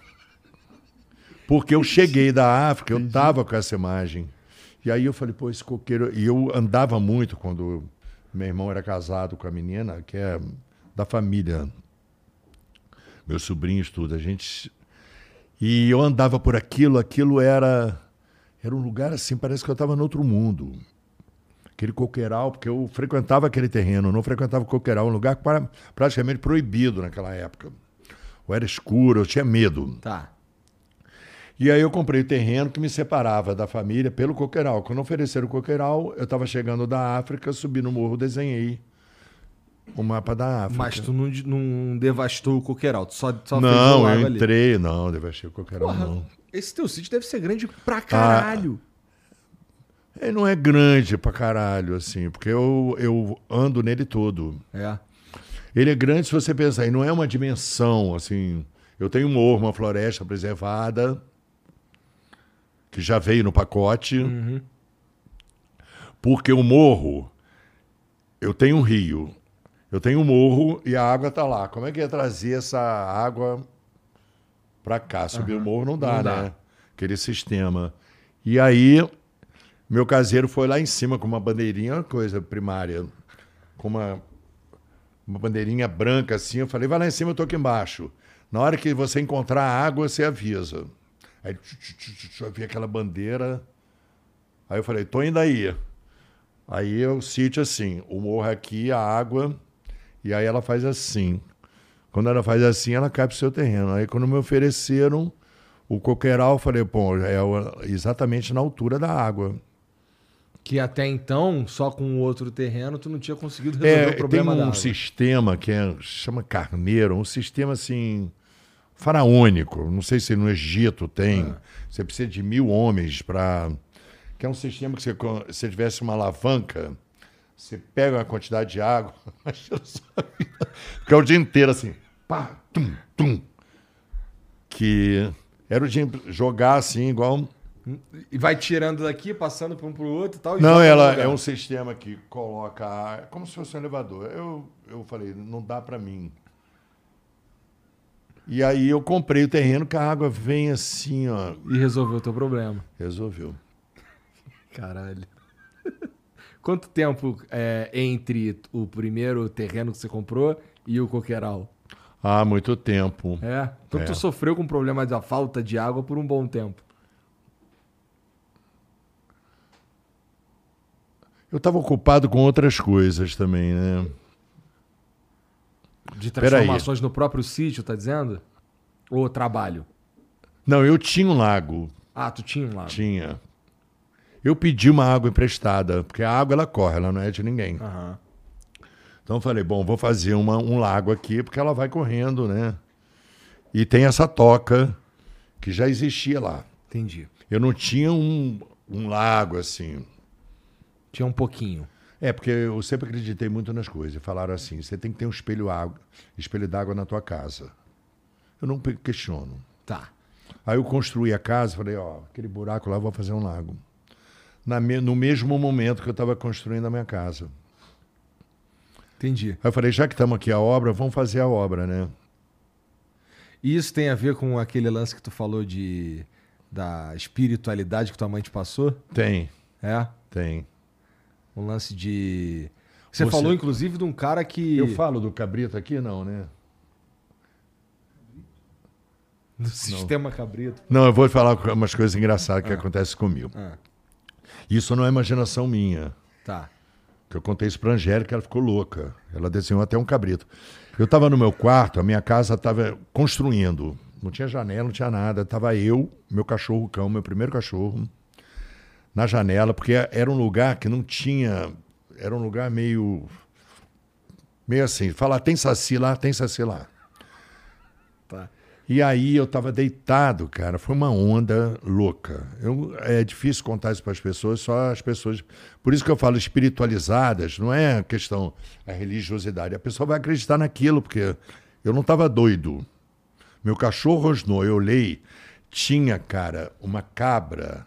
Porque eu cheguei da África, eu tava com essa imagem. E aí eu falei, pô, esse coqueiro. E eu andava muito quando meu irmão era casado com a menina, que é da família. Meus sobrinhos, tudo. A gente. E eu andava por aquilo, aquilo era. Era um lugar assim, parece que eu estava em outro mundo aquele coqueiral, porque eu frequentava aquele terreno, não frequentava o coqueiral, um lugar pra- praticamente proibido naquela época. Ou era escuro, eu tinha medo. Tá. E aí eu comprei o terreno que me separava da família pelo coqueiral. Quando ofereceram o coqueiral, eu estava chegando da África, subi no morro, desenhei o mapa da África. Mas tu não, não devastou o coqueiral, tu só, só não, eu ali. entrei, não, devastei o coqueiral, Porra, não. esse teu sítio deve ser grande pra caralho. Ele não é grande pra caralho, assim, porque eu, eu ando nele todo. É. Ele é grande se você pensar, e não é uma dimensão, assim. Eu tenho um morro, uma floresta preservada, que já veio no pacote. Porque o morro, eu tenho um rio, eu tenho um morro e a água está lá. Como é que ia trazer essa água para cá? Subir o morro não dá, Não dá. né? Aquele sistema. E aí, meu caseiro foi lá em cima com uma bandeirinha, coisa primária, com uma uma bandeirinha branca assim. Eu falei, vai lá em cima, eu tô aqui embaixo. Na hora que você encontrar a água, você avisa. Aí tchu, tchu, eu vi aquela bandeira. Aí eu falei, tô indo aí. Aí é o sítio assim, o morro é aqui, a água, e aí ela faz assim. Quando ela faz assim, ela cai pro seu terreno. Aí quando me ofereceram o coqueiral, eu falei, pô, é exatamente na altura da água. Que até então, só com o outro terreno, tu não tinha conseguido resolver É, o tem problema da um sistema que é, chama carneiro, um sistema assim faraônico. Não sei se no Egito tem. Ah. Você precisa de mil homens para. Que é um sistema que você, se você tivesse uma alavanca, você pega uma quantidade de água, fica o dia inteiro assim, pá, tum, tum. Que era o dia jogar assim, igual. E vai tirando daqui, passando para um pro outro e tal. e Não, joga no ela é um sistema que coloca como se fosse um elevador. Eu, eu falei, não dá para mim. E aí eu comprei o terreno que a água vem assim, ó. E resolveu o teu problema. Resolveu. Caralho. Quanto tempo é, entre o primeiro terreno que você comprou e o coqueiral? Há muito tempo. É? Então É. tu sofreu com o problema da falta de água por um bom tempo. Eu estava ocupado com outras coisas também, né? De transformações no próprio sítio, tá dizendo? Ou trabalho? Não, eu tinha um lago. Ah, tu tinha um lá. Tinha. Eu pedi uma água emprestada, porque a água ela corre, ela não é de ninguém. Aham. Então eu falei, bom, vou fazer uma, um lago aqui, porque ela vai correndo, né? E tem essa toca que já existia lá. Entendi. Eu não tinha um, um lago assim. Tinha um pouquinho. É, porque eu sempre acreditei muito nas coisas. Falaram assim: você tem que ter um espelho, água, espelho d'água na tua casa. Eu não questiono. Tá. Aí eu construí a casa, falei: ó, aquele buraco lá vou fazer um lago. Na me- no mesmo momento que eu estava construindo a minha casa. Entendi. Aí eu falei: já que estamos aqui a obra, vamos fazer a obra, né? E isso tem a ver com aquele lance que tu falou de da espiritualidade que tua mãe te passou? Tem, É? tem. Um lance de. Você, Você- falou, inclusive, de um cara que. Eu falo do cabrito aqui, não, né? Do sistema cabrito. Não, eu vou falar umas coisas engraçadas que acontecem comigo. Ah, Isso não é imaginação minha. tá. Que eu contei isso pra Angélica, ela ficou louca. Ela desenhou até um cabrito. Eu estava no meu quarto, a minha casa estava construindo. Não tinha janela, não tinha nada. Tava eu, meu cachorro cão, meu primeiro cachorro, na janela, porque era um lugar que não tinha. Era um lugar meio. Meio assim, falar, tem saci lá, tem saci lá. Tá. E aí eu estava deitado, cara. Foi uma onda louca. Eu, é difícil contar isso para as pessoas, só as pessoas. Por isso que eu falo espiritualizadas, não é questão a religiosidade. A pessoa vai acreditar naquilo, porque eu não estava doido. Meu cachorro rosnou, eu olhei, tinha, cara, uma cabra.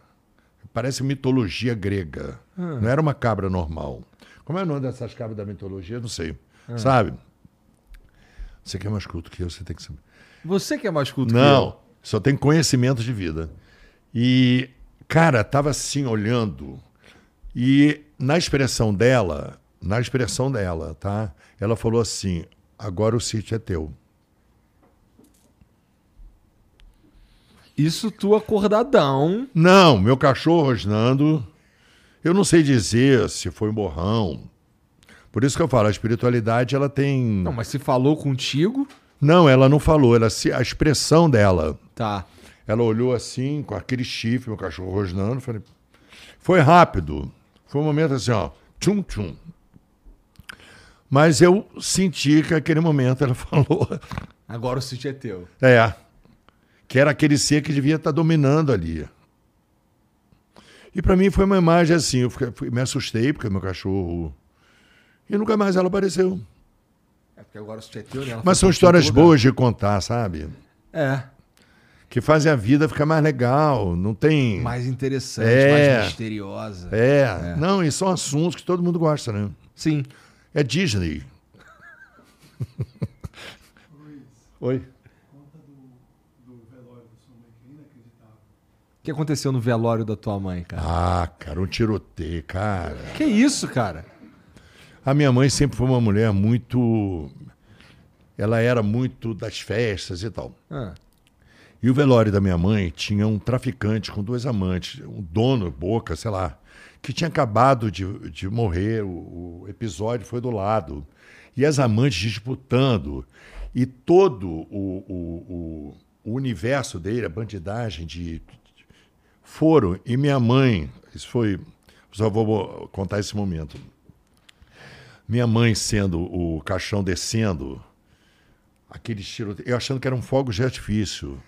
Parece mitologia grega. Não era uma cabra normal. Como é o nome dessas cabras da mitologia? Eu não sei. Sabe? Você que é mais culto que eu, você tem que saber. Você que é mais culto que Não, só tem conhecimento de vida. E, cara, tava assim olhando. E na expressão dela, na expressão dela, tá? Ela falou assim: agora o sítio é teu. Isso tu acordadão. Não, meu cachorro rosnando. Eu não sei dizer se foi um borrão. Por isso que eu falo, a espiritualidade ela tem. Não, mas se falou contigo, Não, ela não falou, ela se- a expressão dela. tá. Ela olhou assim, com aquele chifre, meu cachorro rosnando. Falei, foi rápido. Foi um momento assim, ó. Tchum, tchum. Mas eu senti que aquele momento ela falou. Agora o sítio é teu. É. Que era aquele ser que devia estar dominando ali. E para mim foi uma imagem assim. Eu fiquei- me assustei, porque meu cachorro. E nunca mais ela apareceu. É porque agora sítio é teu, né? Mas são histórias lugar. boas de contar, sabe? É. Que fazem a vida ficar mais legal. Não tem. Mais interessante, É. mais misteriosa. É. Não, e são assuntos que todo mundo gosta, né? Sim. É Disney. Oi. O que aconteceu no velório da tua mãe, cara? Ah, cara, um tiroteio, cara. Que isso, cara? A minha mãe sempre foi uma mulher muito. Ela era muito das festas e tal. Ah, E o velório da minha mãe tinha um traficante com dois amantes, um dono, boca, sei lá, que tinha acabado de, de morrer, o, o episódio foi do lado. E as amantes disputando. E todo o, o, o, o universo dele, a bandidagem de. Foram. E minha mãe, isso foi. Só vou contar esse momento. Minha mãe sendo o caixão descendo, aquele tiro, eu achando que era um fogo de artifício.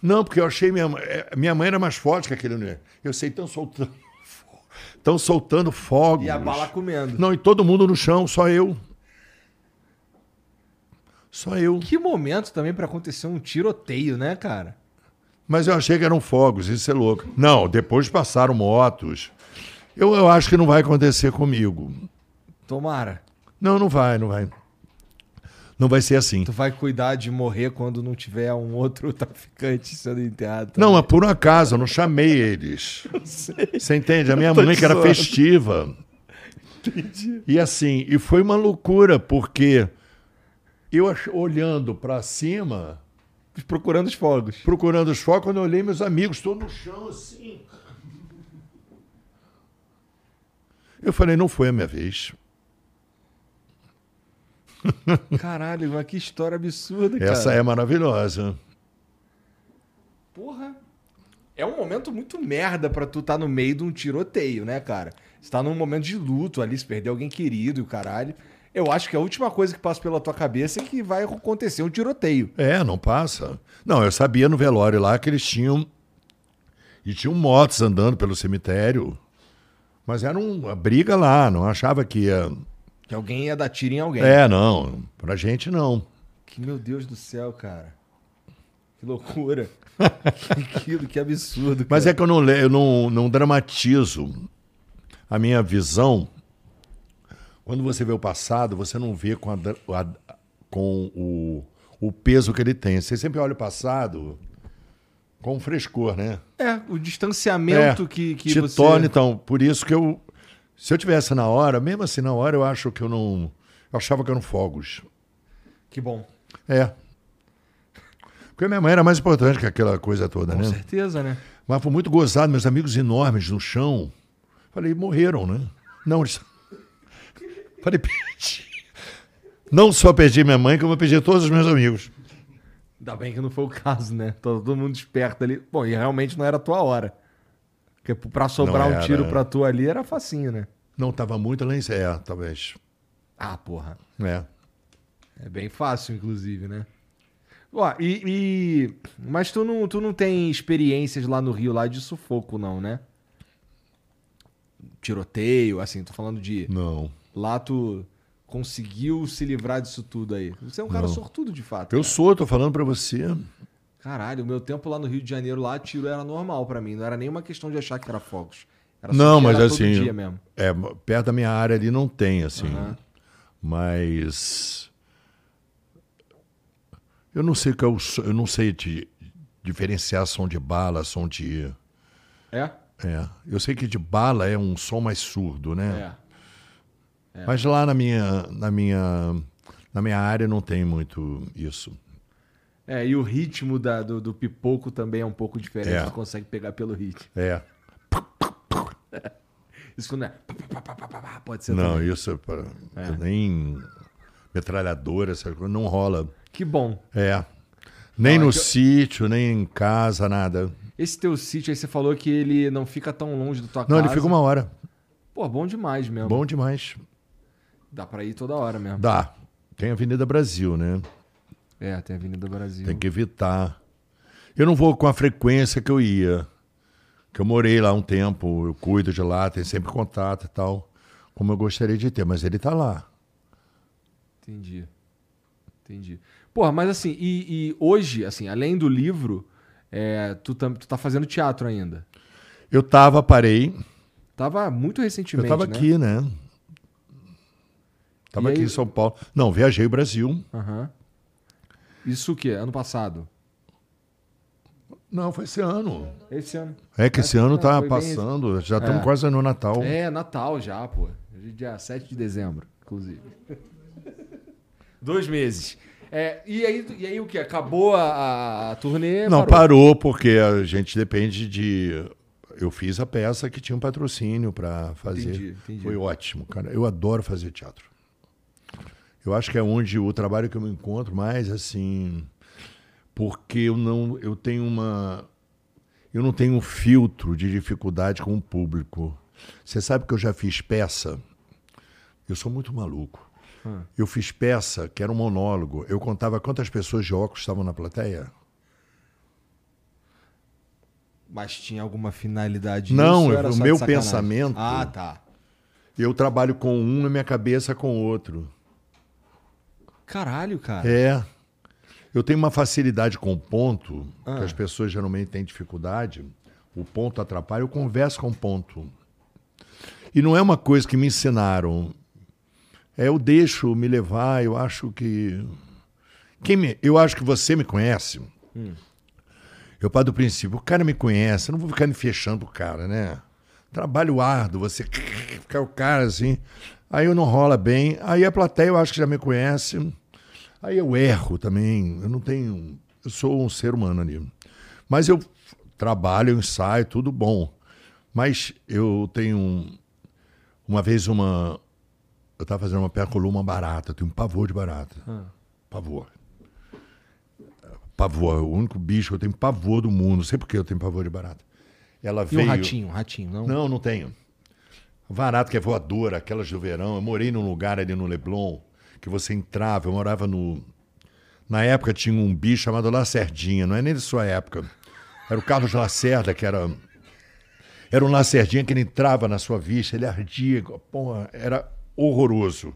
Não, porque eu achei minha mãe. é, Minha mãe era mais forte que aquele universo. Eu sei, estão soltando. Estão soltando fogos. E a bala comendo. Não, e todo mundo no chão, só eu. Só eu. Que momento também pra acontecer um tiroteio, né, cara? Mas eu achei que eram fogos, isso é louco. Não, depois passaram motos. Eu, eu acho que não vai acontecer comigo. Tomara. Não, não vai, não vai. Não vai ser assim. Tu vai cuidar de morrer quando não tiver um outro traficante sendo enterrado. Não, mas por um acaso, eu não chamei eles. Você entende? A minha mãe que era festiva. E assim, e foi uma loucura, porque eu ach- olhando para cima, Procurando os fogos. procurando os focos, quando eu olhei meus amigos, estou no chão assim. Eu falei, não foi a minha vez. Caralho, mas que história absurda, cara. Essa é maravilhosa. Porra. É um momento muito merda pra tu tá no meio de um tiroteio, né, cara? Você tá num momento de luto ali, se perder alguém querido e o caralho. Eu acho que a última coisa que passa pela tua cabeça é que vai acontecer um tiroteio. É, não passa. Não, eu sabia no velório lá que eles tinham. E tinham motos andando pelo cemitério. Mas era um- uma briga lá, não achava que ia. Que alguém ia dar tiro em alguém. É, não. Pra gente não. Que meu Deus do céu, cara. Que loucura. que, que, que absurdo. Mas cara. é que eu não, eu não, não dramatizo a minha visão. Quando você vê o passado, você não vê com, a a- com o, o peso que ele tem. Você sempre olha o passado com frescor, né? É, o distanciamento É, que, que te você... torna, então. Por isso que eu. Se eu tivesse na hora, mesmo assim na hora, eu acho que eu não. Eu achava que eram fogos. Que bom. É. Porque minha mãe era mais importante que aquela coisa toda, Com né? certeza, né? Mas foi muito gozado, meus amigos enormes no chão. Falei, morreram, né? Não, eles... Falei, perdi. Não só perdi minha mãe, como eu perdi todos os meus amigos. Ainda bem que não foi o caso, né? Todo mundo esperto ali. Bom, e realmente não era a tua hora. Porque pra sobrar um tiro pra tu ali era facinho, né? Não, tava muito em É, talvez. Ah, porra. É. É bem fácil, inclusive, né? Ó, e, e- Mas tu não, tu não tem experiências lá no Rio lá de sufoco, não, né? Tiroteio, assim, tô falando de. Não. Lá tu conseguiu se livrar disso tudo aí. Você é um cara Não. sortudo, de fato. Eu cara. sou, tô falando pra você. Caralho, o meu tempo lá no Rio de Janeiro, lá, tiro era normal pra mim. Não era nenhuma questão de achar que era fogos. Era só Não, que mas assim. Todo dia mesmo. É, perto da minha área ali não tem, assim. Aham. Mas. Eu não sei o som- eu não sei de diferenciar som de bala, som de. É? É. Eu sei que de bala é um som mais surdo, né? É. Mas lá na minha, na minha, na minha área não tem muito isso. É, e o ritmo da- do, do pipoco também é um pouco diferente. É. Tu consegue pegar pelo ritmo. É. Isso quando é. Pode ser Não, também. isso é para É. nem metralhadora, essa coisa, não rola. Que bom. É. Nem Não, no é que eu- sítio, nem em casa, nada. Esse teu sítio aí, você falou que ele não fica tão longe da tua Não, casa. ele fica uma hora. Pô, bom demais mesmo. Bom demais. Dá pra ir toda hora mesmo. Dá. Tem Avenida Brasil, né? É, tem Avenida Brasil. Tem que evitar. Eu não vou com a frequência que eu ia. Que eu morei lá um tempo, eu cuido de lá, tenho sempre contato e tal. Como eu gostaria de ter, mas ele tá lá. Entendi. Entendi. Porra, mas assim, e, e hoje, assim, além do livro, é, tu, tam- tu tá fazendo teatro ainda. Eu tava, parei. Tava muito recentemente, Eu tava né? aqui, né? Tava E aqui aí- em São Paulo. Não, viajei o Brasil. Aham. Isso o quê? Ano passado? Não, foi esse ano. Esse ano. É que esse ano não, tá foi bem passando, já estamos É. quase no Natal. É, Natal já, pô. Hoje é dia 7 de dezembro, inclusive. Dois meses. É, e, aí, e aí o que? Acabou a, a- turnê? Não, parou porque a gente depende de. Eu fiz a peça que tinha um patrocínio para fazer. Entendi, entendi. Foi ótimo, cara. Eu adoro fazer teatro. Eu acho que é onde o trabalho que eu me encontro mais assim, porque eu não, eu tenho uma, eu não tenho um filtro de dificuldade com o público. Você sabe que eu já fiz peça. Eu sou muito maluco. Hum. Eu fiz peça que era um monólogo. Eu contava quantas pessoas de óculos estavam na plateia. Mas tinha alguma finalidade Não, nisso, o meu sacanagem? pensamento- Ah, tá. Eu trabalho com um na minha cabeça com o outro. Caralho, cara. É. Eu tenho uma facilidade com o ponto, Ah. que as pessoas geralmente têm dificuldade. O ponto atrapalha, eu converso com o ponto. E não é uma coisa que me ensinaram. É, eu deixo me levar, eu acho que. Quem me... Eu acho que você me conhece. Eu paro do princípio, o cara me conhece, eu não vou ficar me fechando pro cara, né? Trabalho árduo, você ficar o cara assim. Aí eu não rola bem. Aí a plateia eu acho que já me conhece. Aí eu erro também. Eu não tenho. Eu sou um ser humano ali. Mas eu trabalho, eu ensaio, tudo bom. Mas eu tenho. um- Uma vez uma. Eu estava fazendo uma percoluma barata, eu tenho um pavor de barata. Pavor. Pavor, o único bicho que eu tenho pavor do mundo. Não sei por que eu tenho pavor de barata. Ela E veio. um ratinho, um ratinho, não? Não, não tenho. Varata que é voadora, aquelas do verão. Eu morei num lugar ali no Leblon que você entrava, eu morava no. Na época tinha um bicho chamado Lacerdinha, não é nem da sua época. Era o Carlos Lacerda, que era. Era um Lacerdinha que ele entrava na sua vista, ele ardia, porra, era horroroso.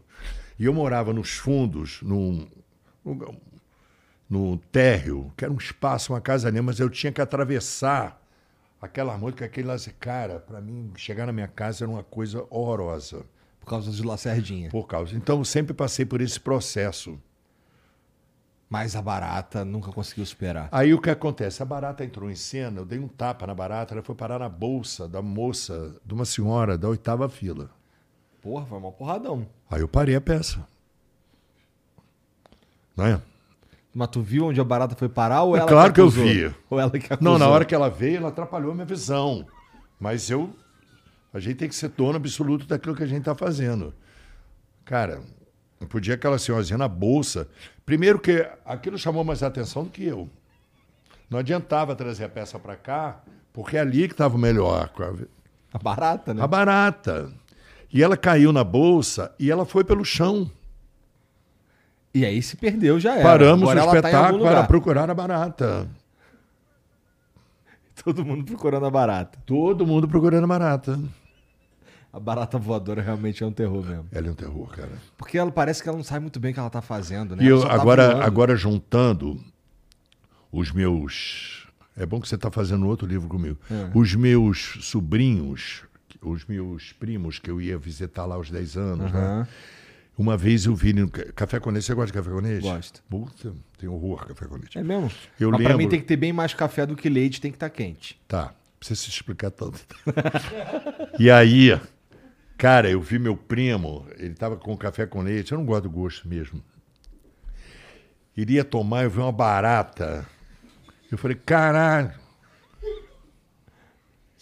E eu morava nos fundos, num, num, num térreo, que era um espaço, uma casa ali, mas eu tinha que atravessar aquela música, aquele lazer. Cara, para mim, chegar na minha casa era uma coisa horrorosa. Por causa de Lacerdinha. Por causa. Então, eu sempre passei por esse processo. Mas a barata nunca conseguiu superar. Aí o que acontece? A barata entrou em cena, eu dei um tapa na barata, ela foi parar na bolsa da moça, de uma senhora da oitava fila. Porra, foi uma porradão. Aí eu parei a peça. Não é? Mas tu viu onde a barata foi parar ou É ela claro que eu vi. Ou ela que acusou? Não, na hora que ela veio, ela atrapalhou a minha visão. Mas eu. A gente tem que ser dono absoluto daquilo que a gente está fazendo. Cara, não podia aquela senhorzinha na bolsa. Primeiro que aquilo chamou mais atenção do que eu. Não adiantava trazer a peça para cá, porque é ali que estava o melhor. A barata, né? A barata. E ela caiu na bolsa e ela foi pelo chão. E aí se perdeu, já era. Paramos Agora o tá espetáculo para lugar. procurar a barata. Todo mundo procurando a barata. Todo mundo procurando a barata. A barata voadora realmente é um terror mesmo. Ela é um terror, cara. Porque ela parece que ela não sabe muito bem o que ela tá fazendo, né? E eu, tá agora, voando. agora juntando os meus. É bom que você está fazendo outro livro comigo. É. Os meus sobrinhos, os meus primos que eu ia visitar lá aos 10 anos, né? Uma vez eu vi no ca- café com leite. Você gosta de café com leite? Gosto. Puta, tem horror café com leite. É mesmo? Eu Mas pra mim lembro- tem que ter bem mais café do que leite, tem que estar quente. Tá, precisa se explicar tanto. e aí, cara, eu vi meu primo, ele tava com café com leite, eu não gosto do gosto mesmo. Iria tomar, eu vi uma barata. Eu falei, caralho.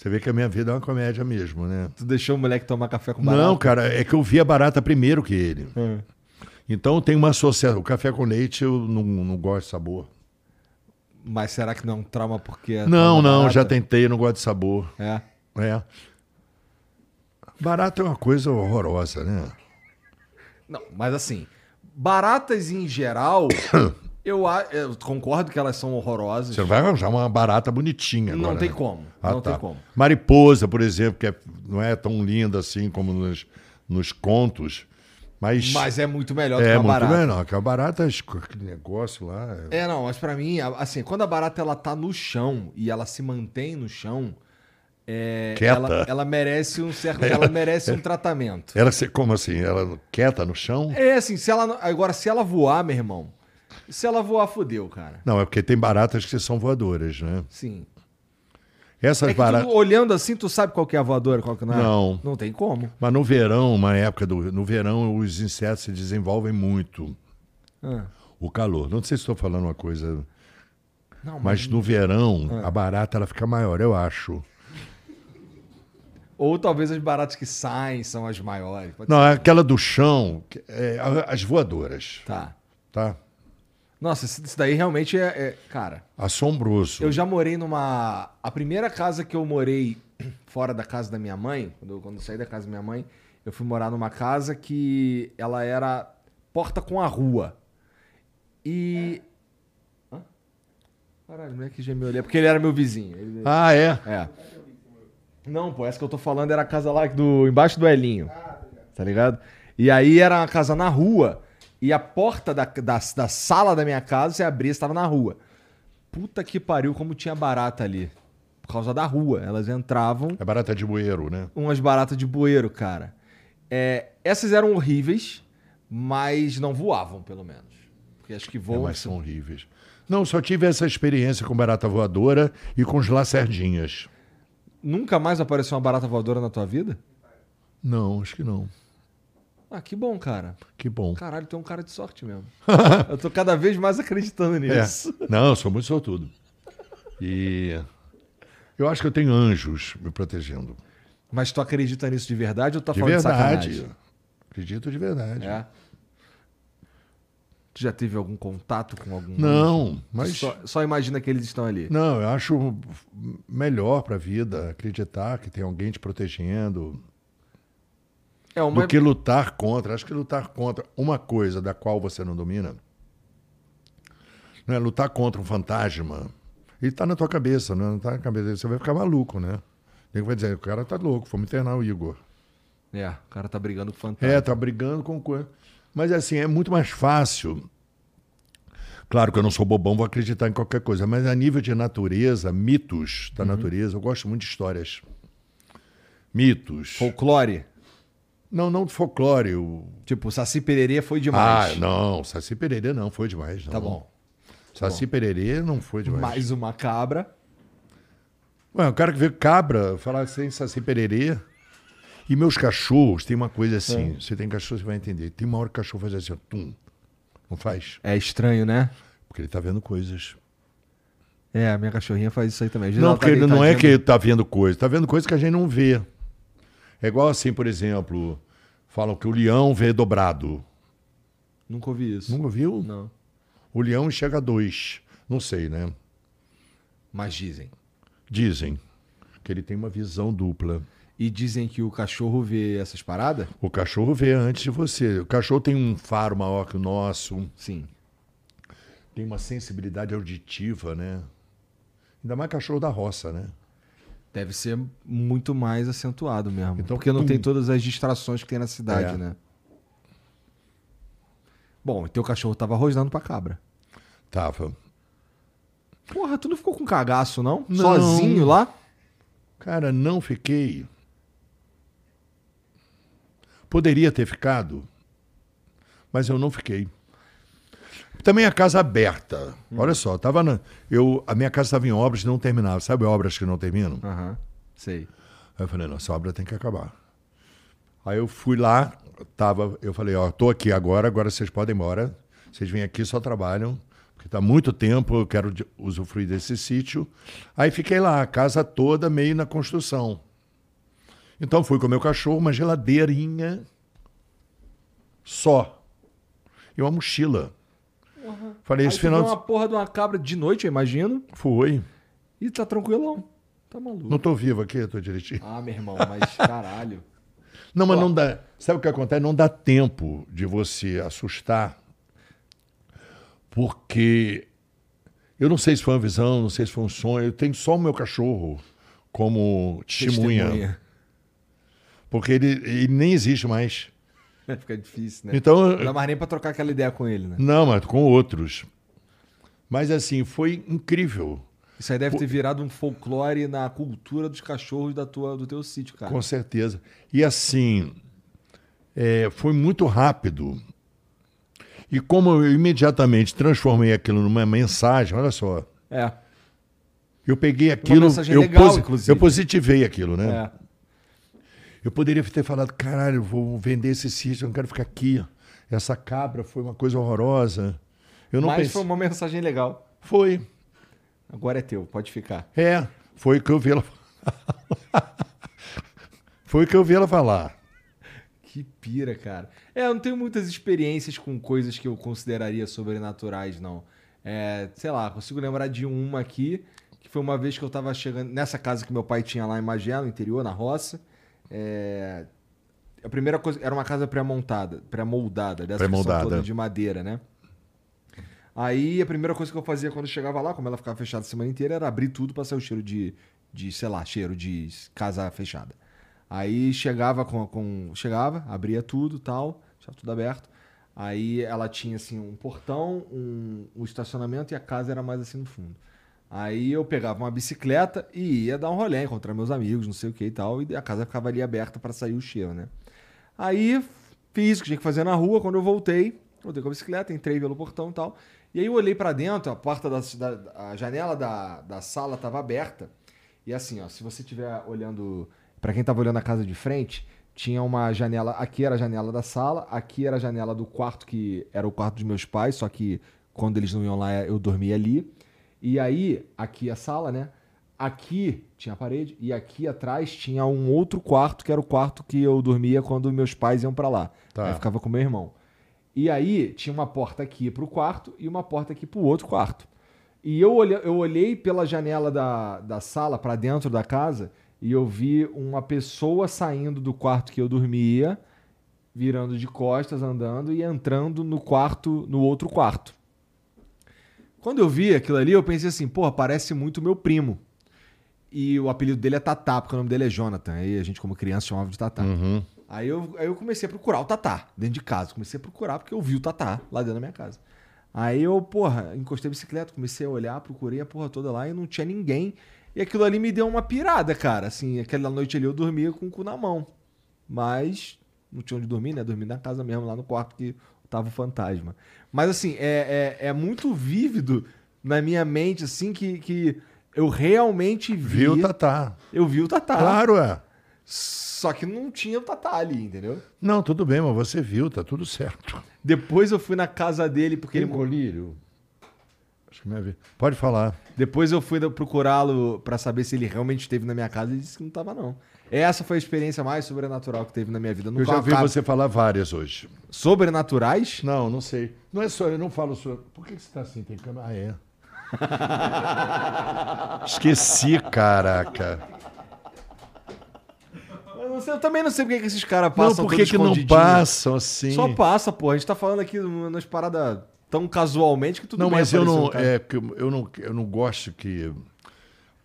Você vê que a minha vida é uma comédia mesmo, né? Tu deixou o moleque tomar café com barata? Não, cara, é que eu vi a barata primeiro que ele. É. Então tem uma associação. O café com leite eu não, não gosto de sabor. Mas será que não é um trauma porque... é Não, não, barata? já tentei, não gosto de sabor. É. É. Barata é uma coisa horrorosa, né? Não, mas assim, baratas em geral, eu, eu concordo que elas são horrorosas. Você vai arranjar uma barata bonitinha Não agora, tem né? como, Ah, não tá. tem como. Mariposa, por exemplo, que é- não é tão linda assim como nos, nos contos, mas, Mas é muito melhor do que é uma muito barata. menor. Que a barata, aquele negócio lá... é- É, não, mas pra mim, assim, quando a barata ela tá no chão e ela se mantém no chão, é, Quieta. ela, ela merece um certo, ela merece um tratamento. Ela, se- como assim? Ela quieta no chão? É assim, se ela não- agora se ela voar, meu irmão, se ela voar fudeu, cara. Não, é porque tem baratas que são voadoras, né? Sim. Essas É baratas... tu, olhando assim, tu sabe qual que é a voadora, qual que não é? Não. Não tem como. Mas no verão, uma época do... No verão, os insetos se desenvolvem muito. Ah. O calor. Não sei se estou falando uma coisa... Não, mas... Mas no verão, a barata ela fica maior, eu acho. Ou talvez as baratas que saem são as maiores. Pode Não, é aquela do chão, é, as voadoras, ser. Tá. tá? Nossa, isso daí realmente é, é- Cara, Assombroso. eu já morei numa. A primeira casa que eu morei fora da casa da minha mãe, quando eu, quando eu saí da casa da minha mãe, eu fui morar numa casa que ela era porta com a rua. E. Hã? Caralho, o moleque já me olhou. É porque ele era meu vizinho. Ele- Ah, é? É. Não, pô, essa que eu tô falando era a casa lá do embaixo do Elinho. Tá ligado? E aí era uma casa na rua e a porta da, da, da sala da minha casa, você abria, estava na rua. Puta que pariu, como tinha barata ali. Por causa da rua. Elas entravam, É barata de bueiro, né? umas baratas de bueiro, cara. É, essas eram horríveis, mas não voavam, pelo menos. Porque acho que É, voam. mas são horríveis. Não, só tive essa experiência com barata voadora e com os lacerdinhas. Nunca mais apareceu uma barata voadora na tua vida? Não, acho que não. Ah, que bom, cara. Que bom. Caralho, tu é um cara de sorte mesmo. eu tô cada vez mais acreditando É. nisso. Não, eu sou muito sortudo. E eu acho que eu tenho anjos me protegendo. Mas tu acredita nisso de verdade ou tá De falando verdade. de sacanagem? Acredito de verdade. É. Tu já teve algum contato com algum Não, anjo? mas- Só, só imagina que eles estão ali. Não, eu acho melhor para a vida acreditar que tem alguém te protegendo É uma... do que lutar contra. Acho que lutar contra uma coisa da qual você não domina não é lutar contra um fantasma. Ele está na tua cabeça, né? não está na cabeça dele. Você vai ficar maluco, né? Ele vai dizer, o cara tá louco, vamos internar o Igor. É, o cara tá brigando com o fantasma. É, tá brigando com coisa. Mas assim, é muito mais fácil. Claro que eu não sou bobão, vou acreditar em qualquer coisa, mas a nível de natureza, mitos da natureza, eu gosto muito de histórias. Mitos. Folclore. Não, não de folclore. O... Tipo, Saci Pererê foi Ah, demais. não, Saci Pererê não foi demais. Não. Tá bom. Saci Pererê não foi demais. Mais uma cabra. Ué, o cara que vê cabra falar assim, Saci Pererê. E meus cachorros, tem uma coisa assim, você tem cachorro, você vai entender. Tem uma hora que o cachorro faz assim, ó, tum. Não faz? É estranho, né? porque ele tá vendo coisas. É, a minha cachorrinha faz isso aí também. Não, tá porque ele não é que ele tá vendo coisas, tá vendo coisas que a gente não vê. É igual assim, por exemplo, falam que o leão vê dobrado. Nunca ouvi isso. Nunca viu? Não. O leão enxerga dois. Não sei, né? Mas dizem. Dizem que ele tem uma visão dupla. E dizem que o cachorro vê essas paradas? O cachorro vê antes de você. O cachorro tem um faro maior que o nosso, Sim. tem uma sensibilidade auditiva, né? Ainda mais cachorro da roça, né? Deve ser muito mais acentuado mesmo. Então, porque não pum. tem todas as distrações que tem na cidade, É. né? Bom, teu cachorro tava rosnando pra cabra. Tava. Porra, tu não ficou com cagaço, não? Não. Sozinho lá? Cara, não fiquei. Poderia ter ficado, mas eu não fiquei. Também a casa aberta. Olha só, tava na, eu, a minha casa estava em obras e não terminava. Sabe obras que não terminam? Aham, sei. Aí eu falei, não, essa obra tem que acabar. Aí eu fui lá, tava, eu falei, ó, tô aqui agora, agora vocês podem ir embora. Vocês vêm aqui, só trabalham, porque tá muito tempo, eu quero usufruir desse sítio. Aí fiquei lá, a casa toda meio na construção. Então fui com o meu cachorro, uma geladeirinha só. E uma mochila. Falei, Aí esse final. viu uma porra de uma cabra de noite, eu imagino. Foi. E tá tranquilão. Tá maluco. Não tô vivo aqui, tô direitinho. Ah, meu irmão, mas caralho. Não, mas Ó. não dá. Sabe o que acontece? Não dá tempo de você assustar, porque eu não sei se foi uma visão, não sei se foi um sonho. Eu tenho só o meu cachorro como testemunha, porque ele, ele nem existe mais. Fica difícil, né? Então, Não dá mais nem pra trocar aquela ideia com ele, né? não, mas com outros. Mas assim, foi incrível, Isso aí deve ter virado um folclore na cultura dos cachorros da tua, do teu sítio, cara. com certeza. E assim, é, foi muito rápido. E como eu imediatamente transformei aquilo numa mensagem, olha só. É. Eu peguei aquilo, mensagem eu, legal, inclusive. eu positivei aquilo, né? É. Eu poderia ter falado, caralho, vou vender esse sítio, eu não quero ficar aqui. Essa cabra foi uma coisa horrorosa. Eu não Mas pensei. foi uma mensagem legal. Foi. Agora é teu, pode ficar. É, foi o que eu vi ela Foi o que eu vi ela falar. Que pira, cara. É, eu não tenho muitas experiências com coisas que eu consideraria sobrenaturais, não. É, sei lá, consigo lembrar de uma aqui, que foi uma vez que eu tava chegando nessa casa que meu pai tinha lá em Magé, no interior, na roça. É, a primeira coisa, era uma casa pré-montada, pré-moldada, dessa Pré-moldada. todas de madeira, né? Aí a primeira coisa que eu fazia quando eu chegava lá, como ela ficava fechada a semana inteira, era abrir tudo pra sair o cheiro de, de sei lá, cheiro de casa fechada. Aí chegava com, com chegava, abria tudo, tal, deixava tudo aberto. Aí ela tinha assim um portão, um, um estacionamento e a casa era mais assim no fundo. Aí eu pegava uma bicicleta e ia dar um rolê, encontrar meus amigos, não sei o que e tal, e a casa ficava ali aberta para sair o cheiro, né? Aí fiz o que tinha que fazer na rua, quando eu voltei, voltei com a bicicleta, entrei pelo portão e tal. E aí eu olhei pra dentro, a porta da, da a janela da, da sala tava aberta. E assim, ó, se você estiver olhando, Pra quem tava olhando a casa de frente, tinha uma janela, aqui era a janela da sala, aqui era a janela do quarto que era o quarto dos meus pais, só que quando eles não iam lá eu dormia ali. E aí, aqui a sala, né? Aqui tinha a parede e aqui atrás tinha um outro quarto que era o quarto que eu dormia quando meus pais iam pra lá. Tá. Aí eu ficava com meu irmão. E aí tinha uma porta aqui pro quarto e uma porta aqui pro outro quarto. E eu olhei, eu olhei pela janela da, da sala pra dentro da casa e eu vi uma pessoa saindo do quarto que eu dormia, virando de costas, andando e entrando no quarto, no outro quarto. Quando eu vi aquilo ali, eu pensei assim, porra, parece muito meu primo. E o apelido dele é Tatá, porque o nome dele é Jonathan. Aí a gente, como criança, chamava de Tatá. Uhum. Aí eu, aí eu comecei a procurar o Tatá dentro de casa. Comecei a procurar porque eu vi o Tatá lá dentro da minha casa. Aí eu, porra, encostei a bicicleta, comecei a olhar, procurei a porra toda lá e não tinha ninguém. E aquilo ali me deu uma pirada, cara. Assim, aquela noite ali eu dormia com o cu na mão. Mas não tinha onde dormir, né? Dormi na casa mesmo, lá no quarto que tava o fantasma. Mas assim, é, é, é muito vívido na minha mente, assim, que, que eu realmente vi. Viu, Tatá? Eu vi o Tatá. Claro, é. Só que não tinha o Tatá ali, entendeu? Não, tudo bem, mas você viu, tá tudo certo. Depois eu fui na casa dele, porque ele. colírio? Acho que minha vida. Pode falar. Depois eu fui procurá-lo pra saber se ele realmente esteve na minha casa e disse que não tava, não. Essa foi a experiência mais sobrenatural que teve na minha vida. Eu Nunca já vi você falar várias hoje. Sobrenaturais? Não, não sei. Não é só, eu não falo só. Por que que você tá assim? Tem câmera? Ah, é. Esqueci, caraca. Eu, não sei- eu também não sei porque que esses caras Não, passam por que que não passam assim? Só passa, pô. A gente tá falando aqui nas paradas tão casualmente que tudo não, bem mas eu não, é, que eu eu não, eu não gosto que.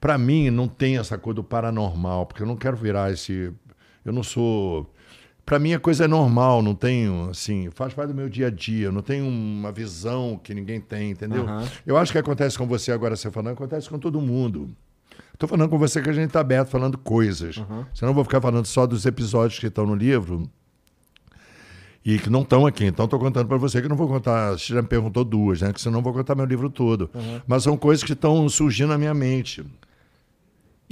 Pra mim, não tem essa coisa do paranormal, porque eu não quero virar esse. Eu não sou. Pra mim, a coisa é normal, não tenho, assim, faz parte do meu dia a dia, não tenho uma visão que ninguém tem, entendeu? Aham. Eu acho que acontece com você agora, você falando, acontece com todo mundo. Tô falando com você que a gente tá aberto falando coisas. Senão eu vou ficar falando só dos episódios que estão no livro e que não estão aqui. Então estou contando para você que não vou contar. Você já me perguntou duas, né? Que senão eu vou contar meu livro todo. Mas são coisas que estão surgindo na minha mente.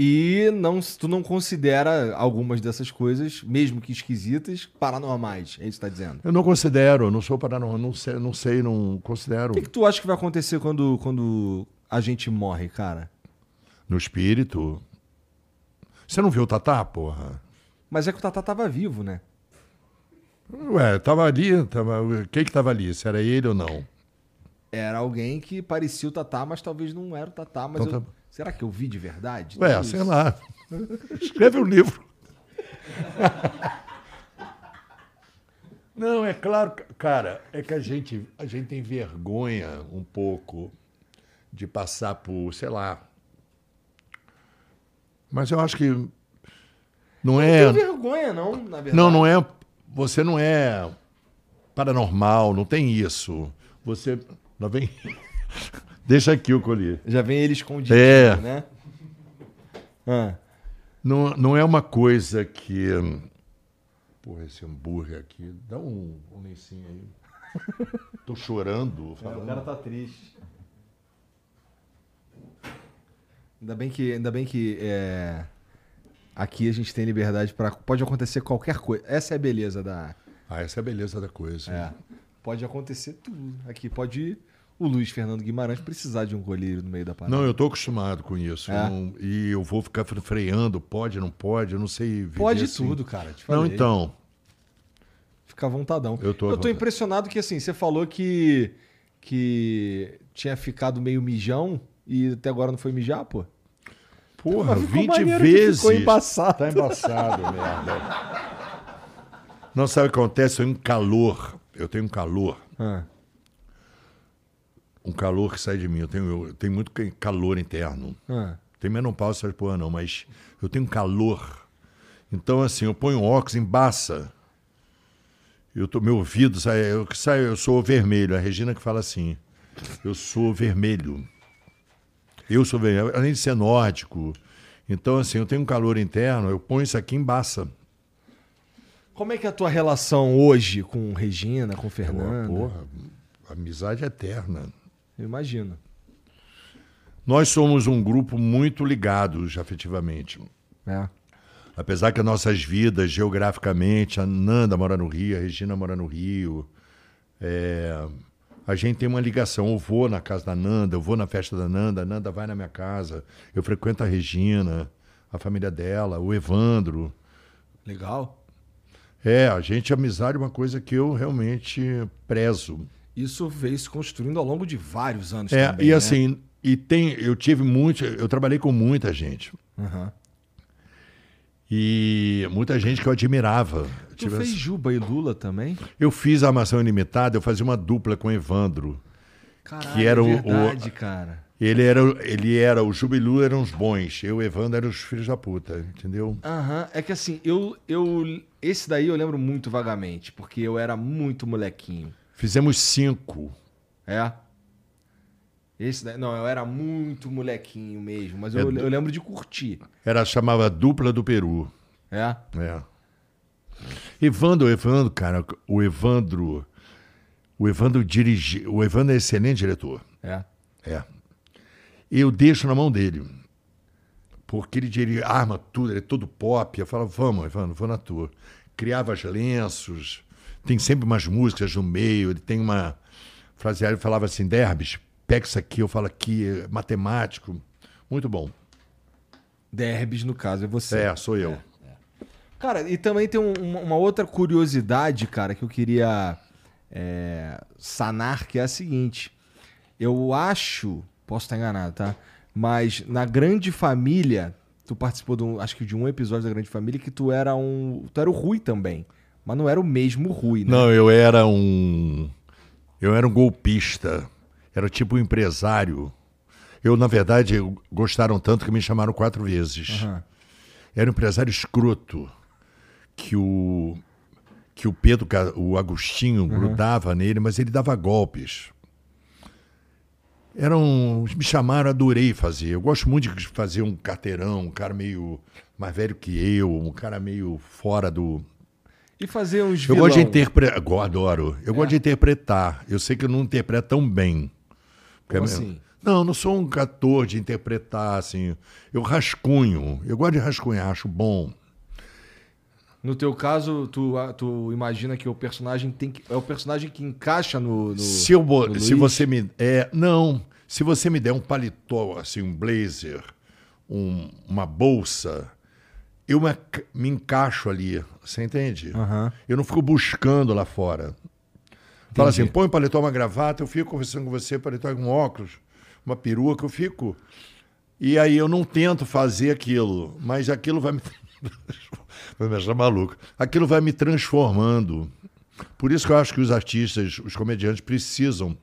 E não, tu não considera algumas dessas coisas, mesmo que esquisitas, paranormais. É isso que tá dizendo. Eu não considero, eu não sou paranormal, não sei, não sei, não considero. O que, que tu acha que vai acontecer quando, quando a gente morre, cara? No espírito. Você não viu o Tatá, porra? Mas é que o Tatá tava vivo, né? Ué, tava ali, tava... quem que tava ali? Se era ele ou não? Era alguém que parecia o Tatá, mas talvez não era o Tatá. Mas Então eu- tá- será que eu vi de verdade? Ué, Tudo sei isso? lá. Escreve um livro. Não, é claro, cara, é que a gente, a gente tem vergonha um pouco de passar por, sei lá. Mas eu acho que não Não é. tem vergonha, não, na verdade. Não, não é. Você não é paranormal, não tem isso. Você. Lá vem. Deixa aqui o colher. Já vem ele escondido, É. né? Ah. Não, não é uma coisa que. Porra, esse hambúrguer aqui. Dá um, um lencinho aí. Tô chorando. falando. tá triste. Ainda bem que, ainda bem que é, aqui a gente tem liberdade para Pode acontecer qualquer coisa. Essa é a beleza da. Ah, essa é a beleza da coisa. É. Pode acontecer tudo. Aqui pode o Luiz Fernando Guimarães precisar de um colírio no meio da parada. Não, eu tô acostumado com isso. É? Não- e eu vou ficar fre- freando, pode, não pode, eu não sei. pode assim. tudo, cara. Não, então. Fica à vontadão. Eu tô eu tô impressionado que assim, você falou que que tinha ficado meio mijão e até agora não foi mijar, pô. Porra, Mas ficou 20 maneiro que vezes. ficou embaçado. Tá embaçado, merda. Não sabe o que acontece? Eu tenho um calor. Eu tenho um calor. Ah. Um calor que sai de mim. Eu tenho, eu tenho muito calor interno. Ah. Tem menopausa essas porra não, mas eu tenho calor. Então, assim, eu ponho óculos, embaça. Eu tô, meu ouvido sai, eu, sai, eu sou vermelho. A Regina que fala assim. Eu sou vermelho. Eu sou vermelho. Além de ser nórdico. Então, assim, eu tenho um calor interno, eu ponho isso aqui embaça. Como é que é a tua relação hoje com Regina, com Fernanda? Porra, amizade eterna. Eu imagino. Nós somos um grupo muito ligados afetivamente. É. Apesar que as nossas vidas, geograficamente, a Nanda mora no Rio, a Regina mora no Rio, é, a gente tem uma ligação. Eu vou na casa da Nanda, eu vou na festa da Nanda, a Nanda vai na minha casa, eu frequento a Regina, a família dela, o Evandro. Legal. É, a gente, a amizade é uma coisa que eu realmente prezo. Isso veio se construindo ao longo de vários anos É, também, e né? assim, e tem, eu tive muito, eu trabalhei com muita gente. Aham. E muita gente que eu admirava. Eu Tu tive fez essa- Juba e Lula também? Eu fiz a Armação Ilimitada, eu fazia uma dupla com o Evandro. Caralho, Que era o- é verdade, cara. Ele era, o- ele era, o Jubilu eram os bons, eu e o Evandro eram os filhos da puta, entendeu? Aham, é que assim, eu, eu. Esse daí eu lembro muito vagamente, porque eu era muito molequinho. Fizemos cinco. É? Esse daí. Não, eu era muito molequinho mesmo, mas eu, É eu lembro de curtir. Era chamava Dupla do Peru. É? É. Evandro, Evandro, cara, o Evandro. O Evandro dirige. O Evandro é excelente diretor. É. É. Eu deixo na mão dele. Porque ele dirige, arma tudo, ele é todo pop. Eu falo, vamos, Evandro, vou na tua. Criava os lenços, tem sempre umas músicas no meio, ele tem uma fraseária que falava assim, Derbes, pego isso aqui, eu falo aqui, é matemático. Muito bom. Derbys, no caso, é você. É, sou eu. Cara, e também tem um- uma, uma outra curiosidade, cara, que eu queria é, sanar, que é a seguinte. Eu acho, posso estar enganado, tá? Mas na Grande Família, tu participou de um, acho que de um episódio da Grande Família que tu era um, tu era o Rui também, mas não era o mesmo Rui, né? Não, eu era um. Eu era um golpista. Era tipo um empresário. Eu, na verdade, gostaram tanto que me chamaram quatro vezes. Aham. Era um empresário escroto. Que o. Que o Pedro, o Agostinho, grudava nele, mas ele dava golpes. Eram. Me chamaram, adorei fazer. Eu gosto muito de fazer um carteirão, um cara meio mais velho que eu, um cara meio fora do, E fazer uns eu vilão. gosto de interpretar. Adoro. Eu gosto de interpretar. Eu sei que eu não interpreto tão bem. Como assim? Não, eu não sou um ator de interpretar, assim. Eu rascunho. Eu gosto de rascunhar, acho bom. No teu caso, tu, tu imagina que o personagem tem que, é o personagem que encaixa no, no se eu, no se Luiz? você me. É, não. Se você me der um paletó, assim, um blazer, um- uma bolsa, eu me, me encaixo ali. Você entende? Aham. Eu não fico buscando lá fora. Fala Entendi. assim, põe um paletó, uma gravata, eu fico conversando com você, paletó com óculos, uma peruca, eu fico. E aí eu não tento fazer aquilo, mas aquilo vai me. vai me achar maluco. Aquilo vai me transformando. Por isso que eu acho que os artistas, os comediantes, precisam.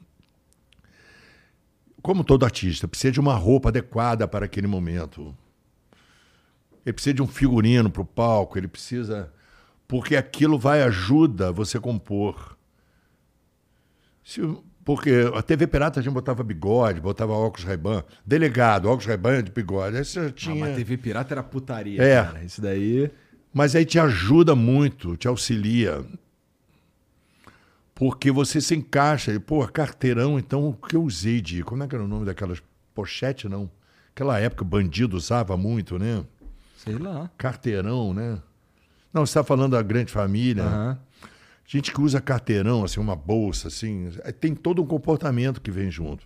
Como todo artista, precisa de uma roupa adequada para aquele momento. Ele precisa de um figurino para o palco, ele precisa. Porque aquilo vai ajuda você a compor. Se- porque a TV Pirata a gente botava bigode, botava óculos Ray-Ban. Delegado, óculos Ray-Ban de bigode. Aí você Ah, tinha... mas TV Pirata era putaria, É. cara. Isso daí. Mas aí te ajuda muito, te auxilia. Porque você se encaixa. E, pô, carteirão, então, o que eu usei de. Como é que era o nome daquelas? Pochete, não? Aquela época o bandido usava muito, né? Sei lá. Carteirão, né? Não, você está falando da grande família. Aham. Gente que usa carteirão, assim, uma bolsa, assim, é, tem todo um comportamento que vem junto.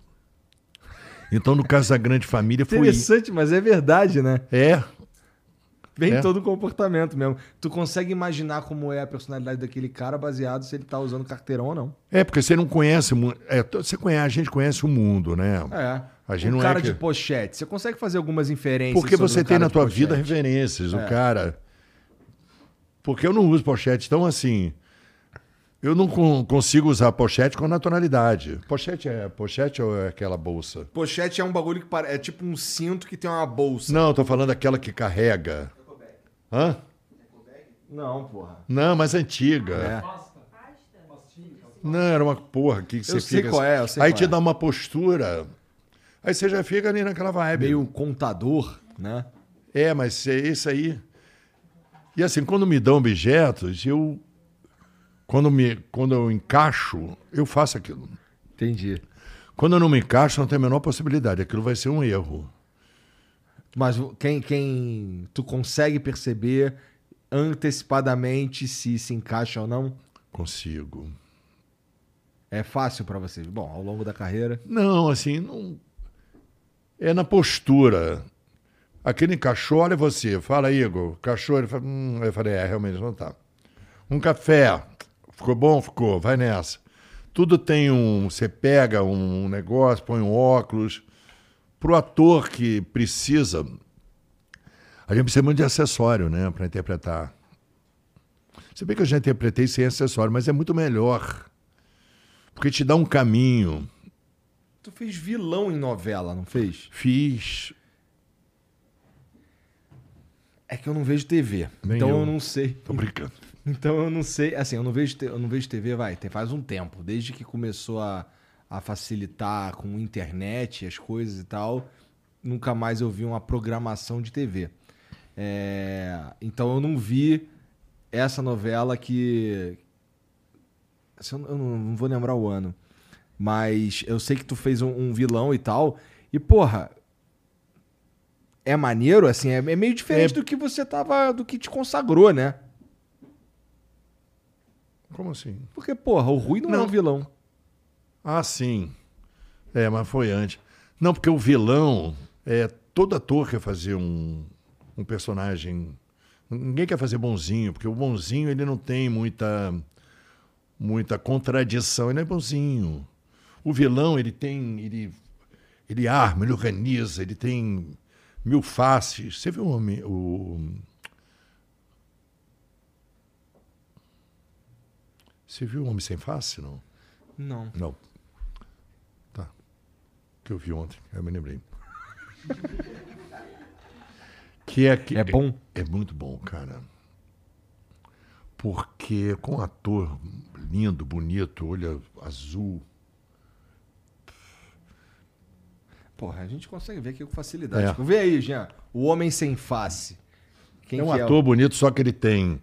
Então, no caso da grande família, foi. Interessante, mas é verdade, né? É, Vem É. todo o comportamento mesmo. Tu consegue imaginar como é a personalidade daquele cara baseado se ele tá usando carteirão ou não. é, porque você não conhece. É, você conhece, a gente conhece o mundo, né? É. A gente um não é cara que- de pochete, você consegue fazer algumas inferências Porque sobre você um tem cara na tua pochete. vida referências. É. O cara. Porque eu não uso pochete. Então, assim. Eu não con- consigo usar pochete com naturalidade. Pochete é pochete ou é aquela bolsa? Pochete é um bagulho que pare- é tipo um cinto que tem uma bolsa. Não, eu tô falando daquela que carrega. Hã? Não, porra. Não, mas antiga. É. Não, era uma porra que você Eu sei fica. qual é, eu sei Aí qual te é. dá uma postura. Aí você já fica ali naquela vibe. Meio contador, né? É, mas é isso aí. E assim, quando me dão objetos, eu. Quando, me, quando eu encaixo, eu faço aquilo. Entendi. Quando eu não me encaixo, não tem a menor possibilidade. Aquilo vai ser um erro. Mas quem, quem tu consegue perceber antecipadamente se se encaixa ou não? Consigo. É fácil pra você. Bom, ao longo da carreira. Não, assim, não. É na postura. Aquele encaixou, olha você, fala, Igor, cachorro, ele fala, hum, eu falei, é, realmente não tá. Um café, ficou bom? Ficou, vai nessa. Tudo tem um. Você pega um negócio, põe um óculos. Pro ator que precisa. A gente precisa muito de acessório, né, para interpretar. Se bem que eu já interpretei sem acessório, mas é muito melhor. Porque te dá um caminho. Tu fez vilão em novela, não fez? Fiz. É que eu não vejo TV. Nem então eu. eu. não sei. Tô brincando. Então eu não sei. Assim, eu não vejo, eu não vejo TV, vai, faz um tempo. Desde que começou a, a facilitar com internet, as coisas e tal, nunca mais eu vi uma programação de TV. É, então eu não vi essa novela que. assim, Eu não, não vou lembrar o ano. Mas eu sei que tu fez um, um vilão e tal. E, porra. É maneiro, assim, é, é meio diferente É. do que você tava. do que te consagrou, né? Como assim? Porque, porra, o Rui não, é Não. um vilão. Ah, sim. É, mas foi antes. Não, porque o vilão, é, todo ator quer fazer um, um personagem. Ninguém quer fazer bonzinho, porque o bonzinho ele não tem muita, muita contradição, ele é bonzinho. O vilão, ele tem. Ele, ele arma, ele organiza, ele tem mil faces. Você viu o, o Você viu o Homem Sem Face, não? Não. Não. Tá. Que eu vi ontem, eu me lembrei. que é que É bom? É, é muito bom, cara. Porque com um ator lindo, bonito, olho azul. Porra, a gente consegue ver aqui com facilidade. É. Vê aí, Jean. O Homem Sem Face. Quem é um ator é? bonito, só que ele tem.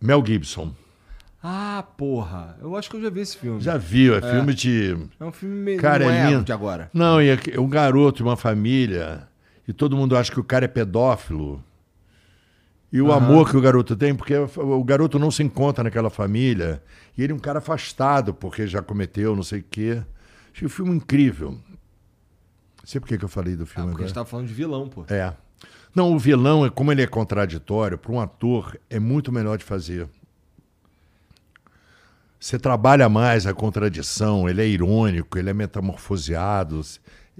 Mel Gibson. Ah, porra. Eu acho que eu já vi esse filme. Já viu, é, é. filme de. É um filme meio cara, não é, é de agora. Não, e é um garoto uma família e todo mundo acha que o cara é pedófilo. E o uhum. amor que o garoto tem, porque o garoto não se encontra naquela família. E ele é um cara afastado, porque já cometeu não sei o quê. Achei o filme incrível. Sei por que eu falei do filme ah, porque agora. a gente tava falando de vilão, pô. É. Não, o vilão, como ele é contraditório, para um ator é muito melhor de fazer. Você trabalha mais a contradição, ele é irônico, ele é metamorfoseado,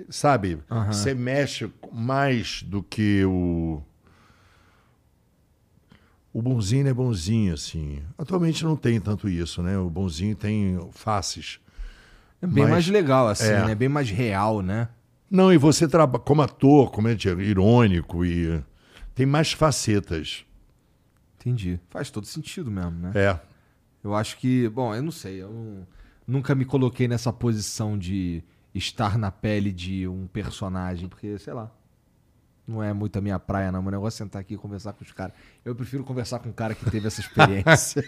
sabe? Uhum. Você mexe mais do que o. O bonzinho é bonzinho, assim. Atualmente não tem tanto isso, né? O bonzinho tem faces. É bem mas, mais legal, assim, é. né? Bem mais real, né? Não, e você trabalha como ator, como é irônico e tem mais facetas. Entendi. Faz todo sentido mesmo, né? É. Eu acho que, bom, eu não sei, eu não, nunca me coloquei nessa posição de estar na pele de um personagem, porque, sei lá, não é muito a minha praia, não. O negócio é sentar aqui e conversar com os caras. Eu prefiro conversar com um cara que teve essa experiência.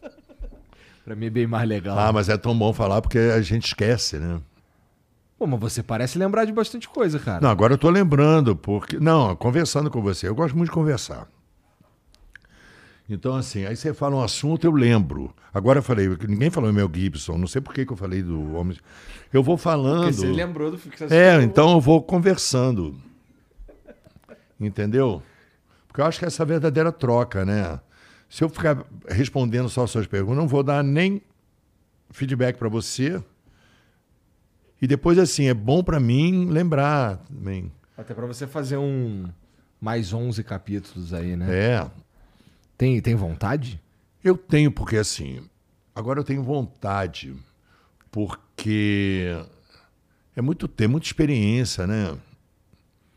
pra mim é bem mais legal. Ah, mas é tão bom falar porque a gente esquece, né? Pô, mas você parece lembrar de bastante coisa, cara. Não, agora eu tô lembrando, porque. Não, conversando com você. Eu gosto muito de conversar. Então, assim, aí você fala um assunto, eu lembro. Agora eu falei, ninguém falou Mel Gibson, não sei por que, que eu falei do homem. Eu vou falando. Porque você lembrou do que você É, então eu vou conversando. Entendeu? Porque eu acho que essa é a verdadeira troca, né? Se eu ficar respondendo só as suas perguntas, não vou dar nem feedback para você. E depois, assim, é bom para mim lembrar também. Até para você fazer um mais 11 capítulos aí, né? É. Tem, tem vontade? Eu tenho, porque assim. Agora eu tenho vontade, porque é muito ter muita experiência, né?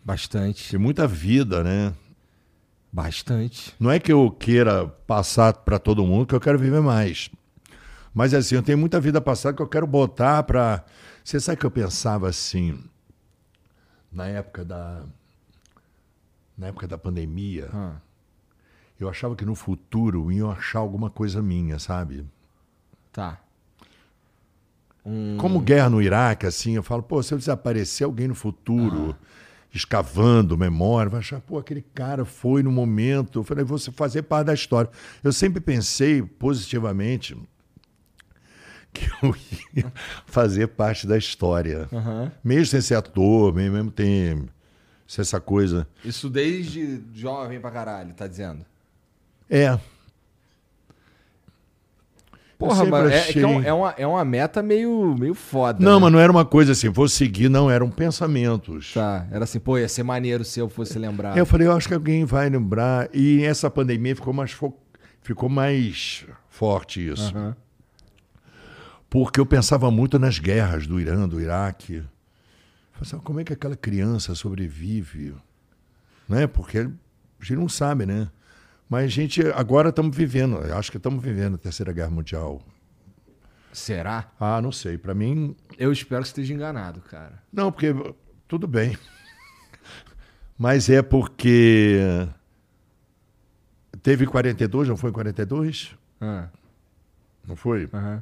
Bastante. Tem muita vida, né? Bastante. Não é que eu queira passar para todo mundo, que eu quero viver mais. Mas assim, eu tenho muita vida passada que eu quero botar para. Você sabe que eu pensava assim, na época da. Na época da pandemia. Ah eu achava que no futuro iam achar alguma coisa minha, sabe? Tá. Um... Como guerra no Iraque, assim, eu falo, pô, se eu desaparecer alguém no futuro, ah. escavando memória, vai achar, pô, aquele cara foi no momento. Eu falei, você fazer parte da história. Eu sempre pensei positivamente que eu ia fazer parte da história. Uhum. Mesmo sem ser ator, mesmo tem essa coisa. Isso desde jovem pra caralho, tá dizendo? É. Porra, mas é, é, é, uma, é uma meta meio, meio foda. Não, né? mas não era uma coisa assim, vou seguir, não, eram pensamentos. Tá, era assim, pô, ia ser maneiro se eu fosse lembrar. Eu falei, eu acho que alguém vai lembrar. E essa pandemia ficou mais, fo... ficou mais forte isso. Uhum. Porque eu pensava muito nas guerras do Irã, do Iraque. Falei, como é que aquela criança sobrevive? Né? Porque a gente não sabe, né? Mas a gente agora estamos vivendo, acho que estamos vivendo a Terceira Guerra Mundial. Será? Ah, não sei. Para mim. Eu espero que esteja enganado, cara. Não, porque tudo bem. Mas é porque teve 42, não foi 42? Ah. Não foi? Uhum.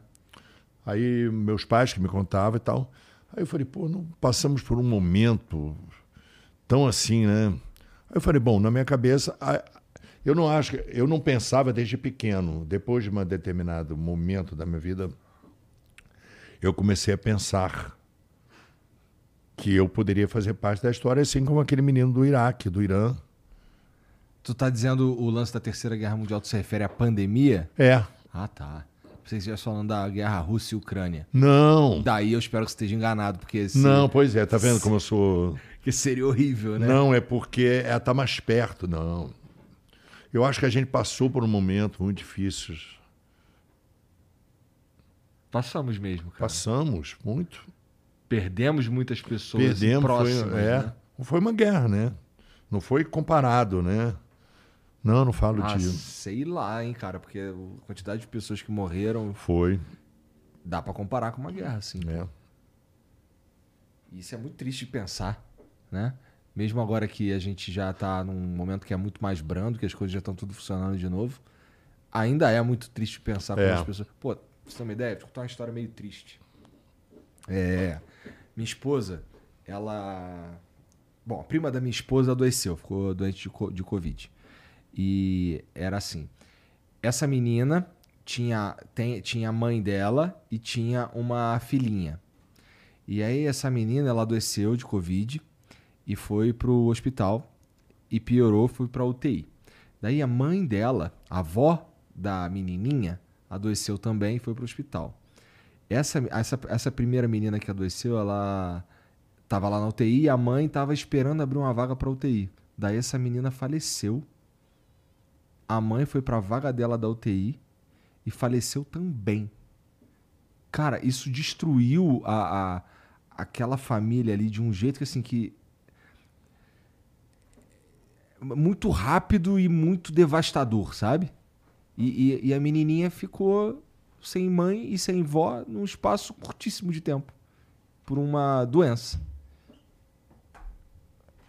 Aí meus pais que me contavam e tal. Aí eu falei, pô, não passamos por um momento tão assim, né? Aí eu falei, bom, na minha cabeça, eu não acho, eu não pensava desde pequeno, depois de um determinado momento da minha vida, eu comecei a pensar que eu poderia fazer parte da história, assim como aquele menino do Iraque, do Irã. Tu tá dizendo o lance da Terceira Guerra Mundial, tu se refere à pandemia? É. Ah, tá. Vocês estivessem falando da guerra Rússia e Ucrânia. Não. Daí eu espero que você esteja enganado, porque... esse- Não, pois é, tá vendo como eu sou. Que seria horrível, né? Não, é porque ela tá mais perto, não. Eu acho que a gente passou por um momento muito difícil. Passamos mesmo, cara. Passamos muito. Perdemos muitas pessoas Perdemos. próximas, foi, é, né? foi uma guerra, né? Não foi comparado, né? Não, não falo Ah, disso. sei lá, hein, cara, porque a quantidade de pessoas que morreram Foi, dá pra comparar com uma guerra, assim. né? Isso é muito triste de pensar, né? Mesmo agora que a gente já tá num momento que é muito mais brando, que as coisas já estão tudo funcionando de novo, ainda é muito triste pensar É. pelas pessoas. Pô, pra você ter uma ideia, vou contar uma história meio triste. É. Minha esposa, ela. Bom, a prima da minha esposa adoeceu, ficou doente de, co- de Covid. E era assim: essa menina tinha, tem, tinha a mãe dela e tinha uma filhinha. E aí essa menina, ela adoeceu de Covid e foi pro hospital e piorou, foi pra UTI. Daí a mãe dela, a avó da menininha, adoeceu também e foi pro hospital. Essa, essa, essa primeira menina que adoeceu, ela tava lá na UTI e a mãe tava esperando abrir uma vaga pra UTI. Daí essa menina faleceu. A mãe foi pra vaga dela da UTI e faleceu também. Cara, isso destruiu a, a- aquela família ali de um jeito que assim que muito rápido e muito devastador, sabe? E, e- e a menininha ficou sem mãe e sem vó num espaço curtíssimo de tempo por uma doença.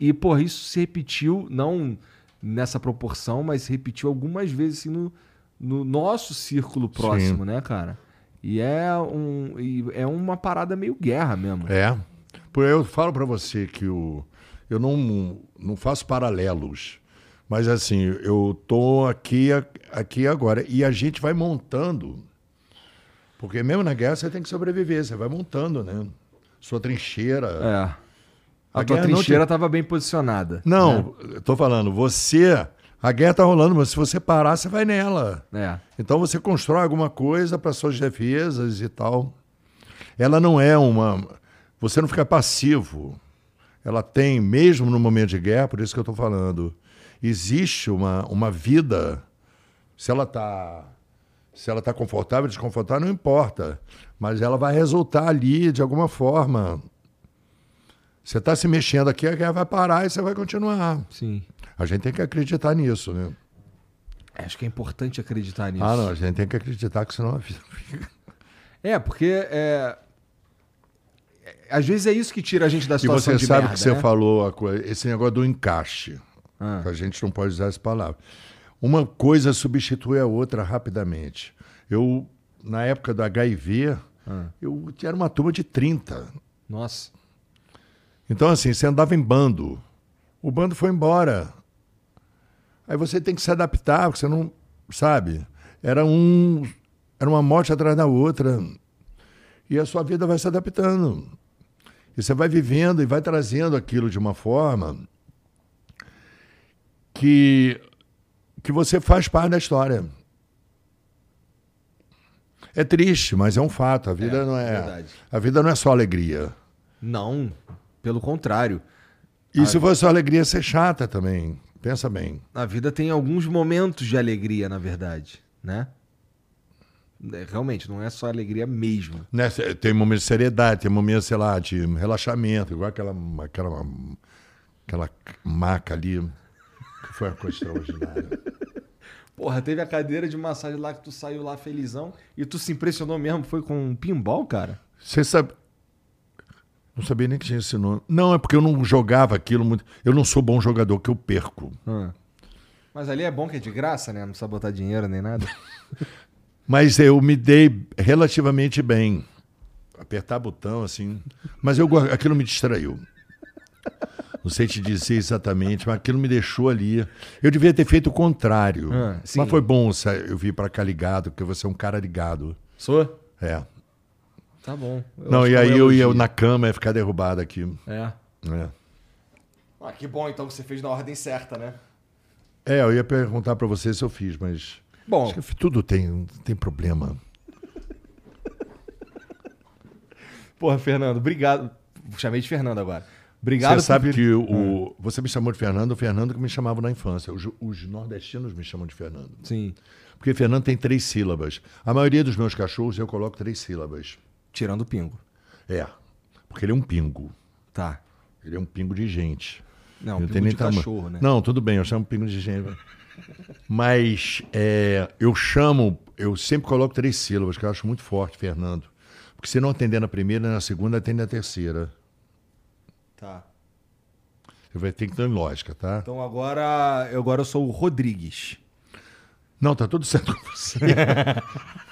E, porra, isso se repetiu, não nessa proporção, mas repetiu algumas vezes assim, no, no nosso círculo próximo, né, cara? E é, um, e é uma parada meio guerra mesmo. É. Por eu falo para você que o, eu não, não faço paralelos. Mas assim, eu tô aqui, aqui agora. E a gente vai montando. Porque mesmo na guerra você tem que sobreviver, você vai montando, né? Sua trincheira. É. A, A tua trincheira te- estava bem posicionada. Não, eu tô falando, você. A guerra tá rolando, mas se você parar, você vai nela. É. Então você constrói alguma coisa para suas defesas e tal. Ela não é uma. Você não fica passivo. Ela tem, mesmo no momento de guerra, por isso que eu estou falando, existe uma, uma vida. Se ela está se ela tá confortável, desconfortável, não importa. Mas ela vai resultar ali de alguma forma. Você está se mexendo aqui, a guerra vai parar e você vai continuar. Sim. A gente tem que acreditar nisso, né? Acho que é importante acreditar nisso. Ah, não, a gente tem que acreditar que senão a vida fica. É, porque é... é- Às vezes é isso que tira a gente da E situação você de sabe merda, que você né? falou a coisa, esse negócio do encaixe. Ah. A gente não pode usar essa palavra. Uma coisa substitui a outra rapidamente. Eu, na época do HIV, Ah. eu era uma turma de 30. Nossa. Então, assim, você andava em bando. O bando foi embora. Aí você tem que se adaptar, porque você não. Sabe? Era um. Era uma morte atrás da outra. E a sua vida vai se adaptando. E você vai vivendo e vai trazendo aquilo de uma forma que, que você faz parte da história. É triste, mas é um fato. A vida É, não é. verdade. A vida não é só alegria. Não, pelo contrário. E se fosse só alegria, ia ser chata também. Pensa bem. A vida tem alguns momentos de alegria, na verdade, né? É, Realmente, não é só alegria mesmo. Né? Tem momentos de seriedade, tem momentos, sei lá, de relaxamento, igual aquela, aquela, aquela maca ali, que foi uma coisa extraordinária. Porra, teve a cadeira de massagem lá que tu saiu lá felizão e tu se impressionou mesmo, foi com um pinball, cara? Você sabe. Não sabia nem que tinha esse nome. Não, é porque eu não jogava aquilo muito. Eu não sou bom jogador, que eu perco. Ah. Mas ali é bom que é de graça, né? Não precisa botar dinheiro nem nada. Mas eu me dei relativamente bem. Apertar botão, assim. Mas eu, aquilo me distraiu. Não sei te dizer exatamente, mas aquilo me deixou ali. Eu devia ter feito o contrário. Ah, mas foi bom eu vir para cá ligado, porque você é um cara ligado. Sou? É. Tá bom. Eu não, e é aí eu ia na cama e ia ficar derrubado aqui. É. É. Ah, que bom, então que você fez na ordem certa, né? É, eu ia perguntar pra você se eu fiz, mas. Bom, Acho que tudo tem, tem problema. porra, Fernando, obrigado. Chamei de Fernando agora. Obrigado Você sabe por que o, você me chamou de Fernando, o Fernando que me chamava na infância. Os, os nordestinos me chamam de Fernando. Sim. Porque Fernando tem três sílabas. A maioria dos meus cachorros eu coloco três sílabas. Tirando o pingo. É. Porque ele é um pingo. Tá. Ele é um pingo de gente. Não, Ele pingo de tama- cachorro, né? Não, tudo bem, eu chamo pingo de gente. Mas é, eu chamo, eu sempre coloco três sílabas, que eu acho muito forte, Fernando. Porque se não atender na primeira, na segunda, atende na terceira. Tá. Você vai ter que ter lógica, tá? Então agora, eu- agora eu sou o Rodrigues. Não, tá tudo certo com você.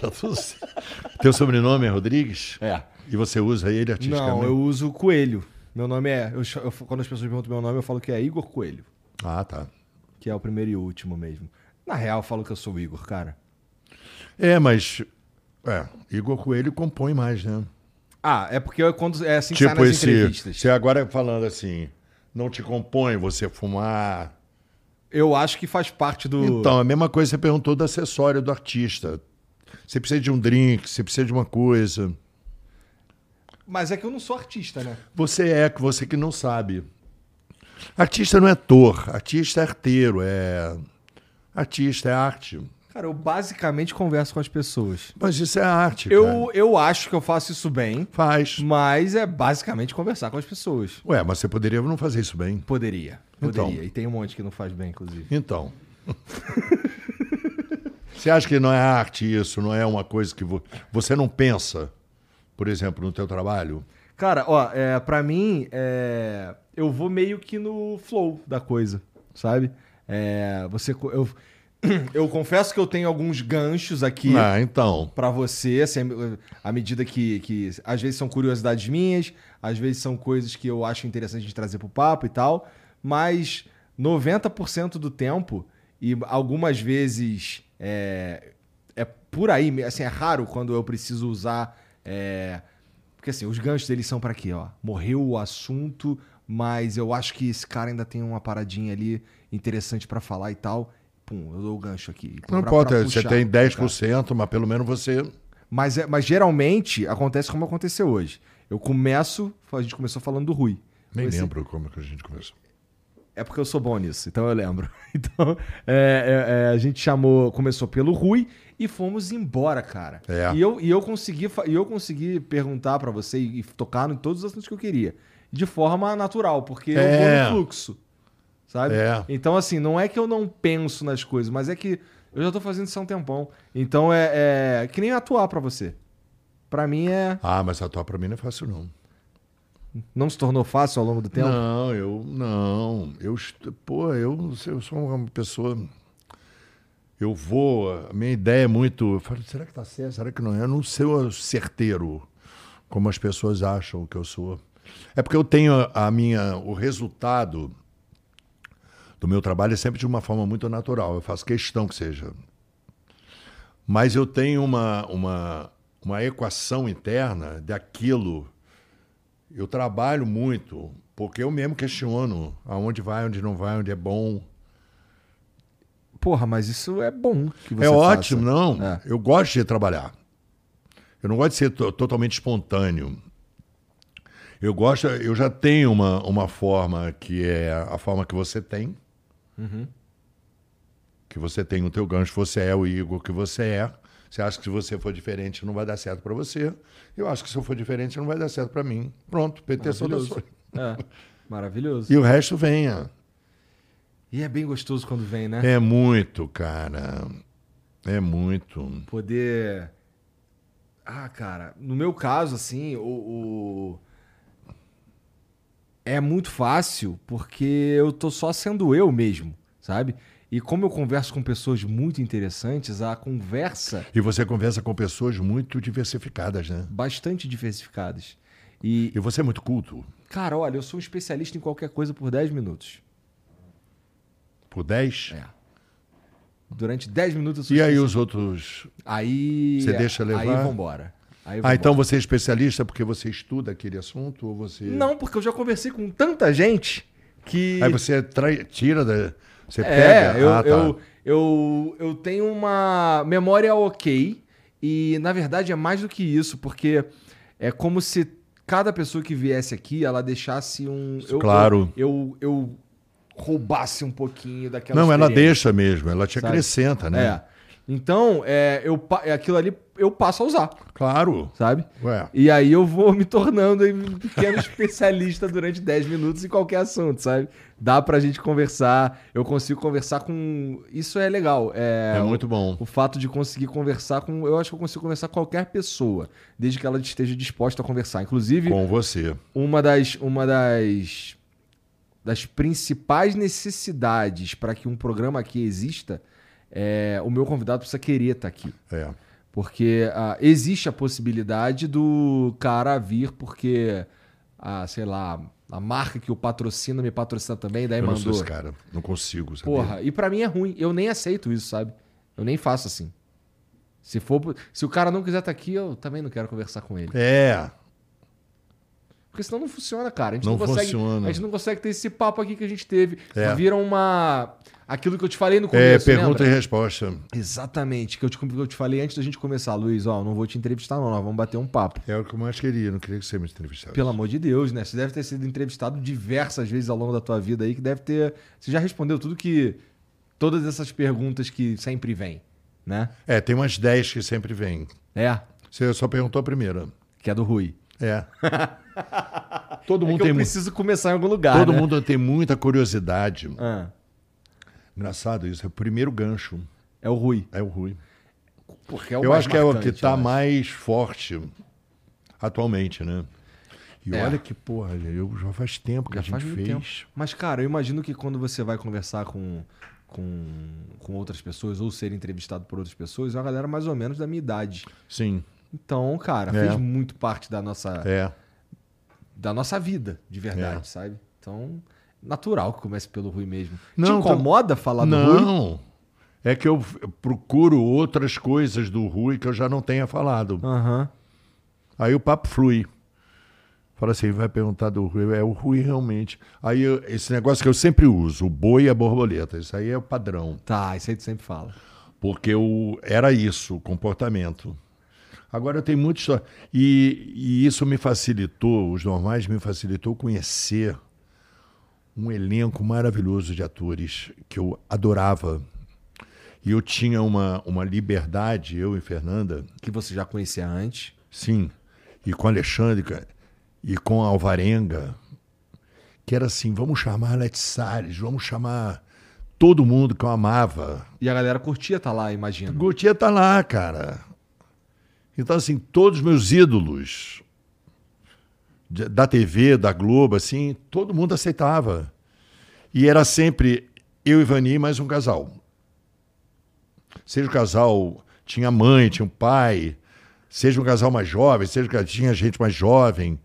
tá tudo certo. Teu sobrenome é Rodrigues? É. E você usa ele artisticamente? Não, eu uso Coelho. Meu nome é. eu eu- quando as pessoas perguntam meu nome, eu falo que é Igor Coelho. Ah, tá. Que é o primeiro e último mesmo. Na real, eu falo que eu sou o Igor, cara. É, mas. É, Igor Coelho compõe mais, né? Ah, é porque eu, quando é assim que sai tipo nas esse. entrevistas. Você agora falando assim, não te compõe você fumar. Eu acho que faz parte do. Então, a mesma coisa que você perguntou do acessório do artista. Você precisa de um drink, você precisa de uma coisa. Mas é que eu não sou artista, né? Você é, que você que não sabe. Artista não é ator, artista é arteiro, é. Artista é arte. Cara, eu basicamente converso com as pessoas. Mas isso é arte. Eu, cara. eu acho que eu faço isso bem, Faz. mas é basicamente conversar com as pessoas. Ué, mas você poderia não fazer isso bem. Poderia. Então. Poderia. E tem um monte que não faz bem, inclusive. Então. você acha que não é arte isso, não é uma coisa que vo- você não pensa, por exemplo, no teu trabalho? Cara, ó, é, pra mim, é, eu vou meio que no flow da coisa, sabe? É, você, eu, eu confesso que eu tenho alguns ganchos aqui Ah, então. pra você, assim, à medida que, que às vezes são curiosidades minhas, às vezes são coisas que eu acho interessante de trazer pro papo e tal, mas 90% do tempo e algumas vezes é, é por aí, assim, é raro quando eu preciso usar é, porque assim, os ganchos deles são pra quê, ó? Morreu o assunto, mas eu acho que esse cara ainda tem uma paradinha ali interessante pra falar e tal. Pum, eu dou o gancho aqui. Não Pra- importa, pra você tem cara. 10%, mas pelo menos você. Mas, é- mas geralmente acontece como aconteceu hoje. Eu começo, a gente começou falando do Rui. Nem Esse- lembro como que a gente conversou. É porque eu sou bom nisso, então eu lembro. Então, é, é, é, a gente chamou, começou pelo Rui e fomos embora, cara. É. E, eu, e, eu consegui, e eu consegui perguntar pra você e, e tocar em todos os assuntos que eu queria. De forma natural, porque eu É. vou no fluxo. Sabe? É. Então, assim, não é que eu não penso nas coisas, mas é que eu já tô fazendo isso há um tempão. Então é, é que nem atuar pra você. Pra mim é. Ah, mas atuar pra mim não é fácil, não. Não se tornou fácil ao longo do tempo? Não, eu não. Eu, pô, eu, eu sou uma pessoa. Eu vou. A minha ideia é muito. Eu falo, será que tá certo? Será que não é? Eu não sou certeiro como as pessoas acham que eu sou. É porque eu tenho a minha. O resultado do meu trabalho é sempre de uma forma muito natural. Eu faço questão que seja. Mas eu tenho uma, uma, uma equação interna daquilo. Eu trabalho muito, porque eu mesmo questiono aonde vai, onde não vai, onde é bom. Porra, mas isso é bom que você é faça. ótimo, não. É. Eu gosto de trabalhar. Eu não gosto de ser to- totalmente espontâneo. Eu gosto, eu já tenho uma, uma forma que é a forma que você tem. Uhum. Que você tem o teu gancho, você é o Igor que você é. Você acha que se você for diferente não vai dar certo para você. Eu acho que se eu for diferente não vai dar certo para mim. Pronto, PT Maravilhoso. Saudações. É, maravilhoso. E o resto venha. E é bem gostoso quando vem, né? É muito, cara. É muito. Poder. Ah, cara, no meu caso, assim, o. o- É muito fácil porque eu tô só sendo eu mesmo, sabe? E como eu converso com pessoas muito interessantes, a conversa E você conversa com pessoas muito diversificadas, né? bastante diversificadas. E, E você é muito culto. cara, olha, eu sou um especialista em qualquer coisa por 10 minutos. Por 10. É. Durante 10 minutos eu sou E aí os outros. Aí. Você deixa levar? Aí vambora. Aí Ah, então você é especialista porque você estuda aquele assunto ou você. Não, porque eu já conversei com tanta gente que. Aí você trai- tira da. Você É, pega. eu, ah, tá. eu, eu, eu tenho uma memória ok. E, na verdade, é mais do que isso, porque é como se cada pessoa que viesse aqui, ela deixasse um. eu- Claro. Eu, eu, eu roubasse um pouquinho daquela Não, ela deixa mesmo, ela te sabe? acrescenta, né? É. Então, é, eu, é aquilo ali eu passo a usar, Claro. sabe? Ué. E aí eu vou me tornando um pequeno especialista durante 10 minutos em qualquer assunto, sabe? Dá pra gente conversar, eu consigo conversar com... Isso é legal. É, É muito bom. O fato de conseguir conversar com... Eu acho que eu consigo conversar com qualquer pessoa, desde que ela esteja disposta a conversar. Inclusive, Com você. uma das... Uma das das principais necessidades para que um programa aqui exista, é, o meu convidado precisa querer estar aqui. É. Porque ah, existe a possibilidade do cara vir porque, ah, sei lá, a marca que o patrocina me patrocina também, daí eu não sou mandou. esse cara. Não consigo, sabe? Porra, e pra mim é ruim. Eu nem aceito isso, sabe? Eu nem faço assim. Se for, se o cara não quiser estar aqui, eu também não quero conversar com ele. É. Porque senão não funciona, cara. A gente não, Não consegue, funciona. a gente não consegue ter esse papo aqui que a gente teve. É. Vira uma aquilo que eu te falei no É, começo, pergunta lembra? e resposta. Exatamente, que eu te, que eu te falei antes da gente começar, Luiz, ó, não vou te entrevistar não, nós vamos bater um papo. É o que eu mais queria, não queria que você me entrevistasse. Pelo amor de Deus, né? Você deve ter sido entrevistado diversas vezes ao longo da tua vida aí, que deve ter. Você já respondeu tudo que. Todas essas perguntas que sempre vêm, né? É, tem umas 10 que sempre vêm. É, Você só perguntou a primeira. que é do Rui. É. Todo É mundo eu tem mu- preciso começar em algum lugar. Todo né? mundo tem muita curiosidade. Ah, Engraçado isso. É o primeiro gancho. é o Rui. É o Rui. Porque é o eu acho que é o que está eu mais forte atualmente, né? E É. olha que porra, eu já faz tempo que Já a gente faz fez. tempo. Mas, cara, eu imagino que quando você vai conversar com, com, com outras pessoas ou ser entrevistado por outras pessoas, é uma galera mais ou menos da minha idade. Sim, Então, cara, É. fez muito parte da nossa, é. Da nossa vida, de verdade, É. sabe? Então, natural que comece pelo Rui mesmo. Não, Te incomoda falar do Rui? Não. É que eu procuro outras coisas do Rui que eu já não tenha falado. Aham. Aí o papo flui. Fala assim, vai perguntar do Rui. É o Rui realmente. Aí eu- esse negócio que eu sempre uso, o boi e a borboleta. Isso aí é o padrão. Tá, isso aí tu sempre fala. Porque eu, era isso, o comportamento. Agora eu tenho muita história. E, e isso me facilitou, os normais me facilitou conhecer um elenco maravilhoso de atores que eu adorava. E eu tinha uma, uma liberdade, eu e Fernanda, Que você já conhecia antes. sim, e com Alexandre e com Alvarenga, que era assim, vamos chamar Leti Salles, vamos chamar todo mundo que eu amava. E a galera curtia estar lá, imagino. Gautier tá lá, cara. Então, assim, todos os meus ídolos da TV, da Globo, assim, todo mundo aceitava. E era sempre eu e Vani mais um casal. Seja o casal tinha mãe, tinha um pai, seja um casal mais jovem, seja que tinha gente mais jovem.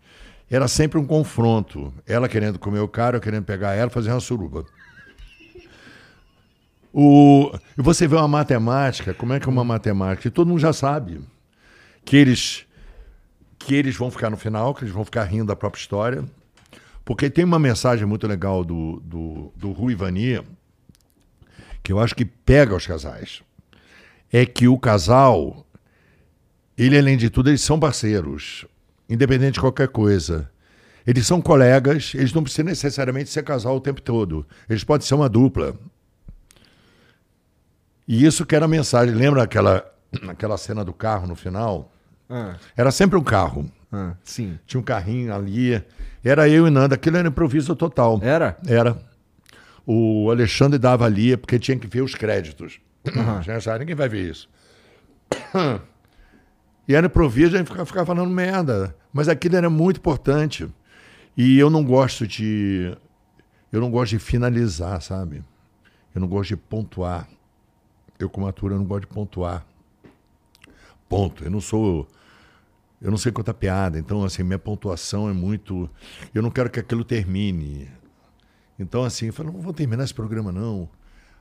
Era sempre um confronto. Ela querendo comer o cara, eu querendo pegar ela, fazer uma suruba. O, você vê uma matemática, como é que é uma matemática? Todo mundo já sabe que eles que eles vão ficar no final, que eles vão ficar rindo da própria história. Porque tem uma mensagem muito legal do, do, do Rui Vani, que eu acho que pega os casais. É que o casal, ele além de tudo, eles são parceiros, independente de qualquer coisa. Eles são colegas, eles não precisam necessariamente ser casal o tempo todo. Eles podem ser uma dupla. E isso que era a mensagem. Lembra aquela, aquela cena do carro no final? Ah, Era sempre um carro. ah, sim. Tinha um carrinho ali. Era eu e Nanda. Aquilo era improviso total. Era? Era. O Alexandre dava ali porque tinha que ver os créditos. Já sabe, ninguém vai ver isso. E era improviso, a gente ficava, ficava falando merda. Mas aquilo era muito importante. E eu não gosto de. Eu não gosto de finalizar, sabe? Eu não gosto de pontuar. Eu, como ator, eu não gosto de pontuar. Ponto. Eu não sou. Eu não sei contar piada. Então, assim, minha pontuação é muito. Eu não quero que aquilo termine. Então, assim, eu falei, não vou terminar esse programa, não.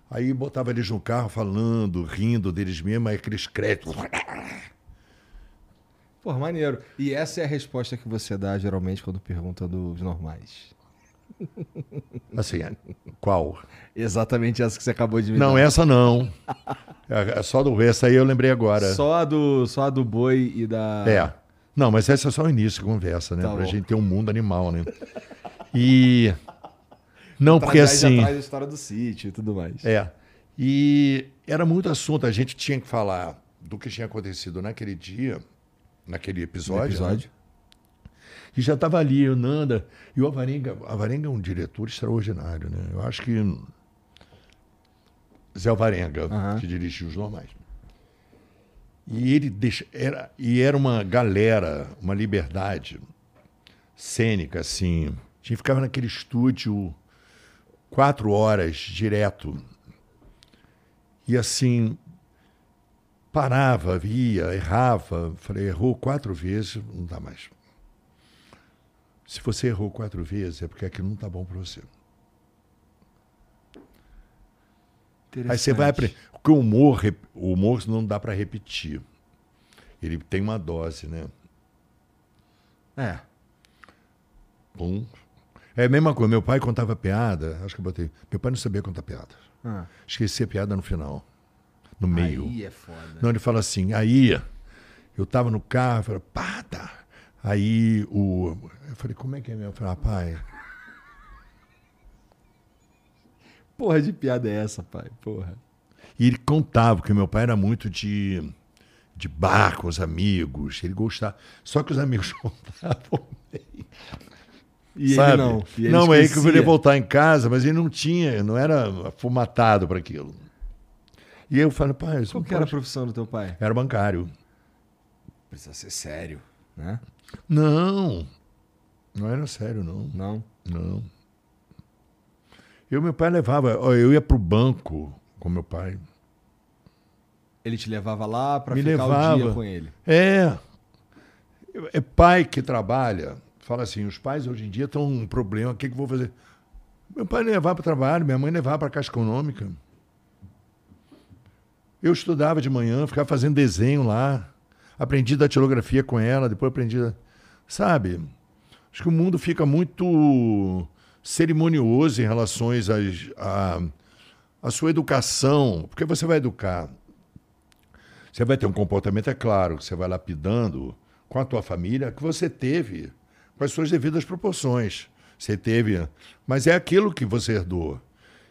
Aí botava eles no carro falando, rindo deles mesmo, aí aqueles créditos. Pô, maneiro. E essa é a resposta que você dá geralmente quando pergunta dos normais. Assim, qual? Exatamente essa que você acabou de me Não, dar. essa não. É é só do essa aí eu lembrei agora. Só a do, só a do boi e da. É. Não, mas essa é só o início da conversa, né? Tá pra bom. gente ter um mundo animal, né? E. Não, porque assim. atrás da história do sítio e tudo mais. É. E era muito assunto. A gente tinha que falar do que tinha acontecido naquele dia, naquele No episódio. episódio. né? E já estava ali, o Nanda. E o Avarenga. Avarenga é um diretor extraordinário, né? Eu acho que. Zé Alvarenga, Aham. que dirigiu os normais. E ele deixa. Era, e era uma galera, uma liberdade cênica, assim. A gente ficava naquele estúdio quatro horas direto. E assim, parava, via, errava. Falei, errou quatro vezes, não dá mais. Se você errou quatro vezes, é porque aquilo não está bom para você. Aí você vai aprender. Porque o humor, o humor não dá para repetir. Ele tem uma dose, né? É. Pum. É a mesma coisa. Meu pai contava piada, acho que eu botei. Meu pai não sabia contar piada. Ah. Esqueci a piada no final. No meio. Aí é foda. Não, ele fala assim, aí eu tava no carro, eu falei, pá, tá. Aí o. Eu falei, como é que é meu? Eu falei, pai. Porra de piada é essa, pai? Porra. E ele contava, porque meu pai era muito de, de bar com os amigos. Ele gostava. Só que os amigos contavam bem. E sabe? ele não. E ele não, é aí que eu esquecia. queria voltar em casa, mas ele não tinha, não era afumatado para aquilo. E eu falei, pai, isso Qual que era a pode- profissão do teu pai? Era bancário. Precisa ser sério, né? Não, não era sério, não. Não. Não. Eu, meu pai levava, eu ia pro banco com meu pai. Ele te levava lá pra Me ficar o levava. dia com ele. É. É pai que trabalha. Fala assim, os pais hoje em dia estão um problema, o que, que eu vou fazer? Meu pai levava para o trabalho, minha mãe levava para a Caixa Econômica. Eu estudava de manhã, ficava fazendo desenho lá. Aprendi datilografia com ela, depois aprendi. Sabe? Acho que o mundo fica muito cerimonioso em relação às- à sua educação. Porque você vai educar você vai ter um comportamento, é claro, que você vai lapidando com a tua família que você teve, com as suas devidas proporções. Você teve, mas é aquilo que você herdou.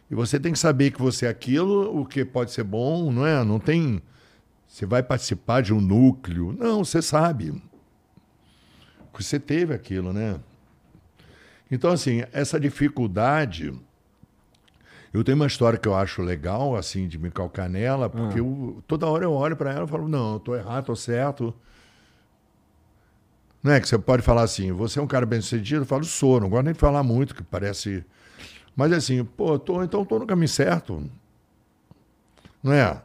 E você tem que saber que você é aquilo, o que pode ser bom, não é? Não tem. Você vai participar de um núcleo. Não, você sabe. Você teve aquilo, né? Então, assim, essa dificuldade. Eu tenho uma história que eu acho legal, assim, de me calcar nela, porque eu- toda hora eu olho para ela e falo, não, eu tô errado, tô certo. Não é que você pode falar assim, você é um cara bem sucedido? Eu falo, sou, não gosto nem de falar muito, que parece. Mas assim, pô, tô, então tô no caminho certo. Não é?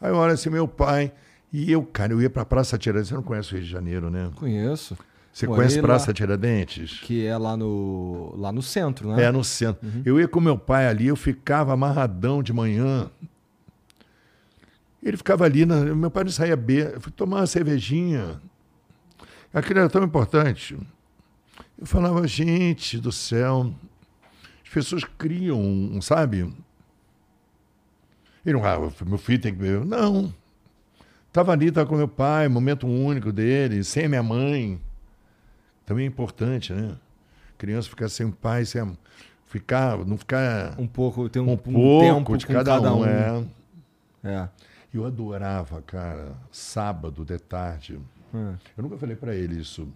Aí eu olho assim, meu pai. E eu, cara, eu ia pra Praça Tiradentes. Você não conhece o Rio de Janeiro, né? Conheço. Você Morei conhece Praça lá, Tiradentes? Que é lá no, lá no centro, né? É, no centro. Eu ia com meu pai ali, eu ficava amarradão de manhã. Ele ficava ali, na- meu pai não saía beber, eu fui tomar uma cervejinha. Aquilo era tão importante. Eu falava, gente do céu, as pessoas criam, sabe? Ele não, ah, meu filho tem que beber. Não. Estava ali, estava com meu pai, momento único dele, sem a minha mãe. Também é importante, né? Criança ficar sem pai, sem ficar, não ficar Um pouco, tem um, um, um pouco de com cada, um. É. É. Eu adorava, cara, sábado de tarde. É. Eu nunca falei pra ele isso,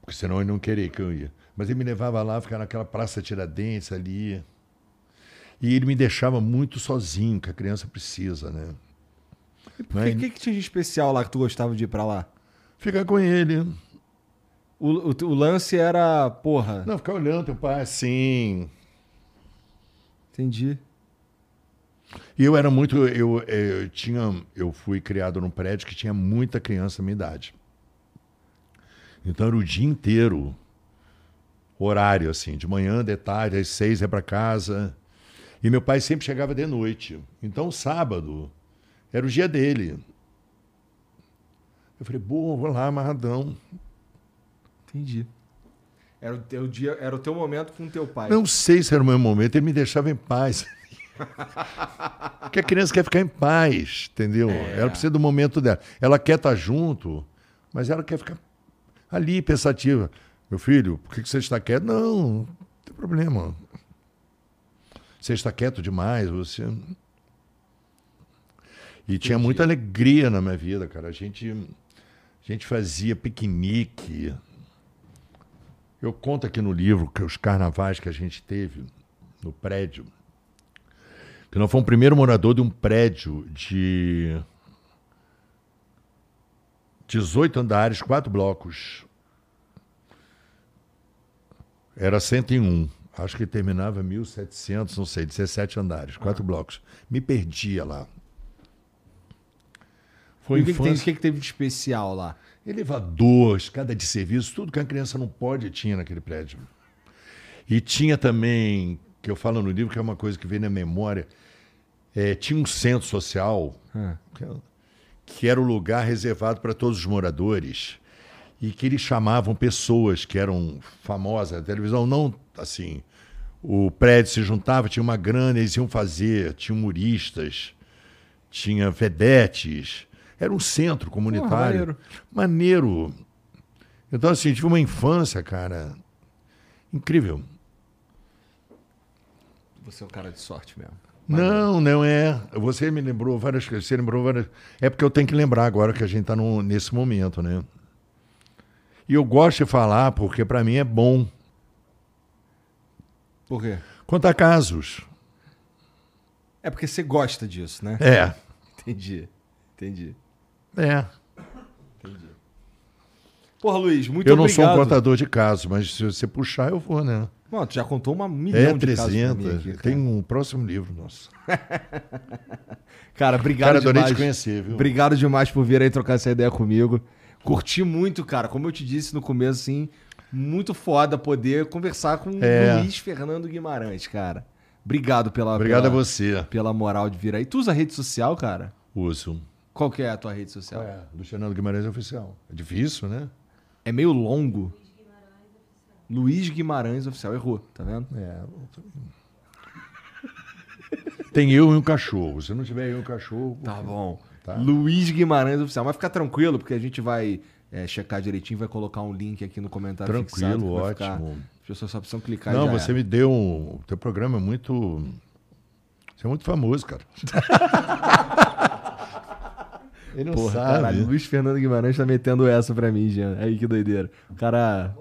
porque senão ele não queria que eu ia. Mas ele me levava lá, ficava naquela praça Tiradentes ali. E ele me deixava muito sozinho, que a criança precisa, né? O Não é? que, que, que tinha de especial lá que tu gostava de ir pra lá? Ficar com ele. O, o, o lance era, porra, Não, ficar olhando teu pai assim. entendi. E eu era muito. Eu, eu, tinha, eu fui criado num prédio que tinha muita criança da minha idade. Então era o dia inteiro, horário, assim, de manhã, de tarde, às seis ia para casa. E meu pai sempre chegava de noite. Então sábado era o dia dele. Eu falei, boa, vou lá, amarradão. Entendi. Era o teu dia, era o teu momento com o teu pai. Não sei se era o meu momento, ele me deixava em paz. Porque a criança quer ficar em paz, entendeu? É. Ela precisa do momento dela. Ela quer estar junto, mas ela quer ficar ali, pensativa. Meu filho, por que você está quieto? Não, não tem problema. Você está quieto demais, você. E tinha muita alegria na minha vida, cara. A gente, a gente fazia piquenique. Eu conto aqui no livro que os carnavais que a gente teve no prédio. Que nós fomos o primeiro morador de um prédio de 18 andares, quatro blocos. Era 101. Acho que terminava 1700, não sei, 17 andares, quatro blocos. Me perdia lá. Foi E o que, que, tem, que, que teve de especial lá? Elevador, escada de serviço, tudo que a criança não pode tinha naquele prédio. E tinha também, que eu falo no livro, que é uma coisa que vem na memória, é, tinha um centro social, que é- que era o lugar reservado para todos os moradores, e que eles chamavam pessoas que eram famosas na televisão, não assim. O prédio se juntava, tinha uma grana, eles iam fazer, tinha humoristas, tinha vedetes, era um centro comunitário. maneiro. maneiro. Então, assim, tive uma infância, cara, incrível. Você é um cara de sorte mesmo. Não, não é. Você me lembrou várias coisas. Você lembrou várias. É porque eu tenho que lembrar agora que a gente está nesse momento, né? E eu gosto de falar porque para mim é bom Por quê? contar casos. É porque você gosta disso, né? É, Entendi. Entendi. é. Porra, Luiz, muito eu não obrigado. sou um contador de casos, mas se você puxar, eu vou, né? Mano, tu já contou uma milhão É, de casos pra mim 300. aqui, cara. Tem um próximo livro, nossa. Cara, obrigado Cara, adorei demais. te conhecer, viu? Obrigado demais por vir aí trocar essa ideia comigo. Curti muito, cara. Como eu te disse no começo, assim, muito foda poder conversar com É. Luiz Fernando Guimarães, cara. Obrigado pela, Obrigado pela, a você. pela moral de vir aí. Tu usa rede social, cara? Uso. Qual que é a tua rede social? É, Luciano Guimarães Oficial. É difícil, né? É meio longo. Luiz Guimarães Oficial. Errou, tá vendo? É. Tem eu e um cachorro. Se não tiver eu e um cachorro. Tá bom. Tá. Luiz Guimarães Oficial. Mas fica tranquilo, porque a gente vai é, checar direitinho, vai colocar um link aqui no comentário Tranquilo, fixado. vai ficar- ótimo. As pessoas só precisam clicar Não, você é. me deu um. O teu programa é muito. Você é muito famoso, cara. Ele não Porra, sabe. caralho, Luiz Fernando Guimarães tá metendo essa pra mim, Jean. Aí que doideira. O cara.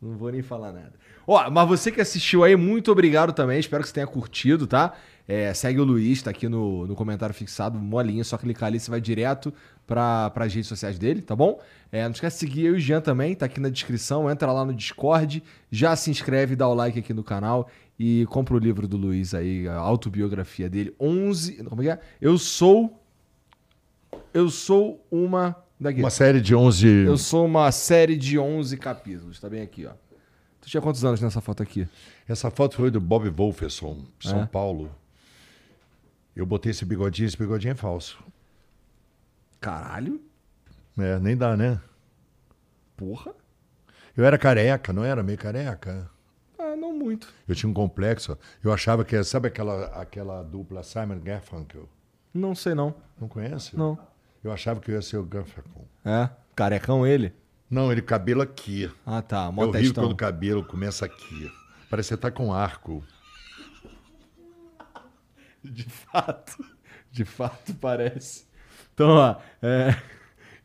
Não vou nem falar nada. Ó, mas você que assistiu aí, muito obrigado também. Espero que você tenha curtido, tá? É, segue o Luiz, tá aqui no, no comentário fixado, molinha, só clicar ali, você vai direto para as redes sociais dele, tá bom? É, não esquece de seguir eu e o Jean também, tá aqui na descrição, entra lá no Discord, já se inscreve, dá o like aqui no canal e compra o livro do Luiz aí, a autobiografia dele, 11, como é que é? Eu sou eu sou uma daqui. Uma série de 11. Eu sou uma série de 11 capítulos, tá bem aqui, ó. Tu tinha quantos anos nessa foto aqui? Essa foto foi do Bob Wolferson, São É? Paulo. Eu botei esse bigodinho, esse bigodinho é falso. Caralho? É, nem dá, né? Porra? Eu era careca, não era meio careca? Ah, não muito. Eu tinha um complexo. Eu achava que, sabe aquela, aquela dupla Simon Garfunkel? Não sei não. Não conhece? Não. Eu achava que eu ia ser o Garfunkel. É? Carecão ele? Não, ele cabelo aqui. Ah, tá. É Mó horrível testão. quando o cabelo começa aqui. Parece que você tá com arco. De fato. De fato parece. Então, ó, é,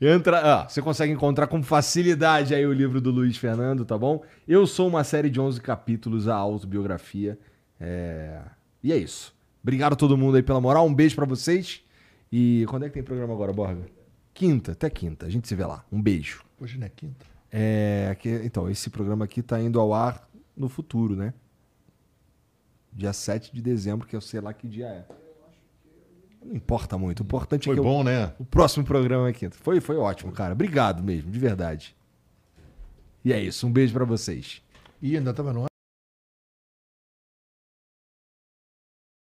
entra, ó, você consegue encontrar com facilidade aí o livro do Luiz Fernando, tá bom? Eu sou uma série de 11 capítulos, a autobiografia. É, E é isso. Obrigado a todo mundo aí pela moral. Um beijo pra vocês. E quando é que tem programa agora, Borga? Quinta, até quinta. A gente se vê lá. Um beijo. Hoje não é quinta. É, que- então, esse programa aqui tá indo ao ar no futuro, né? Dia 7 de dezembro, que eu sei lá que dia é. Não importa muito. O importante Foi é que eu- bom, né? o próximo programa é quinta. Foi, foi ótimo, cara. Obrigado mesmo, de verdade. E é isso. Um beijo pra vocês. Ih, ainda tava no ar.